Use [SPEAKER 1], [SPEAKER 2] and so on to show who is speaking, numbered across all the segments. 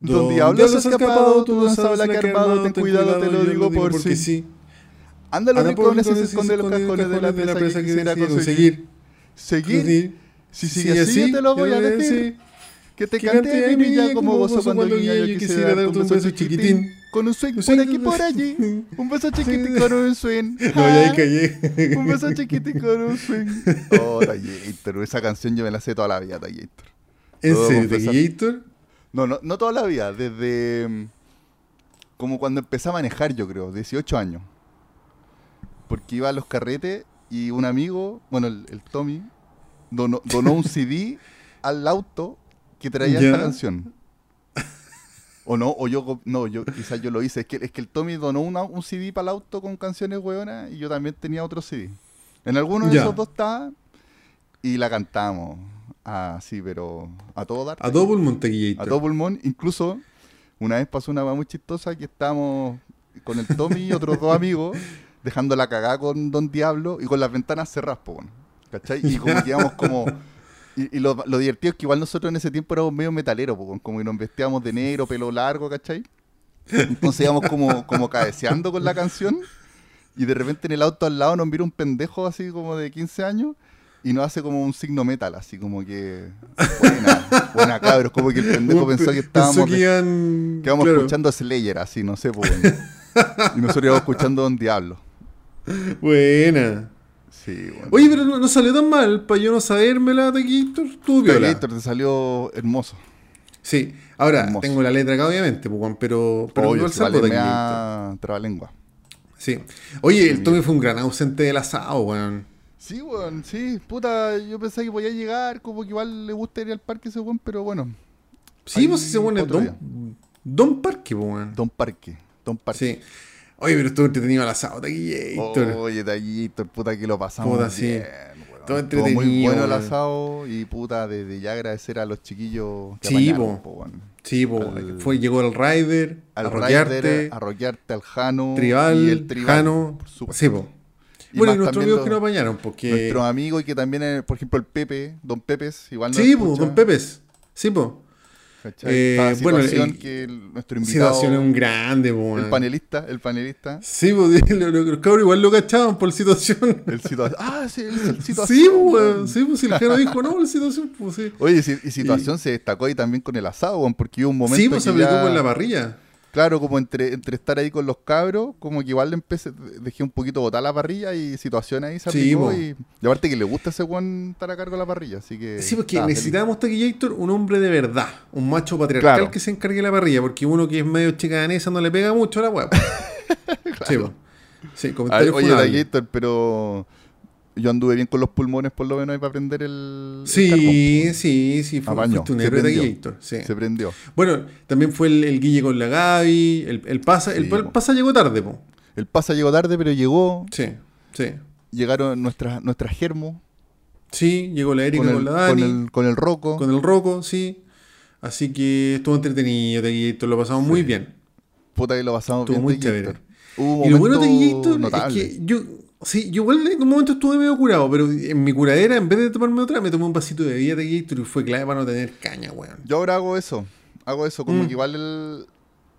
[SPEAKER 1] Don Diablo se ha escapado, tú no sabes la que armado, ten cuidado, te lo digo por sí.
[SPEAKER 2] sí.
[SPEAKER 1] Anda los rincones y se esconde los cajones de la presa que quisiera conseguir. Seguir. Si sigue así, yo te lo voy a decir. Que te cante mi niña como gozo cuando niña yo quisiera darte un beso chiquitín. Con un swing por aquí por allí. Un beso chiquitín con un swing.
[SPEAKER 2] No, ya ahí callé.
[SPEAKER 1] Un beso chiquitín con un swing. Oh, Tallator. Esa canción yo me la sé toda la vida, Tallator.
[SPEAKER 2] ¿En serio,
[SPEAKER 1] confesar. No, no, no toda la vida. Desde. mm, Como cuando empecé a manejar, yo creo. 18 años. Porque iba a los carretes y un amigo, bueno, el, el Tommy, donó, donó un CD al auto que traía
[SPEAKER 2] Ya.
[SPEAKER 1] esta canción. O no, o yo, no, yo quizás yo lo hice. Es que, es que el Tommy donó una- un CD para el auto con canciones hueonas y yo también tenía otro CD. En alguno de esos dos estaba y la cantamos. Así, pero a todo dar.
[SPEAKER 2] A todo pulmón,
[SPEAKER 1] A
[SPEAKER 2] Gator.
[SPEAKER 1] todo pulmón. Incluso una vez pasó una muy chistosa que estábamos con el Tommy y otros dos amigos dejando la cagada con Don Diablo y con las ventanas cerradas, po. ¿cachai? Y como que íbamos como... Y, y lo, lo divertido es que igual nosotros en ese tiempo éramos medio metaleros, po, como que nos vestíamos de negro, pelo largo, ¿cachai? Entonces íbamos como, como cabeceando con la canción y de repente en el auto al lado nos mira un pendejo así como de 15 años y nos hace como un signo metal, así como que... Buena, buena cabros, como que el pendejo pensó que estábamos...
[SPEAKER 2] Pensó que
[SPEAKER 1] de-
[SPEAKER 2] iban...
[SPEAKER 1] que íbamos
[SPEAKER 2] claro.
[SPEAKER 1] escuchando Slayer, así, no sé, pues. Y nosotros íbamos escuchando Don Diablo.
[SPEAKER 2] Buena.
[SPEAKER 1] Sí, bueno.
[SPEAKER 2] Oye, pero no, no salió tan mal. Para yo no sabérmela, Gator. Tú, viola.
[SPEAKER 1] Te salió hermoso.
[SPEAKER 2] Sí. Ahora,
[SPEAKER 1] Hermoso.
[SPEAKER 2] tengo la letra acá, obviamente, pues, Juan, pero... Pero
[SPEAKER 1] Obvio,
[SPEAKER 2] igual
[SPEAKER 1] si
[SPEAKER 2] salvo Gator.
[SPEAKER 1] da trabalengua.
[SPEAKER 2] Sí. Oye, el Tommy fue un gran ausente del asado, weón.
[SPEAKER 1] Sí, weón, sí. Puta, yo pensé que podía llegar, como que igual le gusta ir al parque ese weón, pero bueno.
[SPEAKER 2] Sí, pues ese weón es Don, Don Parque, pues, weón.
[SPEAKER 1] Don Parque. Don Parque.
[SPEAKER 2] Sí. Oye, pero estuvo entretenido el asado, Gator.
[SPEAKER 1] Oye, Tallito, puta que lo pasamos
[SPEAKER 2] Puta, sí.
[SPEAKER 1] bien, weón.
[SPEAKER 2] Todo
[SPEAKER 1] Estuvo muy
[SPEAKER 2] entretenido,
[SPEAKER 1] bueno el asado y puta, desde ya agradecer a los chiquillos que
[SPEAKER 2] Sí, po.
[SPEAKER 1] po, weón.
[SPEAKER 2] Sí,
[SPEAKER 1] Al-
[SPEAKER 2] fue, llegó el Rider,
[SPEAKER 1] al
[SPEAKER 2] a roquearte,
[SPEAKER 1] a roquearte, al Jano
[SPEAKER 2] Tribal,
[SPEAKER 1] y el Tribal,
[SPEAKER 2] Jano.
[SPEAKER 1] por supuesto.
[SPEAKER 2] Sí, pues.
[SPEAKER 1] Y
[SPEAKER 2] Bueno, y nuestros amigos que nos apañaron, porque...
[SPEAKER 1] Nuestros amigos y que también, por ejemplo, el Pepe, Don Pepes, igual no
[SPEAKER 2] Sí, pues, Don Pepes. Sí, pues. Eh, bueno, el-
[SPEAKER 1] que el- nuestro invitado,
[SPEAKER 2] Situación es un grande, pues.
[SPEAKER 1] el panelista, el panelista,
[SPEAKER 2] Sí, pues, lo- lo- los cabros igual lo cachaban por situación.
[SPEAKER 1] el situación. Ah, sí, el, el situación.
[SPEAKER 2] Sí, pues. Sí, pues, si el Jano dijo, no, la situación, pues, sí.
[SPEAKER 1] Oye, y, si- y situación se destacó ahí también con el asado, porque hubo un momento
[SPEAKER 2] Sí, pues, se aplicó
[SPEAKER 1] ya-
[SPEAKER 2] con la parrilla.
[SPEAKER 1] Claro, como entre, entre estar ahí con los cabros, como que igual le empecé, dejé un poquito botar la parrilla y situación ahí se
[SPEAKER 2] Sí,
[SPEAKER 1] y, y aparte que le gusta ese weón estar a cargo de la parrilla, así que...
[SPEAKER 2] Sí, porque necesitábamos Taquillator un hombre de verdad, un macho patriarcal
[SPEAKER 1] Claro.
[SPEAKER 2] que se encargue de la parrilla, porque uno que es medio chica danesa no le pega mucho a la weá. Sí, pues. Sí,
[SPEAKER 1] ver,
[SPEAKER 2] comentario
[SPEAKER 1] oye. Gator, pero yo anduve bien con los pulmones por lo menos ahí para aprender el... el
[SPEAKER 2] Sí, sí, sí, fue,
[SPEAKER 1] Apañó,
[SPEAKER 2] fuiste un héroe
[SPEAKER 1] prendió.
[SPEAKER 2] Taquillator. Sí.
[SPEAKER 1] Se prendió.
[SPEAKER 2] Bueno, también fue el, el Guille con la Gaby, el, el Pasa, el,
[SPEAKER 1] Sí,
[SPEAKER 2] el
[SPEAKER 1] po.
[SPEAKER 2] Pasa llegó tarde, po.
[SPEAKER 1] El pasa llegó tarde, pero llegó.
[SPEAKER 2] Sí, sí.
[SPEAKER 1] Llegaron nuestras nuestras germos
[SPEAKER 2] Sí, llegó la Erika
[SPEAKER 1] con
[SPEAKER 2] con,
[SPEAKER 1] el,
[SPEAKER 2] la Dani,
[SPEAKER 1] con el, con el Rocco.
[SPEAKER 2] con el Rocco, sí. Así que estuvo entretenido, Taquillator, lo pasamos muy bien.
[SPEAKER 1] Puta que lo pasamos
[SPEAKER 2] Estuvo
[SPEAKER 1] bien.
[SPEAKER 2] muy
[SPEAKER 1] Gator.
[SPEAKER 2] chévere.
[SPEAKER 1] Hubo
[SPEAKER 2] Y lo bueno de Taquillator es que yo, sí, yo igual en un momento estuve medio curado, pero en mi curadera, en vez de tomarme otra, me tomé un vasito de bebida Taquillator y fue clave para no tener caña, weón.
[SPEAKER 1] Yo ahora hago eso. Hago eso, como
[SPEAKER 2] Mm.
[SPEAKER 1] que igual el-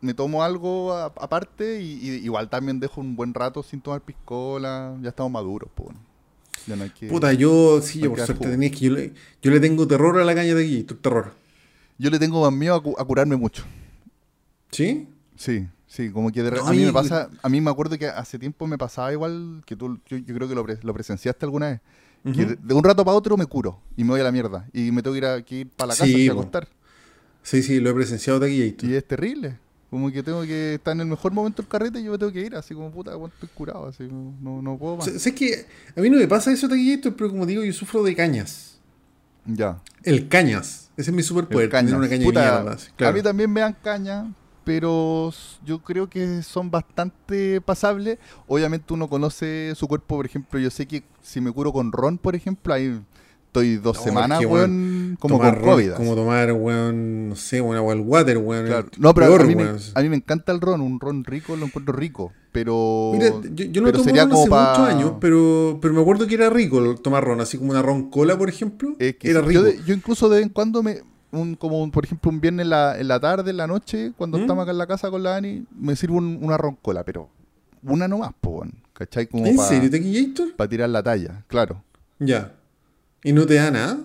[SPEAKER 1] me tomo algo aparte y, y igual también dejo un buen rato sin tomar piscola. Ya estamos maduros, pues. Ya no hay que...
[SPEAKER 2] Puta, yo, sí, yo por suerte tenés que yo le, yo le tengo terror a la caña de Taquillator, terror.
[SPEAKER 1] Yo le tengo más miedo a, cu- a curarme mucho.
[SPEAKER 2] ¿Sí?
[SPEAKER 1] Sí, sí, como que de re-
[SPEAKER 2] No,
[SPEAKER 1] a mí
[SPEAKER 2] y-
[SPEAKER 1] me pasa, a mí me acuerdo que hace tiempo me pasaba igual que tú, yo, yo creo que lo, pre- lo presenciaste alguna vez, que de, de un rato para otro me curo y me voy a la mierda y me tengo que ir, a, que ir para la casa
[SPEAKER 2] Sí,
[SPEAKER 1] y a acostar
[SPEAKER 2] Sí, sí, lo he presenciado Taquillator.
[SPEAKER 1] y es terrible, como que tengo que estar en el mejor momento del carrete y yo me tengo que ir así como puta, bueno, estoy curado, así no, no, no puedo más.
[SPEAKER 2] O sea, ¿Sabes que A mí no me pasa eso Taquillator, pero como digo, yo sufro de cañas.
[SPEAKER 1] Ya.
[SPEAKER 2] El cañas. Ese es mi superpoder,
[SPEAKER 1] El
[SPEAKER 2] tener
[SPEAKER 1] cañas.
[SPEAKER 2] una caña
[SPEAKER 1] Puta,
[SPEAKER 2] de mierda. así,
[SPEAKER 1] A mí también me dan caña, pero yo creo que son bastante pasables. Obviamente uno conoce su cuerpo, por ejemplo, yo sé que si me curo con ron, por ejemplo, ahí estoy dos
[SPEAKER 2] No,
[SPEAKER 1] semanas,
[SPEAKER 2] es que,
[SPEAKER 1] weón, como
[SPEAKER 2] tomar
[SPEAKER 1] con
[SPEAKER 2] ron,
[SPEAKER 1] COVID.
[SPEAKER 2] Como tomar, weón, no sé, una agua al water, weón.
[SPEAKER 1] Claro. No, pero
[SPEAKER 2] peor,
[SPEAKER 1] a, mí me,
[SPEAKER 2] weón.
[SPEAKER 1] a mí me encanta el ron, un ron rico, lo encuentro rico, pero...
[SPEAKER 2] Mira, yo, yo no
[SPEAKER 1] pero
[SPEAKER 2] tomo
[SPEAKER 1] sería
[SPEAKER 2] ron hace
[SPEAKER 1] pa-
[SPEAKER 2] muchos años, pero, pero me acuerdo que era rico tomar ron, así como una ron cola, por ejemplo.
[SPEAKER 1] Es que
[SPEAKER 2] era rico.
[SPEAKER 1] Yo incluso de vez en cuando me, un, como un, por ejemplo, un viernes en la, en la tarde, en la noche, cuando
[SPEAKER 2] ¿Mm?
[SPEAKER 1] estamos acá en la casa con la Dani, me sirvo un, una roncola, pero una nomás, po, ¿cachai? Como
[SPEAKER 2] ¿En
[SPEAKER 1] para
[SPEAKER 2] serio, Taquillator?
[SPEAKER 1] tirar la talla, claro.
[SPEAKER 2] Ya. ¿Y no te da nada?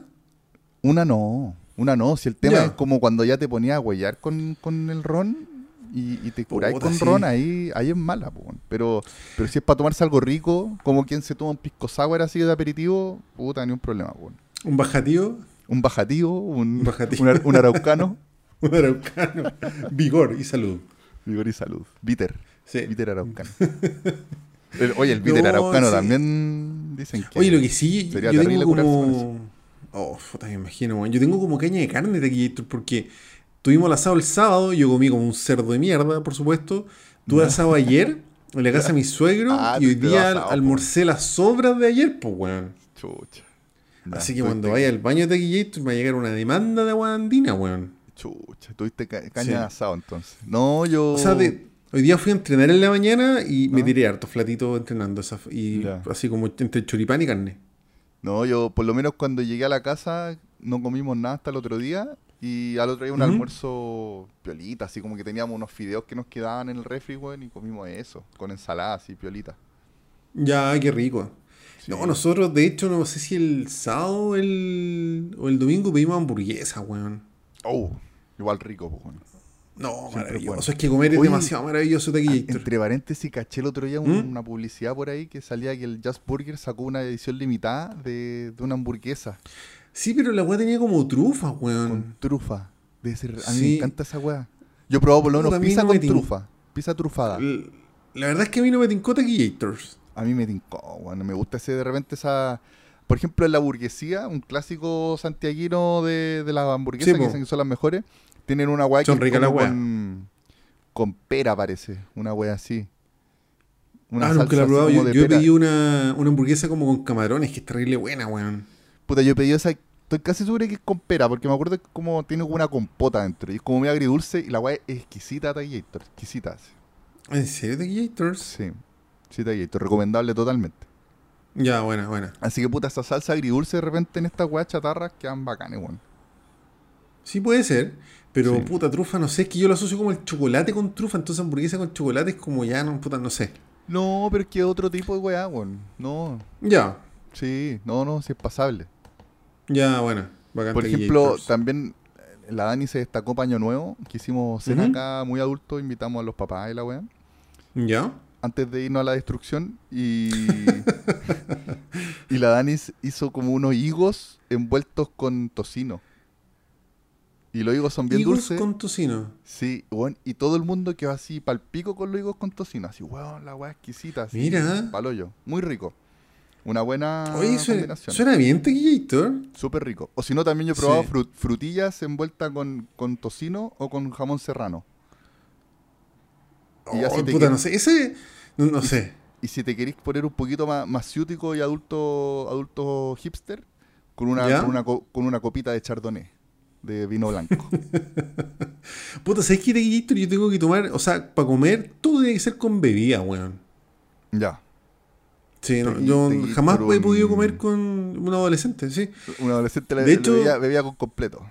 [SPEAKER 1] Una no, una no. Si el tema
[SPEAKER 2] Ya.
[SPEAKER 1] es como cuando ya te ponías a huellar con, con el ron y, y te curáis
[SPEAKER 2] Puta,
[SPEAKER 1] con
[SPEAKER 2] sí.
[SPEAKER 1] ron, ahí, ahí es mala, po, pero, pero si es para tomarse algo rico, como quien se toma un pisco sour así de aperitivo, puta, ni un problema, po.
[SPEAKER 2] ¿Un bajativo?
[SPEAKER 1] Un bajativo, un,
[SPEAKER 2] bajativo.
[SPEAKER 1] un ar- un araucano,
[SPEAKER 2] Un araucano. Vigor y salud.
[SPEAKER 1] vigor y salud. Bitter,
[SPEAKER 2] Sí.
[SPEAKER 1] bitter araucano. El- oye, el bitter
[SPEAKER 2] No,
[SPEAKER 1] araucano
[SPEAKER 2] sí.
[SPEAKER 1] también dicen que...
[SPEAKER 2] Oye, lo que sí,
[SPEAKER 1] sería
[SPEAKER 2] yo tengo como... Oh, puta, me imagino, weón. Yo tengo como caña de carne de Taquillator porque tuvimos el asado el sábado, yo comí como un cerdo de mierda, por supuesto. Tuve asado ayer en la casa de mi suegro
[SPEAKER 1] Ah,
[SPEAKER 2] y hoy día
[SPEAKER 1] asado,
[SPEAKER 2] almorcé las sobras de ayer, pues, weón.
[SPEAKER 1] Chucha.
[SPEAKER 2] Así que cuando vaya al baño de Taquillator me va a llegar una demanda de agua andina, weón.
[SPEAKER 1] Chucha, tuviste ca- caña
[SPEAKER 2] Sí.
[SPEAKER 1] de asado entonces. No, yo...
[SPEAKER 2] O sea, de- hoy día fui a entrenar en la mañana y me
[SPEAKER 1] Ah.
[SPEAKER 2] tiré harto flatito entrenando. esa- y
[SPEAKER 1] Ya.
[SPEAKER 2] así como entre choripán y carne.
[SPEAKER 1] No, yo por lo menos cuando llegué a la casa no comimos nada hasta el otro día y al otro día un almuerzo piolita, así como que teníamos unos fideos que nos quedaban en el refri, weón, y comimos eso, con ensalada así, piolita.
[SPEAKER 2] Ya, qué rico.
[SPEAKER 1] Sí.
[SPEAKER 2] No, nosotros, de hecho, no sé si el sábado o el, o el domingo pedimos hamburguesa, weón.
[SPEAKER 1] Oh, igual rico, pues, weón.
[SPEAKER 2] No,
[SPEAKER 1] Siempre
[SPEAKER 2] maravilloso.
[SPEAKER 1] bueno.
[SPEAKER 2] Es que comer es
[SPEAKER 1] Oye,
[SPEAKER 2] demasiado maravilloso, Taquillator.
[SPEAKER 1] Entre paréntesis, caché el otro día un-
[SPEAKER 2] ¿Mm?
[SPEAKER 1] una publicidad por ahí que salía que el Just Burger sacó una edición limitada de, de una hamburguesa
[SPEAKER 2] Sí, pero la weá tenía como trufa, weón.
[SPEAKER 1] con trufa. Debe ser, a mí me encanta esa weá. Yo he probado por lo menos pizza
[SPEAKER 2] no
[SPEAKER 1] con trufa, pizza trufada.
[SPEAKER 2] La verdad es que a mí no me tincó Taquillators.
[SPEAKER 1] A mí me tincó, bueno, me gusta ese de repente esa... Por ejemplo, en la burguesía, un clásico santiaguino de, de las hamburguesas
[SPEAKER 2] Sí,
[SPEAKER 1] que dicen que son las mejores, tienen una weá que
[SPEAKER 2] las weas.
[SPEAKER 1] con, con pera, parece, una weá así. Una
[SPEAKER 2] ah, nunca la he probado. Yo, yo pedido una, una hamburguesa como con camarones, que es terrible buena, weón.
[SPEAKER 1] Puta, yo he pedido esa, estoy casi seguro que es con pera, porque me acuerdo que como tiene como una compota dentro, y es como medio agridulce, y la weá es exquisita, Taquillator, exquisita. así.
[SPEAKER 2] ¿En serio, Taquillators?
[SPEAKER 1] Sí, sí, Taquillator, recomendable totalmente.
[SPEAKER 2] Ya, buena, buena.
[SPEAKER 1] Así que puta, esa salsa agridulce de repente en estas weas chatarras quedan bacanes, weón.
[SPEAKER 2] Sí puede ser, pero
[SPEAKER 1] Sí.
[SPEAKER 2] puta trufa, no sé, es que yo lo asocio como el chocolate con trufa, entonces hamburguesa con chocolate es como ya, no, puta, no sé.
[SPEAKER 1] No, pero es que otro tipo de weá, weón. No,
[SPEAKER 2] Ya,
[SPEAKER 1] sí, no, no, sí es pasable.
[SPEAKER 2] ya, bueno. bacán
[SPEAKER 1] Por ejemplo, también eh, la Dani se destacó para Año Nuevo, que hicimos cena acá muy adulto, invitamos a los papás y la weá,
[SPEAKER 2] ¿Ya?
[SPEAKER 1] Antes de irnos a la destrucción, y, y la Dani hizo como unos higos envueltos con tocino. Y los higos son bien
[SPEAKER 2] Higos
[SPEAKER 1] dulces.
[SPEAKER 2] con tocino.
[SPEAKER 1] Sí, weón, y todo el mundo quedó así palpico con los higos con tocino, así, weón, la weá exquisita, así,
[SPEAKER 2] Mira.
[SPEAKER 1] paloyo, muy rico. Una buena
[SPEAKER 2] Oye, suena,
[SPEAKER 1] combinación.
[SPEAKER 2] suena bien Taquillator.
[SPEAKER 1] Súper rico. O si no, también yo he probado
[SPEAKER 2] Sí.
[SPEAKER 1] frutillas envueltas con, con tocino o con jamón serrano. Y ya
[SPEAKER 2] Oh,
[SPEAKER 1] si te
[SPEAKER 2] puta,
[SPEAKER 1] quieres-
[SPEAKER 2] no sé, ese, no, no sé.
[SPEAKER 1] Y si te queréis poner un poquito más, más ciútico y adulto, adulto hipster, con una, con, una, co- con una copita de chardonnay, de vino blanco.
[SPEAKER 2] Puta, ¿sabes qué Taquillator? Yo tengo que tomar, o sea, para comer, todo tiene que ser con bebida, weón.
[SPEAKER 1] ya.
[SPEAKER 2] Sí, no, yo jamás he podido comer con un adolescente, sí.
[SPEAKER 1] Un adolescente le,
[SPEAKER 2] De hecho-
[SPEAKER 1] bebía, bebía con completo.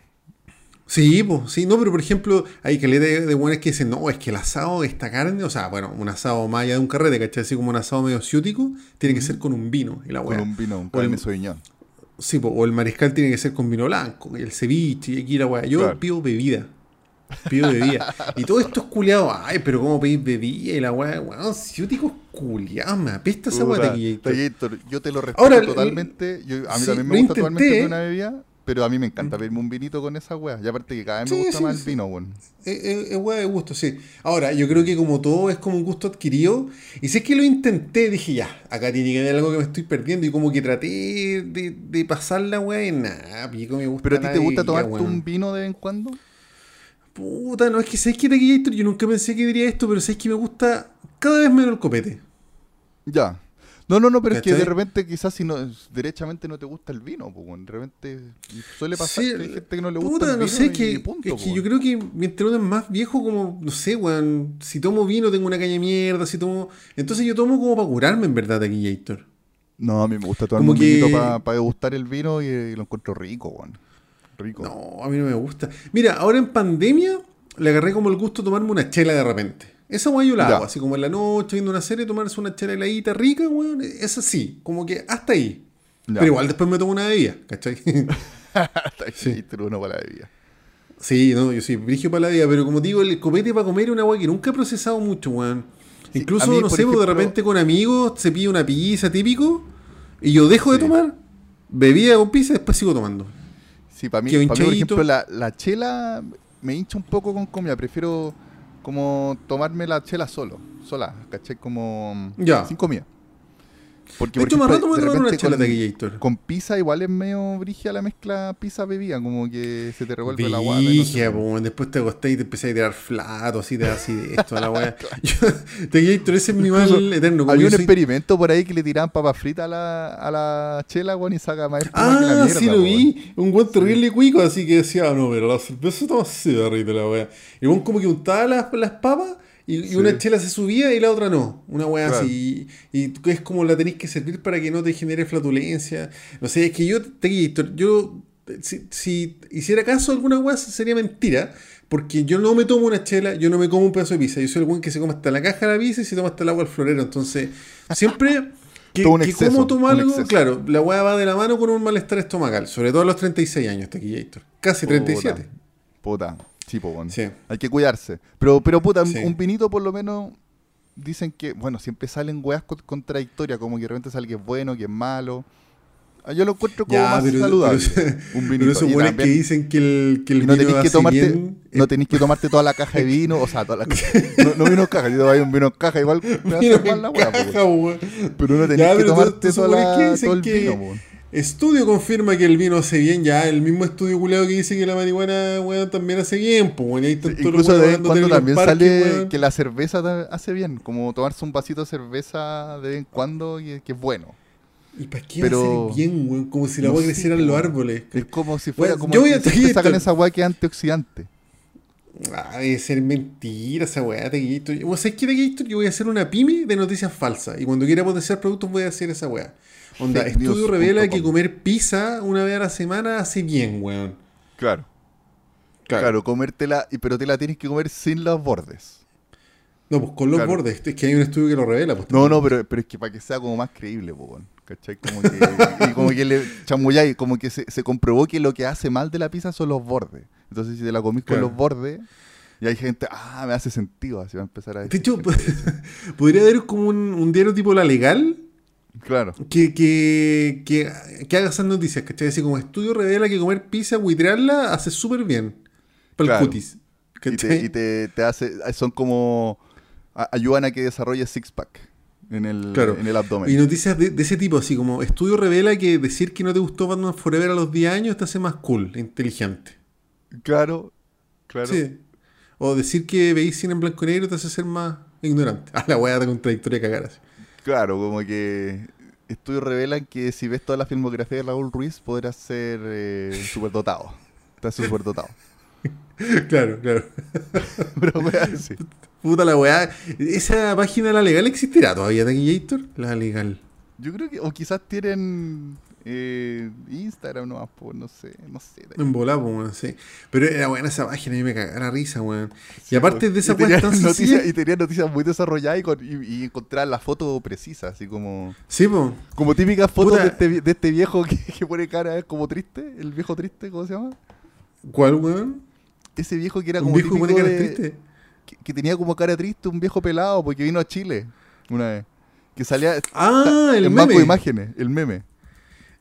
[SPEAKER 2] Sí, pues, sí, no, pero por ejemplo, hay caleta de, de buenas que dicen, no, es que el asado, esta carne, o sea, bueno, un asado más allá de un carrete, ¿cachai? Así como un asado medio ciútico, tiene que ser con un vino y la
[SPEAKER 1] Con un vino, un carne sauvignon.
[SPEAKER 2] Sí, po, o el mariscal tiene que ser con vino blanco, y el ceviche, y aquí la weá. Yo
[SPEAKER 1] Claro.
[SPEAKER 2] pido bebida. Pido bebida. y todo esto es culiado. Ay, pero ¿cómo pedís bebida? Y la weá, weón, ciúticos culiados, me apesta esa weá
[SPEAKER 1] yo te lo respeto
[SPEAKER 2] Ahora,
[SPEAKER 1] totalmente. Yo, a mí
[SPEAKER 2] sí,
[SPEAKER 1] también me gusta
[SPEAKER 2] intenté.
[SPEAKER 1] totalmente una bebida, pero a mí me encanta pedirme un vinito con esa wea. Y aparte que cada vez me
[SPEAKER 2] Sí,
[SPEAKER 1] gusta
[SPEAKER 2] sí,
[SPEAKER 1] más
[SPEAKER 2] sí.
[SPEAKER 1] el vino, weón.
[SPEAKER 2] Es, es- es weá de gusto, sí. Ahora, yo creo que como todo es como un gusto adquirido. Y si es que lo intenté, dije ya, acá tiene que haber algo que me estoy perdiendo. Y como que traté de, de pasar la weá y nada, pico me gusta.
[SPEAKER 1] ¿Pero a ti te gusta tomarte un vino de vez en cuando?
[SPEAKER 2] Puta, no es que sabes que Taquillator, yo nunca pensé que diría esto, pero sabes que me gusta cada vez menos el copete.
[SPEAKER 1] Ya. No, no, no, pero es que de repente quizás si no derechamente no te gusta el vino, pues. De repente suele pasar
[SPEAKER 2] Sí,
[SPEAKER 1] que hay gente que no le gusta
[SPEAKER 2] puta,
[SPEAKER 1] el
[SPEAKER 2] no
[SPEAKER 1] vino
[SPEAKER 2] sé,
[SPEAKER 1] y
[SPEAKER 2] que,
[SPEAKER 1] punto,
[SPEAKER 2] es que yo creo que mientras uno es más viejo, como, no sé, weón, si tomo vino tengo una caña de mierda, si tomo... Entonces yo tomo como para curarme, en verdad, Taquillator.
[SPEAKER 1] No, a mí me gusta tomarme
[SPEAKER 2] Como
[SPEAKER 1] un vinito
[SPEAKER 2] que-
[SPEAKER 1] para degustar el vino y, y lo encuentro rico, weón. Rico.
[SPEAKER 2] No, a mí no me gusta. Mira, ahora en pandemia le agarré como el gusto de tomarme una chela de repente. Esa yo la hago, así como en la noche viendo una serie, tomarse una chela heladita rica, weón. Es así, como que hasta ahí.
[SPEAKER 1] Ya.
[SPEAKER 2] Pero igual después me tomo una bebida, ¿cachai? Sí.
[SPEAKER 1] ahí, pero uno para la bebida.
[SPEAKER 2] sí, no, yo soy brigio para la vida, pero como digo, el copete para comer es una weá que nunca he procesado mucho, weón.
[SPEAKER 1] Sí,
[SPEAKER 2] Incluso,
[SPEAKER 1] mí,
[SPEAKER 2] no sé, pues, de
[SPEAKER 1] ejemplo-
[SPEAKER 2] repente con amigos se pide una pizza típico y yo dejo de
[SPEAKER 1] Sí.
[SPEAKER 2] tomar bebida con pizza y después sigo tomando.
[SPEAKER 1] Sí, para mí,
[SPEAKER 2] Que
[SPEAKER 1] pa' mí, por ejemplo, la, la chela me hincha un poco con comida. Prefiero como tomarme la chela solo, sola, ¿cachai? Como
[SPEAKER 2] Ya.
[SPEAKER 1] sin comida. Porque,
[SPEAKER 2] De hecho, más rato me voy a
[SPEAKER 1] de
[SPEAKER 2] tomar una chela
[SPEAKER 1] con-
[SPEAKER 2] de Gator.
[SPEAKER 1] Con pizza igual es medio brigia la mezcla pizza-bebida, como que se te revuelve la guata. y no sé
[SPEAKER 2] weón. después te acostás y te empecé a tirar flato, así, das así de esto, a la weá. The Gator, ese es mi mal eterno. como
[SPEAKER 1] Había un
[SPEAKER 2] soy-
[SPEAKER 1] experimento por ahí que le tiraban papas fritas a la, a la chela, weón, y saca más espuma que la
[SPEAKER 2] Ah,
[SPEAKER 1] mierda,
[SPEAKER 2] sí lo
[SPEAKER 1] weón.
[SPEAKER 2] vi. Un guante terrible cuico, así que decía, "Ah, no, pero la cerveza está así de la weá. Y un como que untaba las, las papas y, y
[SPEAKER 1] Sí.
[SPEAKER 2] una chela se subía y la otra no. Una weá
[SPEAKER 1] Claro.
[SPEAKER 2] así. Y, y es como la tenéis que servir para que no te genere flatulencia. No sé, es que yo, Gator, yo, si, si hiciera caso a alguna weá, sería mentira. Porque yo no me tomo una chela, yo no me como un pedazo de pizza. Yo soy el weón que se come hasta la caja de la pizza y se toma hasta el agua al florero. Entonces, siempre que,
[SPEAKER 1] Todo un
[SPEAKER 2] que
[SPEAKER 1] exceso,
[SPEAKER 2] como tomo algo, claro, la weá va de la mano con un malestar estomacal. Sobre todo a los 36 años, Tequillator. Casi 37.
[SPEAKER 1] Puta, sí.
[SPEAKER 2] Sí.
[SPEAKER 1] Hay que cuidarse. Pero, pero puta, un-
[SPEAKER 2] Sí.
[SPEAKER 1] un vinito por lo menos dicen que, bueno, siempre salen weas co- contradictorias, como que de repente sale que es bueno, que es malo. Ah, Yo lo encuentro como
[SPEAKER 2] Ya,
[SPEAKER 1] más
[SPEAKER 2] pero,
[SPEAKER 1] saludable.
[SPEAKER 2] pero-
[SPEAKER 1] un
[SPEAKER 2] pero
[SPEAKER 1] vinito.
[SPEAKER 2] esos que dicen que el, que el
[SPEAKER 1] y no
[SPEAKER 2] vino
[SPEAKER 1] tenéis que
[SPEAKER 2] hace
[SPEAKER 1] tomarte,
[SPEAKER 2] bien,
[SPEAKER 1] no
[SPEAKER 2] eh,
[SPEAKER 1] tenéis que tomarte toda la caja de vino, o sea, toda la caja. No, no vino en caja, yo te doy un vino en caja, igual me
[SPEAKER 2] vino
[SPEAKER 1] hacer mal la wea,
[SPEAKER 2] caja.
[SPEAKER 1] Pero no
[SPEAKER 2] Ya,
[SPEAKER 1] tenéis que tomarte toda la-
[SPEAKER 2] que
[SPEAKER 1] todo el
[SPEAKER 2] que-
[SPEAKER 1] vino.
[SPEAKER 2] Estudio confirma que el vino hace bien, ya el mismo estudio culeado que dice que la marihuana weón, también hace bien, pues bueno, ahí los
[SPEAKER 1] Incluso de vez en cuando también sale
[SPEAKER 2] weón.
[SPEAKER 1] que la cerveza hace bien, como tomarse un vasito de cerveza de vez en cuando y que es bueno.
[SPEAKER 2] ¿Y para qué
[SPEAKER 1] pero-
[SPEAKER 2] ser bien, weón? Como si la
[SPEAKER 1] No
[SPEAKER 2] creciera en los árboles.
[SPEAKER 1] Es como si fuera como
[SPEAKER 2] yo voy
[SPEAKER 1] que
[SPEAKER 2] a
[SPEAKER 1] sacan esa weá que es antioxidante.
[SPEAKER 2] Ah, debe ser mentira esa weá, Tequillator. ¿Vos sabés qué, Tequillator? Yo voy a hacer una pyme de noticias falsas. Y cuando quiera potenciar productos voy a hacer esa weá. Onda,
[SPEAKER 1] Fake
[SPEAKER 2] estudio
[SPEAKER 1] news
[SPEAKER 2] revela que
[SPEAKER 1] com.
[SPEAKER 2] comer pizza una vez a la semana hace bien, weón.
[SPEAKER 1] Claro. Claro, comértela, y- pero te la tienes que comer sin los bordes.
[SPEAKER 2] No, pues con los
[SPEAKER 1] Claro.
[SPEAKER 2] bordes. Es que hay un estudio que lo revela. Pues,
[SPEAKER 1] No, no, pero, pero es que para que sea como más creíble, po, weón. ¿Cachai? Como que, y como que le chamulláis, como que se, se comprobó que lo que hace mal de la pizza son los bordes. Entonces, si te la comís con los bordes, y hay gente, ah, me hace sentido, así va a empezar a
[SPEAKER 2] De
[SPEAKER 1] decir.
[SPEAKER 2] hecho, podría haber como un, un diario tipo La Legal
[SPEAKER 1] Claro.
[SPEAKER 2] que, que, que, que haga esas noticias, ¿cachai? Así como estudio revela que comer pizza, buitrearla, hace súper bien. Para
[SPEAKER 1] Claro.
[SPEAKER 2] el cutis.
[SPEAKER 1] Y te, y te, te hace, son como, a- ayudan a que desarrolle six pack en el,
[SPEAKER 2] Claro.
[SPEAKER 1] en el abdomen.
[SPEAKER 2] Y noticias de, de ese tipo, así como estudio revela que decir que no te gustó Batman Forever a los 10 años te hace más cool, inteligente.
[SPEAKER 1] Claro, claro.
[SPEAKER 2] Sí. O decir que veis cine en blanco y negro te hace ser más ignorante. A la weá de contradictoria cagar así.
[SPEAKER 1] Claro, como que estudios revelan que si ves toda la filmografía de Raúl Ruiz podrás ser eh, superdotado. Estás superdotado.
[SPEAKER 2] claro, claro.
[SPEAKER 1] Pero weá, sí.
[SPEAKER 2] Puta la weá. ¿Esa página La Legal existirá todavía, Taquillator? La Legal.
[SPEAKER 1] Yo creo que, o quizás tienen eh, Instagram nomás, pues, no sé, no sé.
[SPEAKER 2] En volado, weón, sí. Pero era buena esa página, mí me cagaba la risa, weón. y aparte de esa
[SPEAKER 1] y noticias,
[SPEAKER 2] sencilla.
[SPEAKER 1] Y tenía noticias muy desarrolladas y, con- y, y encontrar la foto precisa, así como...
[SPEAKER 2] Sí, po.
[SPEAKER 1] Como típicas fotos de este, de este viejo que, que pone cara como triste, el viejo triste, ¿cómo se llama?
[SPEAKER 2] ¿Cuál, weón?
[SPEAKER 1] Ese viejo que era
[SPEAKER 2] Un
[SPEAKER 1] como
[SPEAKER 2] viejo que pone cara
[SPEAKER 1] de-
[SPEAKER 2] triste.
[SPEAKER 1] que, que tenía como cara triste, un viejo pelado, porque vino a Chile una vez. Que salía
[SPEAKER 2] Ah, el
[SPEAKER 1] en banco
[SPEAKER 2] meme.
[SPEAKER 1] de imágenes, el meme.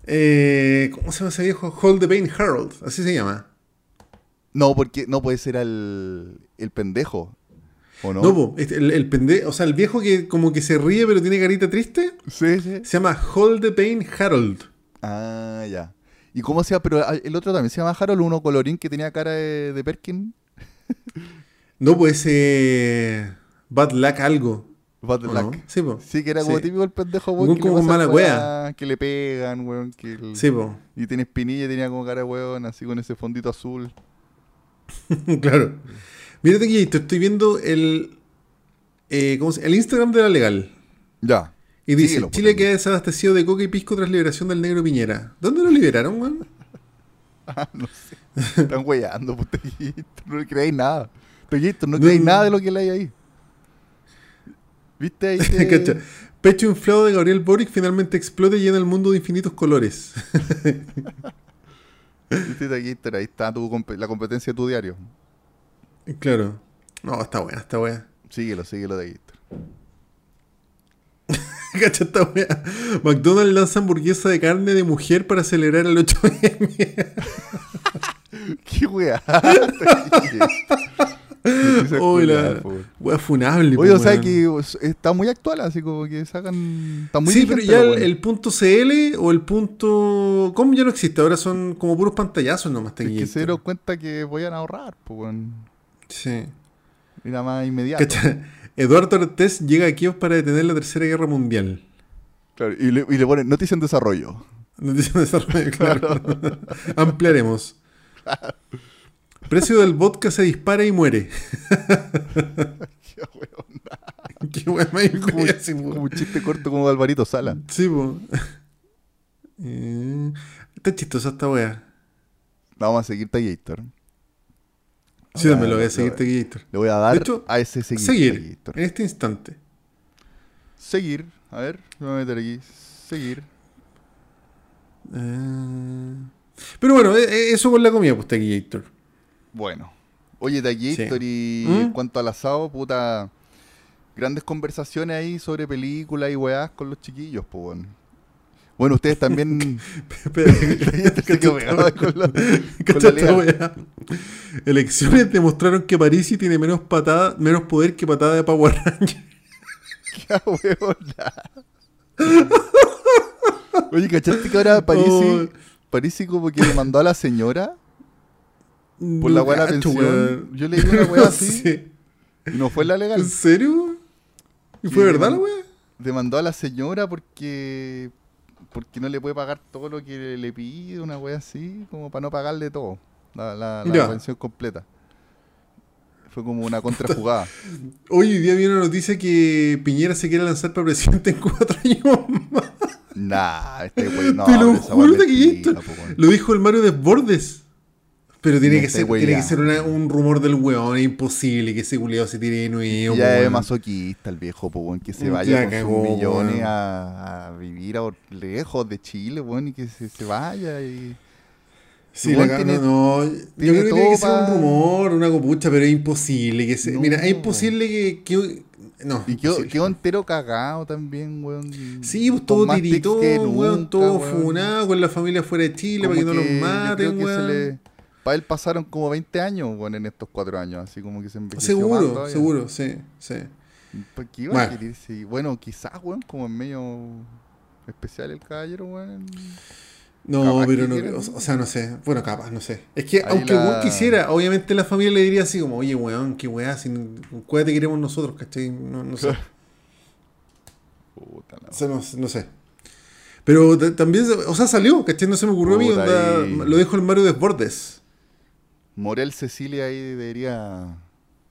[SPEAKER 2] Eh, ¿Cómo se llama ese viejo? Hold the Pain Harold. Así se llama.
[SPEAKER 1] No, porque no puede ser el, el pendejo. ¿O no?
[SPEAKER 2] No, po, este, el, el pende- o sea, el viejo que como que se ríe pero tiene carita triste,
[SPEAKER 1] Sí, sí.
[SPEAKER 2] se llama Hold the Pain Harold.
[SPEAKER 1] Ah, ya. ¿Y cómo se llama? Pero ah, el otro también se llama Harold, uno colorín que tenía cara de, de Perkin.
[SPEAKER 2] No, pues ese Bad Luck algo.
[SPEAKER 1] Bad
[SPEAKER 2] ¿o
[SPEAKER 1] Luck.
[SPEAKER 2] no? Sí, po.
[SPEAKER 1] Sí, que era como
[SPEAKER 2] Sí.
[SPEAKER 1] típico el pendejo, weón. que le
[SPEAKER 2] como con mala
[SPEAKER 1] weas, Que le pegan, weón. Que el-
[SPEAKER 2] Sí, po.
[SPEAKER 1] Y tiene espinilla tenía como cara weón, así con ese fondito azul.
[SPEAKER 2] claro. Mírate aquí, te estoy viendo el eh, ¿cómo se- el Instagram de la legal.
[SPEAKER 1] Ya.
[SPEAKER 2] Y dice,
[SPEAKER 1] Síguelo,
[SPEAKER 2] Chile
[SPEAKER 1] pues,
[SPEAKER 2] queda desabastecido de coca y pisco tras liberación del negro Piñera. ¿Dónde lo liberaron, weón?
[SPEAKER 1] Ah, no sé. Están weyando, puta No le creáis nada. Teguito, no creáis nada de lo que leí ahí. ¿Viste ahí?
[SPEAKER 2] Pecho inflado de Gabriel Boric finalmente explota y llena el mundo de infinitos colores.
[SPEAKER 1] ¿Viste, Teguito? Ahí está tu la competencia de tu diario.
[SPEAKER 2] claro. No, está buena, está buena.
[SPEAKER 1] Síguelo, síguelo, Teguito.
[SPEAKER 2] Cacha esta wea. McDonald's lanza hamburguesa de carne de mujer para celebrar el 8M.
[SPEAKER 1] ¿Qué weá?
[SPEAKER 2] Uy, la wea funable.
[SPEAKER 1] Oye, o sea que está muy actual, así como que sacan. Está muy
[SPEAKER 2] sí, pero ya el, punto CL o el punto. ¿Cómo ya no existe? Ahora son como puros pantallazos nomás.
[SPEAKER 1] Es que se dieron cuenta que voy a ahorrar, pues.
[SPEAKER 2] Sí.
[SPEAKER 1] Nada más inmediato.
[SPEAKER 2] Eduardo Ortiz llega a Kiev para detener la Tercera Guerra Mundial.
[SPEAKER 1] Claro, y, le, y le ponen noticia en desarrollo.
[SPEAKER 2] Noticia de desarrollo, claro. Ampliaremos. Precio del vodka se dispara y muere.
[SPEAKER 1] Qué weón.
[SPEAKER 2] Qué más
[SPEAKER 1] Como,
[SPEAKER 2] imbécil,
[SPEAKER 1] como un chiste corto como Alvarito Sala.
[SPEAKER 2] Sí, po. Eh, Está chistosa esta wea.
[SPEAKER 1] Vamos a seguir Tallator.
[SPEAKER 2] Sí, me lo voy a
[SPEAKER 1] le-
[SPEAKER 2] seguir, Taquillator.
[SPEAKER 1] Le voy a dar
[SPEAKER 2] De hecho,
[SPEAKER 1] a ese seguir.
[SPEAKER 2] Seguir, en este instante.
[SPEAKER 1] Seguir. A ver, me voy a meter aquí. Seguir.
[SPEAKER 2] Eh, Pero bueno, eh, eso con la comida, pues Taquillator.
[SPEAKER 1] Bueno. Oye, Tallator y
[SPEAKER 2] ¿Mm?
[SPEAKER 1] en cuanto al asado, puta. Grandes conversaciones ahí sobre películas y weás con los chiquillos, pues, bueno. Bueno, ustedes también.
[SPEAKER 2] Elecciones demostraron que Parisi tiene menos patada, menos poder que patada de Power Ranger.
[SPEAKER 1] Qué huevona. Oye, ¿cachaste que ahora Parisi,
[SPEAKER 2] Oh.
[SPEAKER 1] Parisi como que le mandó a la señora por la weá
[SPEAKER 2] cacho,
[SPEAKER 1] pensión? Yo leí una weá así y no fue la legal.
[SPEAKER 2] ¿En serio? ¿Y fue verdad la wea?
[SPEAKER 1] Demandó a la señora porque porque no le puede pagar todo lo que le pide, una weá así, como para no pagarle todo, la, la, pensión completa. Fue como una contrajugada.
[SPEAKER 2] Hoy día vi una noticia que Piñera se quiere lanzar para presidente en cuatro años más.
[SPEAKER 1] nah, este no,
[SPEAKER 2] Te lo juro
[SPEAKER 1] weá
[SPEAKER 2] que esto-. Lo dijo el Mario Desbordes. Pero tiene que ser, tiene que ser una- un rumor del weón, es imposible que ese culiado se tire de nuevo.
[SPEAKER 1] Ya es
[SPEAKER 2] weón.
[SPEAKER 1] masoquista el viejo, po, weón, que se
[SPEAKER 2] Ya
[SPEAKER 1] vaya con
[SPEAKER 2] cagó,
[SPEAKER 1] sus millones
[SPEAKER 2] weón.
[SPEAKER 1] a, a vivir a lejos de Chile, weón, y que se, se vaya y...
[SPEAKER 2] Sí, la
[SPEAKER 1] tiene,
[SPEAKER 2] no, yo creo que tiene que ser un rumor, una copucha, pero es imposible que se.
[SPEAKER 1] No.
[SPEAKER 2] Mira, es imposible que. que- no,
[SPEAKER 1] Y quedó, quedó entero cagado también, weón.
[SPEAKER 2] Sí, pues todo
[SPEAKER 1] que
[SPEAKER 2] weón,
[SPEAKER 1] nunca,
[SPEAKER 2] todo
[SPEAKER 1] weón.
[SPEAKER 2] funado, con la familia fuera de Chile
[SPEAKER 1] Como
[SPEAKER 2] para que, no
[SPEAKER 1] que
[SPEAKER 2] los
[SPEAKER 1] yo
[SPEAKER 2] maten,
[SPEAKER 1] creo que se
[SPEAKER 2] weón.
[SPEAKER 1] le- Para él pasaron como 20 años, weón, en estos cuatro años, así como que se envejeció
[SPEAKER 2] Seguro, seguro, sí, sí.
[SPEAKER 1] ¿Por qué iba
[SPEAKER 2] Bueno.
[SPEAKER 1] a querer sí? Bueno, quizás, weón, como en medio especial el caballero, weón.
[SPEAKER 2] No,
[SPEAKER 1] Capaz
[SPEAKER 2] pero no,
[SPEAKER 1] quiera.
[SPEAKER 2] o, sea, no sé. Bueno, capaz, no sé. Es que
[SPEAKER 1] Ahí
[SPEAKER 2] aunque
[SPEAKER 1] la-
[SPEAKER 2] weón quisiera, obviamente la familia le diría así como, oye, weón, qué weá, si cuál te queremos nosotros, ¿cachai? No, no sé.
[SPEAKER 1] Puta la
[SPEAKER 2] O sea, no, no sé. Pero ta- también, o sea, salió, ¿cachai? No se me ocurrió a mí,
[SPEAKER 1] Puta,
[SPEAKER 2] onda,
[SPEAKER 1] ahí.
[SPEAKER 2] lo dijo el Mario Desbordes.
[SPEAKER 1] Morel Cecilia ahí debería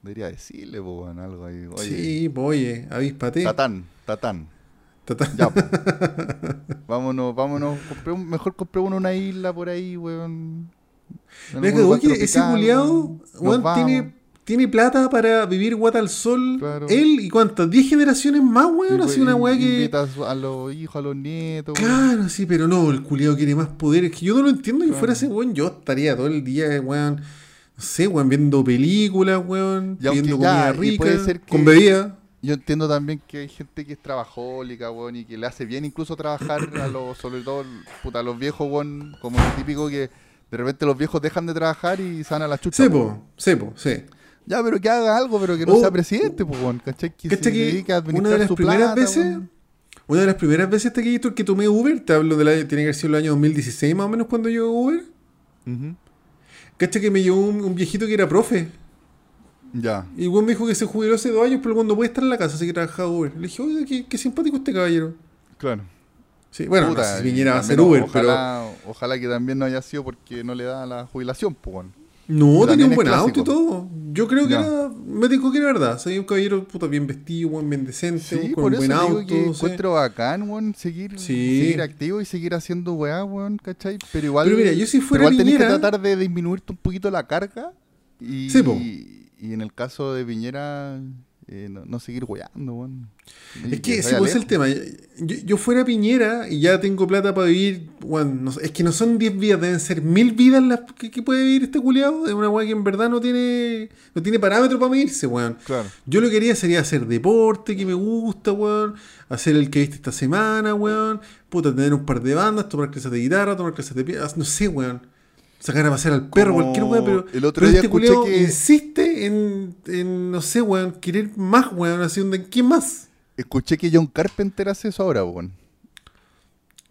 [SPEAKER 1] debería decirle, po, weón, algo ahí. Oye,
[SPEAKER 2] Sí, pues, oye, avíspate.
[SPEAKER 1] Tatán, Tatán.
[SPEAKER 2] Tata-
[SPEAKER 1] Ya, po. vámonos, vámonos. compré mejor compremos una isla por ahí, weón. En lugar
[SPEAKER 2] que ese
[SPEAKER 1] tropical,
[SPEAKER 2] culiado,
[SPEAKER 1] weón.
[SPEAKER 2] Tiene, tiene plata para vivir guata al sol.
[SPEAKER 1] Claro.
[SPEAKER 2] Él y cuántas, 10 generaciones más, weón.
[SPEAKER 1] Y,
[SPEAKER 2] Así una
[SPEAKER 1] y-
[SPEAKER 2] weá que.
[SPEAKER 1] Invita a los hijos, a los nietos. weón.
[SPEAKER 2] Claro, sí, pero no, el culiado quiere más poder. Es que yo no lo entiendo. Que
[SPEAKER 1] Claro.
[SPEAKER 2] fuera ese weón, yo estaría todo el día, weón. No sé, weón, viendo películas, weón.
[SPEAKER 1] Y
[SPEAKER 2] Viendo
[SPEAKER 1] ya,
[SPEAKER 2] comida
[SPEAKER 1] y
[SPEAKER 2] rica.
[SPEAKER 1] puede ser que-
[SPEAKER 2] Con bebida.
[SPEAKER 1] Yo entiendo también que hay gente que es trabajólica, weón, y que le hace bien incluso trabajar a los, sobre todo, puta, a los viejos, weón, como el típico que de repente los viejos dejan de trabajar y se van a la chucha.
[SPEAKER 2] Sepo, sepo, sí.
[SPEAKER 1] Ya, pero que haga algo, pero que no
[SPEAKER 2] Oh.
[SPEAKER 1] sea presidente, pues, weón, ¿cachai? Que
[SPEAKER 2] ¿Cachai
[SPEAKER 1] se
[SPEAKER 2] que
[SPEAKER 1] dedique a
[SPEAKER 2] una de las
[SPEAKER 1] su
[SPEAKER 2] primeras
[SPEAKER 1] plata,
[SPEAKER 2] veces-. Una de las primeras veces taquillito que tomé Uber, te hablo de la, tiene que haber sido el año 2016 más o menos cuando yo Uber.
[SPEAKER 1] Ujú.
[SPEAKER 2] ¿Cachai que me llevó un, un viejito que era profe?
[SPEAKER 1] Ya.
[SPEAKER 2] Y weón me dijo que se jubiló hace dos años, pero cuando puede estar en la casa, así que trabajaba Uber. Le dije, oye, qué, qué simpático este caballero.
[SPEAKER 1] Claro.
[SPEAKER 2] Sí, bueno,
[SPEAKER 1] Puta,
[SPEAKER 2] no sé si viniera a ser Uber,
[SPEAKER 1] ojalá, ojalá que también no haya sido porque no le da la jubilación, pues.
[SPEAKER 2] No, tenía un buen auto y todo. Yo creo que
[SPEAKER 1] Ya.
[SPEAKER 2] era. Me dijo que era verdad. Soy un caballero puta bien vestido, buen bien decente,
[SPEAKER 1] Sí,
[SPEAKER 2] con un buen auto.
[SPEAKER 1] que encuentro bacán, weón, seguir,
[SPEAKER 2] Sí.
[SPEAKER 1] seguir activo y seguir haciendo weá, weón, ¿cachai? Pero igual,
[SPEAKER 2] Pero mira, yo si fuera
[SPEAKER 1] igual tenés que
[SPEAKER 2] Piñera-
[SPEAKER 1] tratar de disminuirte un poquito la carga y,
[SPEAKER 2] Sí,
[SPEAKER 1] y, y en el caso de Piñera, eh, no, no seguir weando, weón.
[SPEAKER 2] Es que
[SPEAKER 1] se
[SPEAKER 2] ese pues, es el tema. Yo, yo fuera Piñera y ya tengo plata para vivir. weón, no es que no son 10 vidas, deben ser mil vidas las que, que puede vivir este culiado. Es una weá que en verdad no tiene no tiene parámetro para medirse, weón.
[SPEAKER 1] Claro.
[SPEAKER 2] Yo lo que haría sería hacer deporte que me gusta, weón. Hacer el que viste esta semana, weón. Puta, tener un par de bandas, tomar clases de guitarra, tomar clases de piano. No sé, weón. Sacar a pasear al perro,
[SPEAKER 1] Como
[SPEAKER 2] cualquier weón, pero,
[SPEAKER 1] el otro
[SPEAKER 2] pero
[SPEAKER 1] día
[SPEAKER 2] este culiao
[SPEAKER 1] que-
[SPEAKER 2] insiste en, en, no sé, weón, querer más, weón. Así, donde, ¿quién más?
[SPEAKER 1] Escuché que John Carpenter hace eso ahora, weón.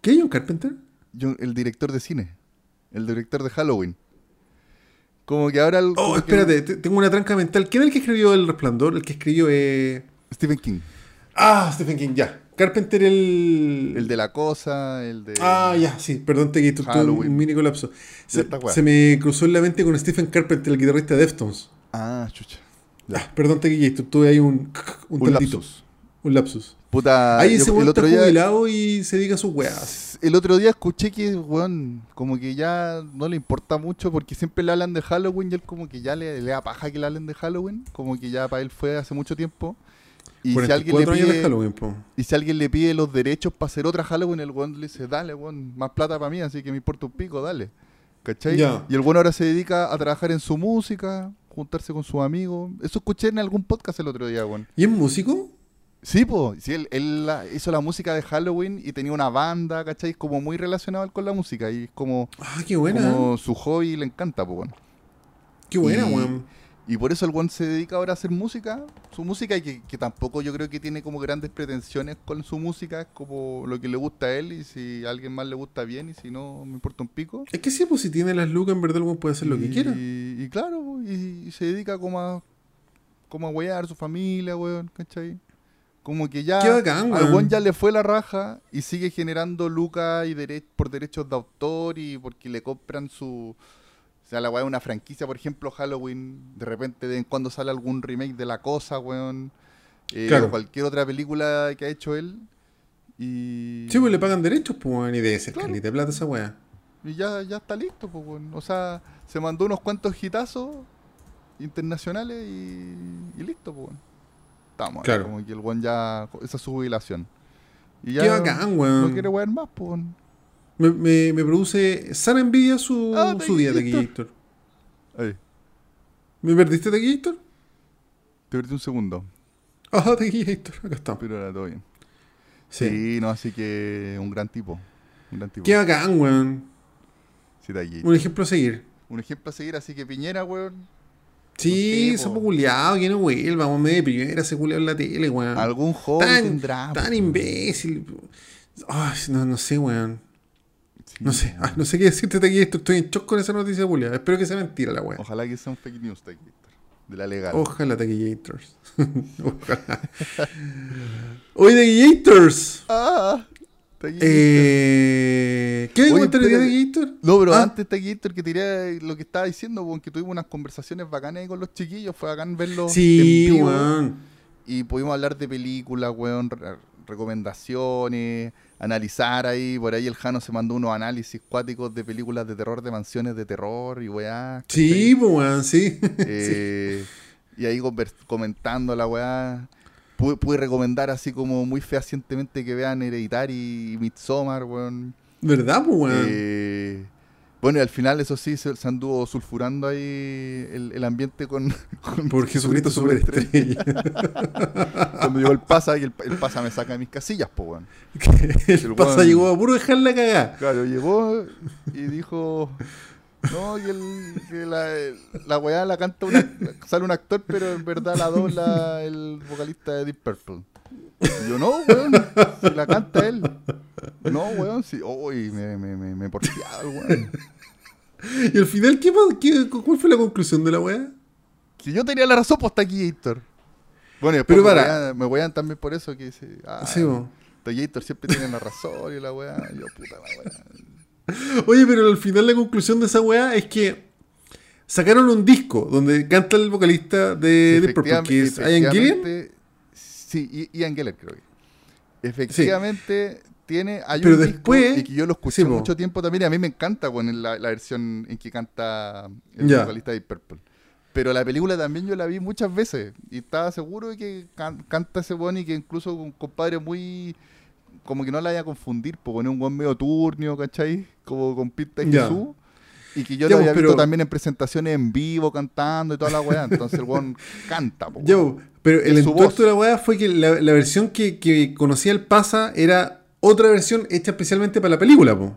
[SPEAKER 2] ¿Qué un Carpenter?
[SPEAKER 1] John- el director de cine. El director de Halloween. Como que ahora... el-
[SPEAKER 2] Oh,
[SPEAKER 1] que-
[SPEAKER 2] espérate, te- tengo una tranca mental. ¿Quién es el que escribió El Resplandor? El que escribió. Eh...
[SPEAKER 1] Stephen King.
[SPEAKER 2] Ah, Stephen King, ya. Carpenter, el.
[SPEAKER 1] El de La Cosa, el de...
[SPEAKER 2] Ah, ya, sí, perdón, te
[SPEAKER 1] Halloween.
[SPEAKER 2] un mini colapso. Se, me cruzó en la mente con Stephen Carpenter, el guitarrista de Deftones.
[SPEAKER 1] Ah, chucha.
[SPEAKER 2] Ah, perdón, te tuve ahí un, un,
[SPEAKER 1] Un
[SPEAKER 2] tantito,
[SPEAKER 1] lapsus.
[SPEAKER 2] un lapsus.
[SPEAKER 1] Puta,
[SPEAKER 2] ahí
[SPEAKER 1] yo-
[SPEAKER 2] ese
[SPEAKER 1] el
[SPEAKER 2] weón
[SPEAKER 1] otro
[SPEAKER 2] está
[SPEAKER 1] día...
[SPEAKER 2] jubilado y se dedica a sus weas.
[SPEAKER 1] El otro día escuché que, weón, como que ya no le importa mucho porque siempre le hablan de Halloween y él como que ya le, le da paja que le hablen de Halloween, como que ya para él fue hace mucho tiempo. Y si, alguien le
[SPEAKER 2] 44 años de
[SPEAKER 1] pide, y si alguien le pide los derechos para hacer otra Halloween, el weón le dice, dale, weón, más plata para mí, así que me importa un pico, dale. ¿Cachai? Y el weón ahora se dedica a trabajar en su música, juntarse con sus amigos. Eso escuché en algún podcast el otro día, weón.
[SPEAKER 2] ¿Y es músico?
[SPEAKER 1] Sí, pues, sí, él, él la- hizo la música de Halloween y tenía una banda, ¿cachai? Como muy relacionado con la música y es como,
[SPEAKER 2] Ah, qué buena.
[SPEAKER 1] como su hobby le encanta, pues, weón.
[SPEAKER 2] Qué buena, weón.
[SPEAKER 1] Y por eso el weón se dedica ahora a hacer música, su música, y que, que tampoco yo creo que tiene como grandes pretensiones con su música, es como lo que le gusta a él y si a alguien más le gusta bien y si no, me importa un pico.
[SPEAKER 2] Es que sí, pues si tiene las lucas, en verdad el weón puede hacer lo que
[SPEAKER 1] Y-
[SPEAKER 2] quiera.
[SPEAKER 1] Y claro, y, y se dedica como a, como a wear su familia, weón, ¿cachai? Como que ya
[SPEAKER 2] bacán,
[SPEAKER 1] al
[SPEAKER 2] weón
[SPEAKER 1] ya le fue la raja y sigue generando lucas y dere- por derechos de autor y porque le compran su... Sea, la weá es una franquicia, por ejemplo, Halloween, de repente de vez en cuando sale algún remake de La Cosa, weón. eh,
[SPEAKER 2] Claro.
[SPEAKER 1] O cualquier otra película que ha hecho él. Y...
[SPEAKER 2] Sí, pues le pagan derechos, pues, weón, y debe ser
[SPEAKER 1] Claro.
[SPEAKER 2] de plata esa weá.
[SPEAKER 1] Y ya, ya está listo, pues, weón. O sea, se mandó unos cuantos hitazos internacionales y, y listo, pues, weón. Estamos,
[SPEAKER 2] Claro.
[SPEAKER 1] como que el weón ya, esa es su jubilación. Y ya
[SPEAKER 2] Qué bacán, weón.
[SPEAKER 1] no quiere weón más, pues, weón.
[SPEAKER 2] Me, me, me produce sana envidia su,
[SPEAKER 1] Ah,
[SPEAKER 2] su día.
[SPEAKER 1] Taquillator. Ahí,
[SPEAKER 2] ¿Me perdiste, Taquillator?
[SPEAKER 1] te perdí un segundo,
[SPEAKER 2] Ah, Taquillator, acá está.
[SPEAKER 1] pero era todo bien.
[SPEAKER 2] Sí.
[SPEAKER 1] Sí, no, así que un gran tipo. Un gran tipo.
[SPEAKER 2] Qué bacán, weón.
[SPEAKER 1] Sí, de.
[SPEAKER 2] Un ejemplo a seguir.
[SPEAKER 1] Un ejemplo a seguir, así que Piñera, weón.
[SPEAKER 2] Sí, se
[SPEAKER 1] po.
[SPEAKER 2] culiado, que no vuelva, weón, me de primera se culiado en la tele, weón.
[SPEAKER 1] Algún hobby
[SPEAKER 2] tan,
[SPEAKER 1] tendrá.
[SPEAKER 2] tan imbécil. Ay, no, no sé, weón. No sé, no sé qué decirte, Taquillator. Estoy en shock con esa noticia, culiada. Espero que sea mentira la weón.
[SPEAKER 1] Ojalá que sea un fake news, aquí, De la legal.
[SPEAKER 2] Ojalá, Taquillators. Ojalá. Oye, Taquillators.
[SPEAKER 1] Ah, Taquillator.
[SPEAKER 2] Eh, ¿Qué
[SPEAKER 1] Oye,
[SPEAKER 2] comentario de?
[SPEAKER 1] No, pero
[SPEAKER 2] Ah.
[SPEAKER 1] antes Taquillator que tiré lo que estaba diciendo, porque tuvimos unas conversaciones bacanas con los chiquillos, fue bacán verlos
[SPEAKER 2] Sí,
[SPEAKER 1] en vivo
[SPEAKER 2] weón.
[SPEAKER 1] y pudimos hablar de películas, weón, re- recomendaciones, analizar ahí, por ahí el Jano se mandó unos análisis cuáticos de películas de terror, de mansiones de terror y weá.
[SPEAKER 2] Sí, pues, weón, sí.
[SPEAKER 1] Eh, y ahí comentando la weá. Pude, pude recomendar así como muy fehacientemente que vean Hereditary y Midsommar, weón.
[SPEAKER 2] ¿Verdad, pues, weón?
[SPEAKER 1] Eh, bueno, y al final, eso sí, se, se anduvo sulfurando ahí el, el ambiente con, con
[SPEAKER 2] Por Jesucristo Superestrella.
[SPEAKER 1] Cuando llegó el pasa, y el, el pasa me saca de mis casillas, po, weón.
[SPEAKER 2] el
[SPEAKER 1] El
[SPEAKER 2] pasa
[SPEAKER 1] weón-
[SPEAKER 2] llegó a puro dejar la cagada.
[SPEAKER 1] Claro, llegó y dijo. No, y el, que la, la weá la canta una, sale un actor, pero en verdad la dobla el vocalista de Deep Purple. Y yo, no, weón, si la canta él. No, weón, sí. Uy, me, me, me, me weón.
[SPEAKER 2] Y al final, ¿qué, ¿cuál fue la conclusión de la weá?
[SPEAKER 1] Si yo tenía la razón, pues está aquí Héctor. Bueno, y después
[SPEAKER 2] Pero
[SPEAKER 1] me,
[SPEAKER 2] para-
[SPEAKER 1] me wean también por eso que dice, ah,
[SPEAKER 2] Sí,
[SPEAKER 1] siempre tiene la razón y la weá. Yo, puta la weá.
[SPEAKER 2] Oye, pero al final la conclusión de esa weá es que sacaron un disco donde canta el vocalista de
[SPEAKER 1] Sí,
[SPEAKER 2] The Purple, que es Ian Gillian.
[SPEAKER 1] Sí, Ian Gillian creo que. Efectivamente, tiene. Hay
[SPEAKER 2] Pero
[SPEAKER 1] un disco
[SPEAKER 2] después-
[SPEAKER 1] y que yo lo escuché
[SPEAKER 2] sí,
[SPEAKER 1] mucho tiempo también y a mí me encanta bueno, la, la versión en que canta el
[SPEAKER 2] Ya.
[SPEAKER 1] vocalista de Purple. Pero la película también yo la vi muchas veces y estaba seguro de que can- canta ese weón y que incluso un compadre muy. Como que no la vaya a confundir, porque poner un buen medio turnio, ¿cachai? Como con pinta de
[SPEAKER 2] Ya.
[SPEAKER 1] Jesús. Y que yo lo había
[SPEAKER 2] pero-
[SPEAKER 1] visto también en presentaciones en vivo cantando y toda la weá. Entonces el weón canta, po,
[SPEAKER 2] po, pero el entuerto de la weá fue que la, la versión que, que conocía el Pasa era otra versión hecha especialmente para la película, po.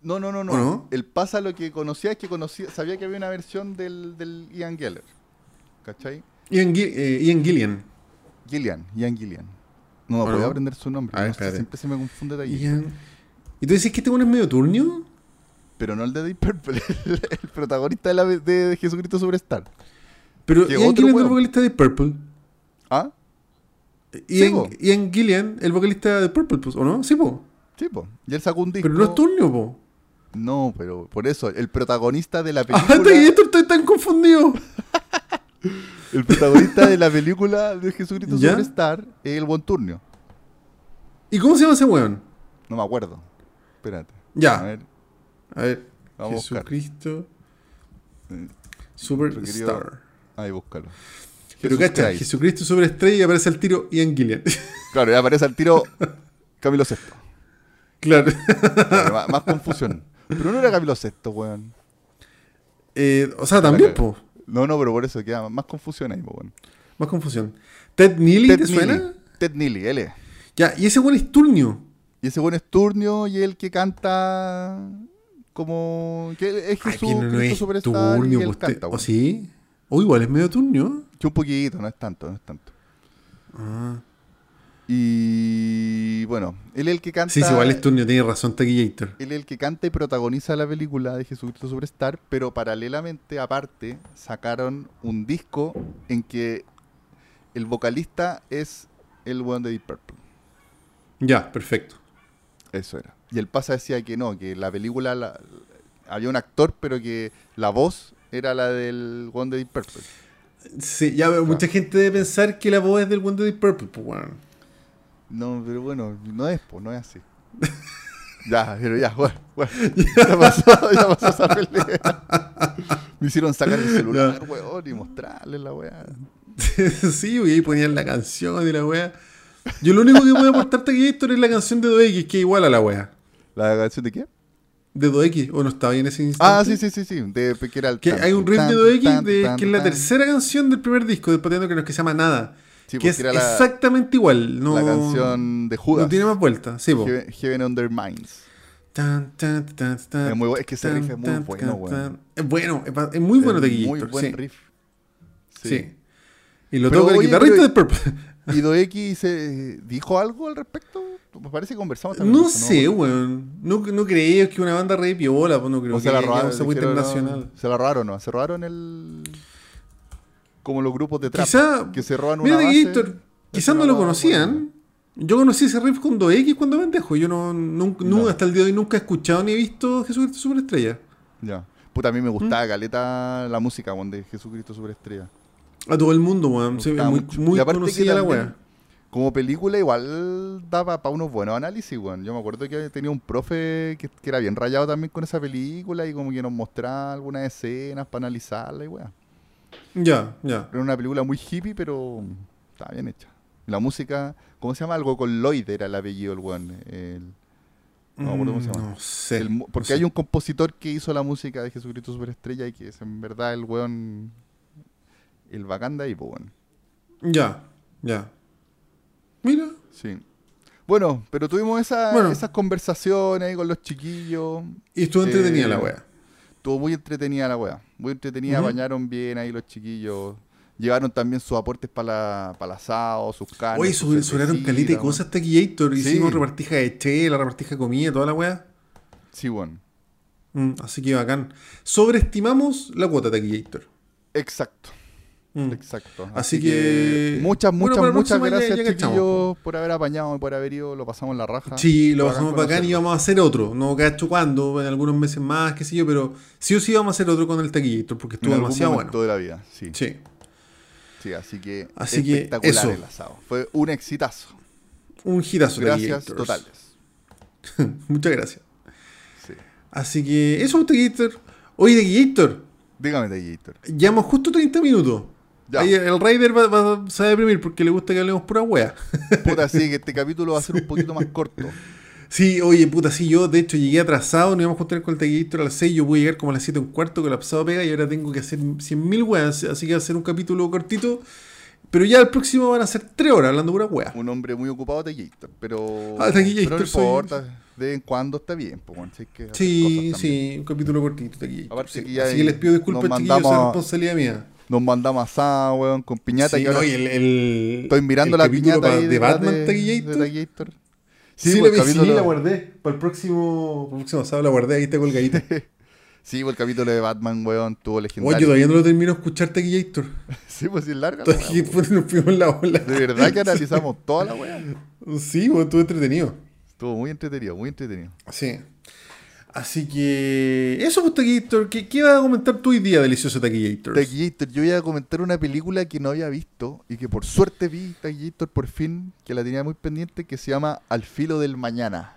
[SPEAKER 1] No, no, no, no.
[SPEAKER 2] ¿O no?
[SPEAKER 1] El pasa lo que conocía es que conocía, sabía que había una versión del, del Ian Geller. ¿Cachai?
[SPEAKER 2] Ian, eh, Ian Gillian.
[SPEAKER 1] Gillian, Ian Gillian. No me
[SPEAKER 2] ¿O
[SPEAKER 1] podía
[SPEAKER 2] no?
[SPEAKER 1] aprender su nombre.
[SPEAKER 2] A ver,
[SPEAKER 1] no sé, siempre se me confunde de ahí.
[SPEAKER 2] Ian- ¿Y tú dices que este weón es medio turnio?
[SPEAKER 1] Pero no el de Deep Purple, el, el protagonista de, la, de, de Jesucristo Superstar.
[SPEAKER 2] Pero Ian Gillian es el vocalista de Purple.
[SPEAKER 1] ¿Ah?
[SPEAKER 2] Ian,
[SPEAKER 1] po.
[SPEAKER 2] Ian Gillian, el vocalista de Purple, pues, ¿o no? Sí, po.
[SPEAKER 1] Sí, po. Y él sacó un disco.
[SPEAKER 2] Pero no es turnio, po.
[SPEAKER 1] No, pero por eso, el protagonista de la
[SPEAKER 2] Ah,
[SPEAKER 1] película.
[SPEAKER 2] esto estoy tan confundido.
[SPEAKER 1] el protagonista de la película de Jesucristo
[SPEAKER 2] ¿Ya?
[SPEAKER 1] Superstar es el buen turnio.
[SPEAKER 2] ¿Y cómo se llama ese weón?
[SPEAKER 1] No me acuerdo. Espérate.
[SPEAKER 2] Ya.
[SPEAKER 1] A ver.
[SPEAKER 2] A ver.
[SPEAKER 1] Vamos.
[SPEAKER 2] Jesucristo Superstar.
[SPEAKER 1] Ahí búscalo.
[SPEAKER 2] Pero cacha. Jesucristo Superestrella y aparece al tiro Ian Gillian.
[SPEAKER 1] Claro, ya aparece al tiro Camilo VI.
[SPEAKER 2] claro.
[SPEAKER 1] Claro, más, más confusión. Pero no era Camilo VI, weón.
[SPEAKER 2] Eh, o sea, también, po.
[SPEAKER 1] No, no, pero por eso queda más confusión ahí, po, weón.
[SPEAKER 2] Más confusión. ¿Ted Neely
[SPEAKER 1] Ted
[SPEAKER 2] te suena?
[SPEAKER 1] Ted Neely, él es.
[SPEAKER 2] Ya, y ese weón es turnio.
[SPEAKER 1] Y ese buen es turnio y el que canta como... Que es
[SPEAKER 2] Ay,
[SPEAKER 1] Jesús,
[SPEAKER 2] que no, no
[SPEAKER 1] Cristo
[SPEAKER 2] es turnio,
[SPEAKER 1] y
[SPEAKER 2] pues,
[SPEAKER 1] canta,
[SPEAKER 2] ¿O sí? O igual es medio turnio.
[SPEAKER 1] Sí, un poquito, no es tanto, no es tanto.
[SPEAKER 2] Ah.
[SPEAKER 1] Y bueno, él es el que canta...
[SPEAKER 2] Sí, sí, igual es turnio, tiene razón Taquillator.
[SPEAKER 1] Él es el que canta y protagoniza la película de Jesucristo Superstar, pero paralelamente, aparte, sacaron un disco en que el vocalista es el one de Deep Purple.
[SPEAKER 2] Ya, perfecto.
[SPEAKER 1] Eso era. Y el pasa decía que no, que la película la- había un actor, pero que la voz era la del one Deep Purple.
[SPEAKER 2] Sí, ya veo, mucha gente debe pensar que la voz es del One Deep Purple, pues weón.
[SPEAKER 1] No, pero bueno, no es, pues, no es así. ya, pero ya, bueno, bueno. Ya pasó, ya pasó esa pelea. Me hicieron sacar el celular, weón, y mostrarle la weá.
[SPEAKER 2] sí, y ahí ponían la canción y la wea. Yo lo único que voy a aportar Taquillator es la canción de 2X, que es igual a la wea.
[SPEAKER 1] ¿La canción de qué?
[SPEAKER 2] De 2X, o no estaba bien ese instante.
[SPEAKER 1] Ah, sí, sí, sí, sí. De que era el
[SPEAKER 2] Que
[SPEAKER 1] tan,
[SPEAKER 2] hay un riff
[SPEAKER 1] tan,
[SPEAKER 2] de 2X
[SPEAKER 1] tan,
[SPEAKER 2] de, que es la tercera canción del primer disco del Pateando que no es que se llama Nada.
[SPEAKER 1] Sí,
[SPEAKER 2] que
[SPEAKER 1] porque
[SPEAKER 2] es
[SPEAKER 1] la,
[SPEAKER 2] exactamente igual. No,
[SPEAKER 1] la canción de Judas.
[SPEAKER 2] No tiene más vuelta. Sí.
[SPEAKER 1] Heaven, Heaven Under Minds.
[SPEAKER 2] Tan, tan, tan, tan,
[SPEAKER 1] Es muy es que ese riff es muy bueno,
[SPEAKER 2] tan. Es bueno, es, muy bueno
[SPEAKER 1] Es
[SPEAKER 2] Taquillator.
[SPEAKER 1] Muy buen riff.
[SPEAKER 2] Sí. Y lo
[SPEAKER 1] Pero,
[SPEAKER 2] toca el guitarrista de Purple.
[SPEAKER 1] ¿Y Doeki se dijo algo al respecto? Me parece que conversamos también.
[SPEAKER 2] No sé, weón. No, no creo que una banda re piola, pues no creo
[SPEAKER 1] O
[SPEAKER 2] que
[SPEAKER 1] se la robaron. dijeron,
[SPEAKER 2] internacional.
[SPEAKER 1] no, se la robaron, ¿no? Se robaron el... Como los grupos de trap.
[SPEAKER 2] Quizá,
[SPEAKER 1] que se roban
[SPEAKER 2] mira,
[SPEAKER 1] una base.
[SPEAKER 2] Taquillator, quizás
[SPEAKER 1] se
[SPEAKER 2] no lo conocían.
[SPEAKER 1] bueno.
[SPEAKER 2] Yo conocí ese riff con 2X cuando pendejo. Yo no, nunca,
[SPEAKER 1] No.
[SPEAKER 2] hasta el día de hoy nunca he escuchado ni he visto Jesucristo Superestrella.
[SPEAKER 1] Ya. Puta, a mí me
[SPEAKER 2] ¿Mm?
[SPEAKER 1] gustaba caleta la música, de Jesucristo Superestrella.
[SPEAKER 2] A todo el mundo, weón. Sí, muy, muy conocida la weá.
[SPEAKER 1] Como película igual daba para unos buenos análisis, weón. Yo me acuerdo que tenía un profe que, que era bien rayado también con esa película y como que nos mostraba algunas escenas para analizarla y weón.
[SPEAKER 2] Ya, ya.
[SPEAKER 1] Era una película muy hippie, pero estaba bien hecha. La música, ¿cómo se llama? Algo con Lloyd era el apellido, el weón. El, no cómo se llama.
[SPEAKER 2] Mm, No sé.
[SPEAKER 1] el mu-
[SPEAKER 2] no
[SPEAKER 1] porque
[SPEAKER 2] sé.
[SPEAKER 1] hay un compositor que hizo la música de Jesucristo Superestrella y que es en verdad el weón. El bacán de ahí, pues.
[SPEAKER 2] Ya, ya. Mira.
[SPEAKER 1] Sí. Bueno, pero tuvimos esa-
[SPEAKER 2] Bueno.
[SPEAKER 1] esas conversaciones ahí con los chiquillos.
[SPEAKER 2] Y estuvo entretenida
[SPEAKER 1] Eh,
[SPEAKER 2] la weá.
[SPEAKER 1] Estuvo muy entretenida la weá. Muy entretenida, bañaron bien ahí los chiquillos. Llevaron también sus aportes para la, asado, sus carnes.
[SPEAKER 2] Oye,
[SPEAKER 1] sus
[SPEAKER 2] sobraron caleta de cosas Taquillator.
[SPEAKER 1] Sí.
[SPEAKER 2] Hicimos repartija de chela, repartija de comida, toda la weá.
[SPEAKER 1] Sí, bueno.
[SPEAKER 2] Mm, así que bacán. Sobreestimamos la cuota Taquillator.
[SPEAKER 1] Exacto.
[SPEAKER 2] Mm.
[SPEAKER 1] Exacto.
[SPEAKER 2] Así que-
[SPEAKER 1] muchas, muchas, muchas
[SPEAKER 2] ya-
[SPEAKER 1] gracias,
[SPEAKER 2] ya
[SPEAKER 1] chiquillos, por haber apañado y por haber ido. Lo pasamos en la raja.
[SPEAKER 2] Sí, lo pasamos bacán y
[SPEAKER 1] conocerlo.
[SPEAKER 2] vamos a hacer otro. No cacho cuándo, en algunos meses más, qué sé yo, pero sí o sí vamos a hacer otro con el Taquillator porque estuvo demasiado bueno.
[SPEAKER 1] de la vida, sí. sí.
[SPEAKER 2] Sí,
[SPEAKER 1] así que
[SPEAKER 2] Así que
[SPEAKER 1] espectacular
[SPEAKER 2] eso.
[SPEAKER 1] el asado. Fue un exitazo.
[SPEAKER 2] un girazo
[SPEAKER 1] Gracias
[SPEAKER 2] Taquillators.
[SPEAKER 1] totales.
[SPEAKER 2] Muchas gracias.
[SPEAKER 1] Sí.
[SPEAKER 2] Así que eso, Taquillator. Oye, Taquillator,
[SPEAKER 1] Dígame, Taquillator.
[SPEAKER 2] llevamos justo 30 minutos.
[SPEAKER 1] Ya.
[SPEAKER 2] Ahí el Raider va, va- se va a deprimir porque le gusta que hablemos pura wea.
[SPEAKER 1] Puta, sí, que este capítulo va a ser un poquito más corto.
[SPEAKER 2] Sí, oye, puta, sí, yo de hecho llegué atrasado, nos íbamos a juntar con el Taquillator a las 6, yo voy a llegar como a las 7 un cuarto colapsado pega y ahora tengo que hacer 100.000 weas, así que va a ser un capítulo cortito. Pero ya el próximo van a ser 3 horas hablando pura wea.
[SPEAKER 1] Un hombre muy ocupado, Taquillator. Pero,
[SPEAKER 2] Ah,
[SPEAKER 1] pero no
[SPEAKER 2] soy-.
[SPEAKER 1] De vez en cuando está bien. Pues, si que
[SPEAKER 2] Sí, sí, un capítulo cortito.
[SPEAKER 1] Aparte
[SPEAKER 2] sí. Así que les pido disculpas, chiquillos, es responsabilidad mía.
[SPEAKER 1] Nos mandamos asado, weón, con piñata.
[SPEAKER 2] Sí,
[SPEAKER 1] y ahora
[SPEAKER 2] no, y el, el-
[SPEAKER 1] estoy mirando
[SPEAKER 2] el
[SPEAKER 1] la
[SPEAKER 2] capítulo
[SPEAKER 1] piñata ahí
[SPEAKER 2] de Batman
[SPEAKER 1] de,
[SPEAKER 2] Taquillator.
[SPEAKER 1] de Taquillator.
[SPEAKER 2] Sí,
[SPEAKER 1] pues,
[SPEAKER 2] la,
[SPEAKER 1] el
[SPEAKER 2] vi, sí,
[SPEAKER 1] capítulo-
[SPEAKER 2] la guardé. Para el próximo, para el próximo sábado la guardé, ahí está colgadita.
[SPEAKER 1] Sí, pues el capítulo de Batman, weón, tuvo
[SPEAKER 2] Oye, yo
[SPEAKER 1] legendario.
[SPEAKER 2] todavía no lo termino de escuchar Taquillator.
[SPEAKER 1] Sí, pues sí, es larga. la
[SPEAKER 2] Todavía después nos fuimos la ola.
[SPEAKER 1] De verdad que analizamos toda la weá.
[SPEAKER 2] Sí, bueno, estuvo entretenido.
[SPEAKER 1] Estuvo muy entretenido, muy entretenido.
[SPEAKER 2] Sí. Así que. Eso, pues, Taquillator. ¿Qué, ¿Qué vas a comentar tú hoy día, delicioso Taquillator?
[SPEAKER 1] Taquillator, yo voy a comentar una película que no había visto y que por suerte vi, Taquillator, por fin, que la tenía muy pendiente, que se llama Al filo del mañana.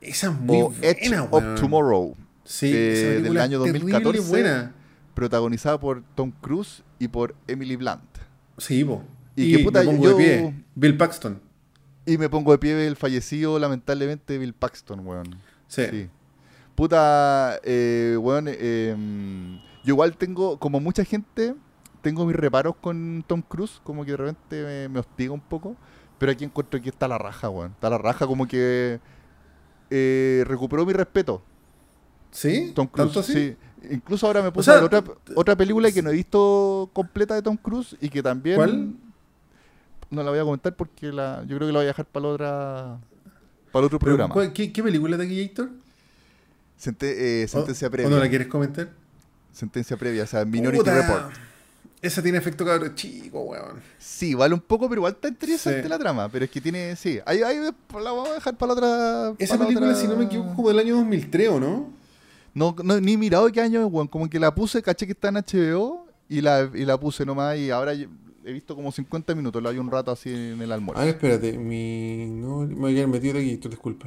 [SPEAKER 2] Esa es muy
[SPEAKER 1] o Edge
[SPEAKER 2] buena,
[SPEAKER 1] of
[SPEAKER 2] weón.
[SPEAKER 1] Tomorrow,
[SPEAKER 2] Sí,
[SPEAKER 1] eh, del año
[SPEAKER 2] es terrible
[SPEAKER 1] 2014.
[SPEAKER 2] buena.
[SPEAKER 1] protagonizada por Tom Cruise y por Emily Blunt.
[SPEAKER 2] Sí, po.
[SPEAKER 1] Y que, puta,
[SPEAKER 2] me pongo
[SPEAKER 1] yo-
[SPEAKER 2] de pie. Bill Paxton.
[SPEAKER 1] Y me pongo de pie el fallecido, lamentablemente, Bill Paxton, weón.
[SPEAKER 2] Sí.
[SPEAKER 1] Sí. Puta, eh, weón, eh, yo igual tengo, como mucha gente, tengo mis reparos con Tom Cruise, como que de repente me, me hostiga un poco, pero aquí encuentro que está la raja, weón. Está la raja, como que eh, recuperó mi respeto,
[SPEAKER 2] ¿Sí?
[SPEAKER 1] Tom Cruise.
[SPEAKER 2] ¿Tanto así?
[SPEAKER 1] Sí. Incluso ahora me puse
[SPEAKER 2] sea,
[SPEAKER 1] a ver otra, otra película que no he visto completa de Tom Cruise y que también...
[SPEAKER 2] ¿Cuál?
[SPEAKER 1] No la voy a comentar porque la, yo creo que la voy a dejar para la otra... Para el otro programa.
[SPEAKER 2] ¿cuál- ¿qué, ¿Qué película de Taquillator?
[SPEAKER 1] Sente- eh, sentencia
[SPEAKER 2] ¿O-
[SPEAKER 1] previa.
[SPEAKER 2] ¿O no la quieres comentar?
[SPEAKER 1] Sentencia previa, o sea, Minority
[SPEAKER 2] Puta,
[SPEAKER 1] Report.
[SPEAKER 2] Esa tiene efecto cabrón chico, weón.
[SPEAKER 1] Sí, vale un poco, pero igual está interesante
[SPEAKER 2] Sí.
[SPEAKER 1] la trama. Pero es que tiene, sí. Ahí, ahí la vamos a dejar para la otra.
[SPEAKER 2] Esa película,
[SPEAKER 1] otra-
[SPEAKER 2] si no me equivoco, como del año 2003, ¿o no?
[SPEAKER 1] No, no, ni mirado qué año es, weón. Como que la puse, caché que está en HBO y la, y la puse nomás. Y ahora he visto como 50 minutos. La vi un rato así en el almuerzo.
[SPEAKER 2] A ver, espérate. Mi... No, me voy a quedar metido Taquillator, disculpa.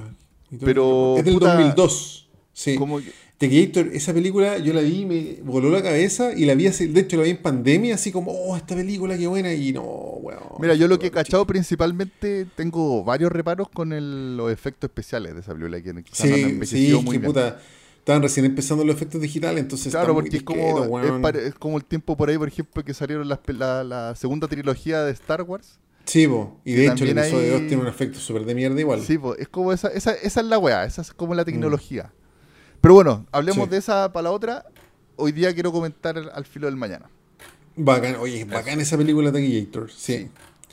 [SPEAKER 1] Pero,
[SPEAKER 2] Es del
[SPEAKER 1] puta,
[SPEAKER 2] 2002. Sí.
[SPEAKER 1] Como
[SPEAKER 2] Taquillator, esa película yo la vi, me voló la cabeza y la vi, hace- de hecho la vi en pandemia, así como, oh, esta película, qué buena, y no, weón.
[SPEAKER 1] Mira, yo lo que he cachado principalmente, tengo varios reparos con el- los efectos especiales de esa película. Que
[SPEAKER 2] Sí, sí,
[SPEAKER 1] muy bien.
[SPEAKER 2] puta, estaban recién empezando los efectos digitales, entonces
[SPEAKER 1] Claro, porque es como, es, como el tiempo por ahí, por ejemplo, que salieron las la, la segunda trilogía de Star Wars.
[SPEAKER 2] Sí, po, y de hecho el episodio
[SPEAKER 1] hay-
[SPEAKER 2] 2 tiene un efecto súper de mierda igual.
[SPEAKER 1] Sí, pues, es como esa, esa, esa es la weá, esa es como la tecnología. Pero bueno, hablemos
[SPEAKER 2] Sí.
[SPEAKER 1] de esa para la otra. Hoy día quiero comentar al, filo del mañana.
[SPEAKER 2] Bacán, oye, es bacán esa película Taquillator, sí.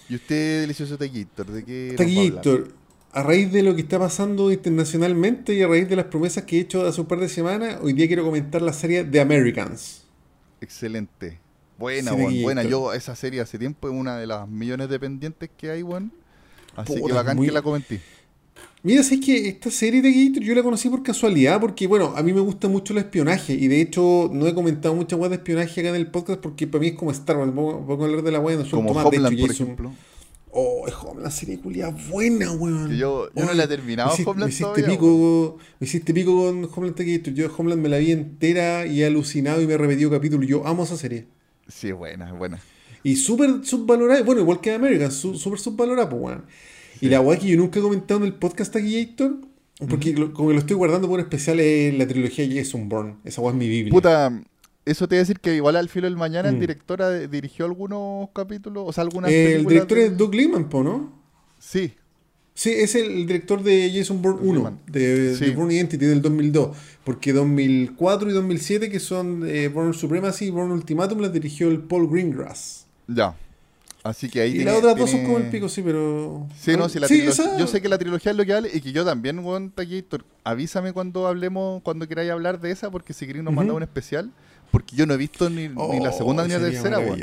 [SPEAKER 1] Y usted, delicioso Taquillator, ¿de qué va a?
[SPEAKER 2] Taquillator, a raíz de lo que está pasando internacionalmente y a raíz de las promesas que he hecho hace un par de semanas, hoy día quiero comentar la serie The Americans.
[SPEAKER 1] Excelente. Buena,
[SPEAKER 2] Sí, Taquillator.
[SPEAKER 1] buena. Yo esa serie hace tiempo es una de las millones de pendientes que hay, weón. Así que bacán
[SPEAKER 2] muy-
[SPEAKER 1] que la comenté.
[SPEAKER 2] Mira, sé que esta serie de Gator yo la conocí por casualidad, porque bueno, a mí me gusta mucho el espionaje, y de hecho no he comentado muchas weas de espionaje acá en el podcast, porque para mí es como Star Wars, puedo, puedo hablar de la wea, no suelto
[SPEAKER 1] Como
[SPEAKER 2] más, de hecho,
[SPEAKER 1] Homeland, por
[SPEAKER 2] Jason-
[SPEAKER 1] ejemplo.
[SPEAKER 2] Oh, es Homeland, serie culia buena, weón.
[SPEAKER 1] Que yo- yo no la he terminado,
[SPEAKER 2] me
[SPEAKER 1] Homeland,
[SPEAKER 2] me hiciste
[SPEAKER 1] todavía,
[SPEAKER 2] pico, me hiciste pico con Homeland Gator. Yo Homeland me la vi entera y he alucinado y me he repetido capítulos. Yo amo esa serie.
[SPEAKER 1] Sí, es buena, es buena.
[SPEAKER 2] Y súper subvalorada, bueno, igual que American, súper subvalorada, pues, weón. Y la weá que yo nunca he comentado en el podcast aquí, Héctor, porque lo- como que lo estoy guardando por un especial es la trilogía Jason Bourne. Esa weá es mi Biblia.
[SPEAKER 1] Puta, eso te voy a decir que igual al filo del mañana el
[SPEAKER 2] Mm.
[SPEAKER 1] directora de- dirigió algunos capítulos, o sea, algunas
[SPEAKER 2] Eh, el director
[SPEAKER 1] de-
[SPEAKER 2] es Doug Liman, po, ¿no?
[SPEAKER 1] Sí,
[SPEAKER 2] Sí, es el director de Jason Bourne
[SPEAKER 1] Doug
[SPEAKER 2] 1,
[SPEAKER 1] Liman.
[SPEAKER 2] de,
[SPEAKER 1] Sí.
[SPEAKER 2] de Bourne Identity del 2002. Porque 2004 y 2007, que son eh, Bourne Supremacy y Bourne Ultimatum, las dirigió el Paul Greengrass.
[SPEAKER 1] ya. Así que ahí
[SPEAKER 2] y
[SPEAKER 1] tiene-
[SPEAKER 2] las otras dos son como el pico, sí, pero.
[SPEAKER 1] Sí, no, si la
[SPEAKER 2] Sí,
[SPEAKER 1] trilogía-
[SPEAKER 2] esa-
[SPEAKER 1] yo sé que la trilogía es lo que vale y que yo también, weón, Taquillator, avísame cuando hablemos, cuando queráis hablar de esa, porque si queréis nos
[SPEAKER 2] Ujú.
[SPEAKER 1] mandamos un especial, Porque yo no he visto ni, ni la segunda ni la
[SPEAKER 2] Oh,
[SPEAKER 1] tercera, weón.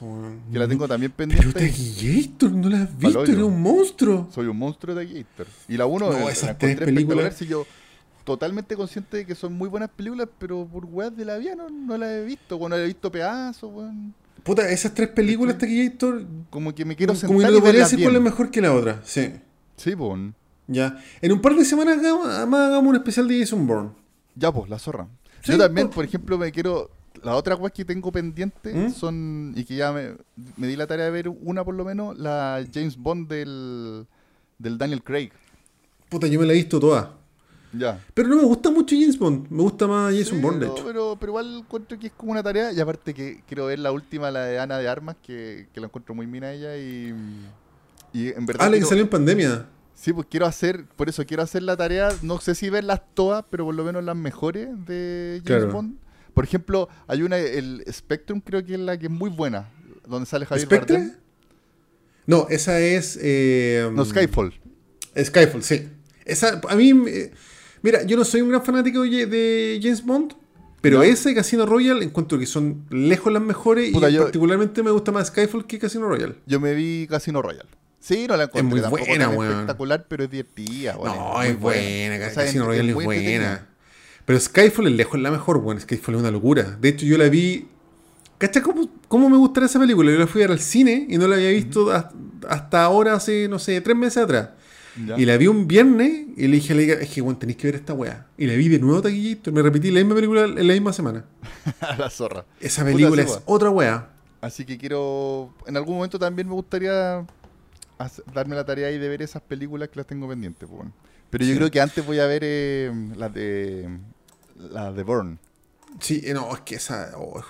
[SPEAKER 2] weón.
[SPEAKER 1] Que la tengo también
[SPEAKER 2] Pero
[SPEAKER 1] pendiente.
[SPEAKER 2] Taquillator, ¿no la has visto? Era un monstruo.
[SPEAKER 1] Soy un monstruo de Gator. Y la 1
[SPEAKER 2] No,
[SPEAKER 1] la
[SPEAKER 2] esas tres películas-
[SPEAKER 1] sí, yo totalmente consciente de que son muy buenas películas, pero por weas de la vida no, no las he visto. Bueno, he visto pedazos, weón.
[SPEAKER 2] Puta, esas tres películas, Taquillator,
[SPEAKER 1] Como que me quiero
[SPEAKER 2] como
[SPEAKER 1] sentar
[SPEAKER 2] que no
[SPEAKER 1] y
[SPEAKER 2] te podría decir cuál es mejor que la otra. Sí.
[SPEAKER 1] Sí, pues.
[SPEAKER 2] Ya. En un par de semanas hagamos, además hagamos un especial de Jason Bourne.
[SPEAKER 1] Ya, pues, la zorra.
[SPEAKER 2] Sí,
[SPEAKER 1] Yo también, por ejemplo, me quiero. Las otras weas que tengo pendientes
[SPEAKER 2] ¿Mm?
[SPEAKER 1] son. Y que ya me, me di la tarea de ver una por lo menos, la James Bond del, del Daniel Craig.
[SPEAKER 2] Puta, yo me la he visto toda.
[SPEAKER 1] Ya.
[SPEAKER 2] Pero no me gusta mucho James Bond. Me gusta más Jason
[SPEAKER 1] Sí,
[SPEAKER 2] Bourne, de
[SPEAKER 1] no,
[SPEAKER 2] hecho.
[SPEAKER 1] Pero, pero igual encuentro que es como una tarea. Y aparte que quiero ver la última, la de Ana de Armas, que, que la encuentro muy mina ella. Y, y en verdad.
[SPEAKER 2] Ah, la que salió en pandemia.
[SPEAKER 1] Sí, pues quiero hacer, por eso quiero hacer la tarea, no sé si verlas todas, pero por lo menos las mejores de James
[SPEAKER 2] Claro.
[SPEAKER 1] Bond. Por ejemplo, hay una, el Spectrum creo que es la que es muy buena, donde sale Javier
[SPEAKER 2] ¿Spectre?
[SPEAKER 1] Bardem.
[SPEAKER 2] No, esa es. eh,
[SPEAKER 1] No, Skyfall.
[SPEAKER 2] Skyfall, sí. Esa, a mí. eh, mira, yo no soy un gran fanático de, James Bond. Pero y Casino Royale encuentro que son lejos las mejores.
[SPEAKER 1] Puta,
[SPEAKER 2] y
[SPEAKER 1] yo-
[SPEAKER 2] particularmente me gusta más Skyfall que Casino Royale.
[SPEAKER 1] Yo me vi Casino Royale. Sí, no la encontré
[SPEAKER 2] muy
[SPEAKER 1] tampoco
[SPEAKER 2] buena,
[SPEAKER 1] tan espectacular, pero es divertida. weón,
[SPEAKER 2] no, es buena.
[SPEAKER 1] O sea,
[SPEAKER 2] Casino Royale es, buena. Pero Skyfall es lejos la mejor, weón. Skyfall es una locura. De hecho, yo la vi. ¿Cachai cómo, cómo me gustará esa película? Yo la fui a ver al cine y no la había visto hasta, hasta ahora, hace, no sé, tres meses atrás.
[SPEAKER 1] Ya.
[SPEAKER 2] Y la vi un viernes y le dije a la hija, es que, weón, tenéis que ver esta weá. Y la vi de nuevo, taquillito. Me repetí la misma película en la misma semana.
[SPEAKER 1] A la zorra.
[SPEAKER 2] Esa película es otra weá.
[SPEAKER 1] Así que quiero. En algún momento también me gustaría hacer- darme la tarea ahí de ver esas películas que las tengo pendientes. pues, bueno. Pero yo
[SPEAKER 2] Sí.
[SPEAKER 1] creo que antes voy a ver eh, las de. Las de Burn.
[SPEAKER 2] Sí, eh, no, es que esa. oh.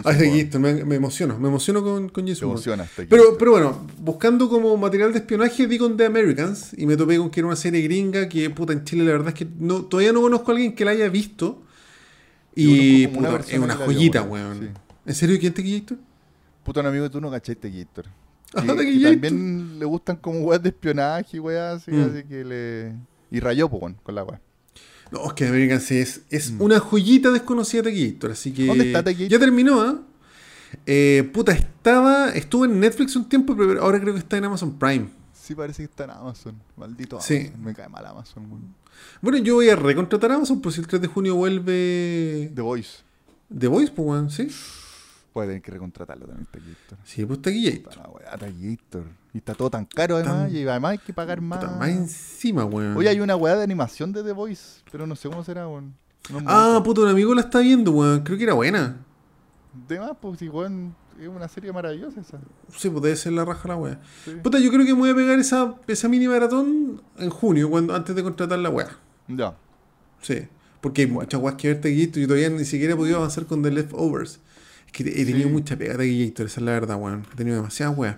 [SPEAKER 2] Ah, taquillito, me, me emociono. Me emociono con, con
[SPEAKER 1] Te
[SPEAKER 2] Jason Bourne.
[SPEAKER 1] este
[SPEAKER 2] Pero, pero bueno, buscando como material de espionaje vi con The Americans y me topé con que era una serie gringa que puta en Chile la verdad es que no, todavía no conozco a alguien que la haya visto. Y
[SPEAKER 1] una
[SPEAKER 2] puta, es una
[SPEAKER 1] que
[SPEAKER 2] joyita,
[SPEAKER 1] weón, sí.
[SPEAKER 2] ¿En serio quién te quillito?
[SPEAKER 1] Puta, un amigo de tú no cachaste Gator.
[SPEAKER 2] Ah,
[SPEAKER 1] Que,
[SPEAKER 2] de
[SPEAKER 1] que
[SPEAKER 2] Gator.
[SPEAKER 1] también le gustan como weas de espionaje weas así,
[SPEAKER 2] Mm.
[SPEAKER 1] así que le. Y rayó, pues, con la wea.
[SPEAKER 2] No, es que The Americans es, es una joyita desconocida de Gator, así que.
[SPEAKER 1] Mm. ¿Dónde está Gator?
[SPEAKER 2] Ya terminó, ¿ah? Eh, puta, estaba. Estuvo en Netflix un tiempo, pero ahora creo que está en Amazon Prime.
[SPEAKER 1] Sí, parece que está en Amazon. Maldito
[SPEAKER 2] Sí.
[SPEAKER 1] Amazon. Me cae mal Amazon, weón.
[SPEAKER 2] Bueno, yo voy a recontratar a Amazon por si el 3 de junio vuelve.
[SPEAKER 1] The Voice.
[SPEAKER 2] The Voice, pues, weón, ¿sí?
[SPEAKER 1] Puede tener que recontratarlo también, Gator.
[SPEAKER 2] Sí, pues está Gator.
[SPEAKER 1] Y está todo tan caro además,
[SPEAKER 2] Tan-
[SPEAKER 1] y además hay que pagar más.
[SPEAKER 2] Puta, más encima, weón.
[SPEAKER 1] Oye, hay una weá de animación de The Voice, pero no sé cómo será, weón. No
[SPEAKER 2] Ah, puta, un amigo la está viendo, weón. Creo que era buena.
[SPEAKER 1] De más, pues weón, es una serie maravillosa esa.
[SPEAKER 2] Sí, pues debe ser la raja la weá.
[SPEAKER 1] Sí.
[SPEAKER 2] Puta, yo creo que me voy a pegar esa, esa mini maratón en junio, cuando, antes de contratar la weá.
[SPEAKER 1] Ya.
[SPEAKER 2] Sí. Porque hay muchas weas que ver Taquillator y todavía ni siquiera he podido avanzar con The Leftovers. Es que he tenido
[SPEAKER 1] Sí.
[SPEAKER 2] mucha pega Taquillator, esa es la verdad, weón. He tenido demasiadas weas.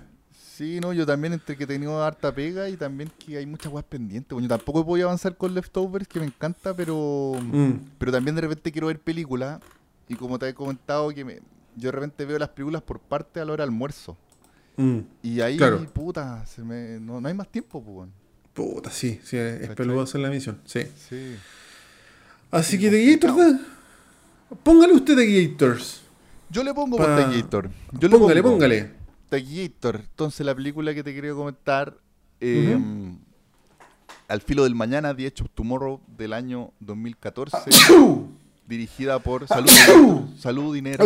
[SPEAKER 1] Sí, no, yo también entre que he tenido harta pega y también que hay muchas weas pendientes. weón. Yo tampoco he podido avanzar con Leftovers, que me encanta, pero
[SPEAKER 2] Mm.
[SPEAKER 1] pero también de repente quiero ver películas. Y como te he comentado, que me- yo de repente veo las películas por parte a la hora de almuerzo.
[SPEAKER 2] Mm.
[SPEAKER 1] Y ahí,
[SPEAKER 2] Claro.
[SPEAKER 1] puta, se me, no, no hay más tiempo, pues.
[SPEAKER 2] Puta, sí, sí, es peludo hacer la misión, sí.
[SPEAKER 1] Sí.
[SPEAKER 2] Así
[SPEAKER 1] Sí,
[SPEAKER 2] que Taquillator, ¿verdad? Póngale usted Taquillators.
[SPEAKER 1] Yo le pongo
[SPEAKER 2] Pa-
[SPEAKER 1] por Taquillator. Yo le
[SPEAKER 2] Póngale,
[SPEAKER 1] pongo
[SPEAKER 2] póngale.
[SPEAKER 1] Taquillator. Entonces, la película que te quería comentar, eh, Al filo del mañana, The Edge of Tomorrow, del año 2014, dirigida por Salud, Dinero- Salud Dinero.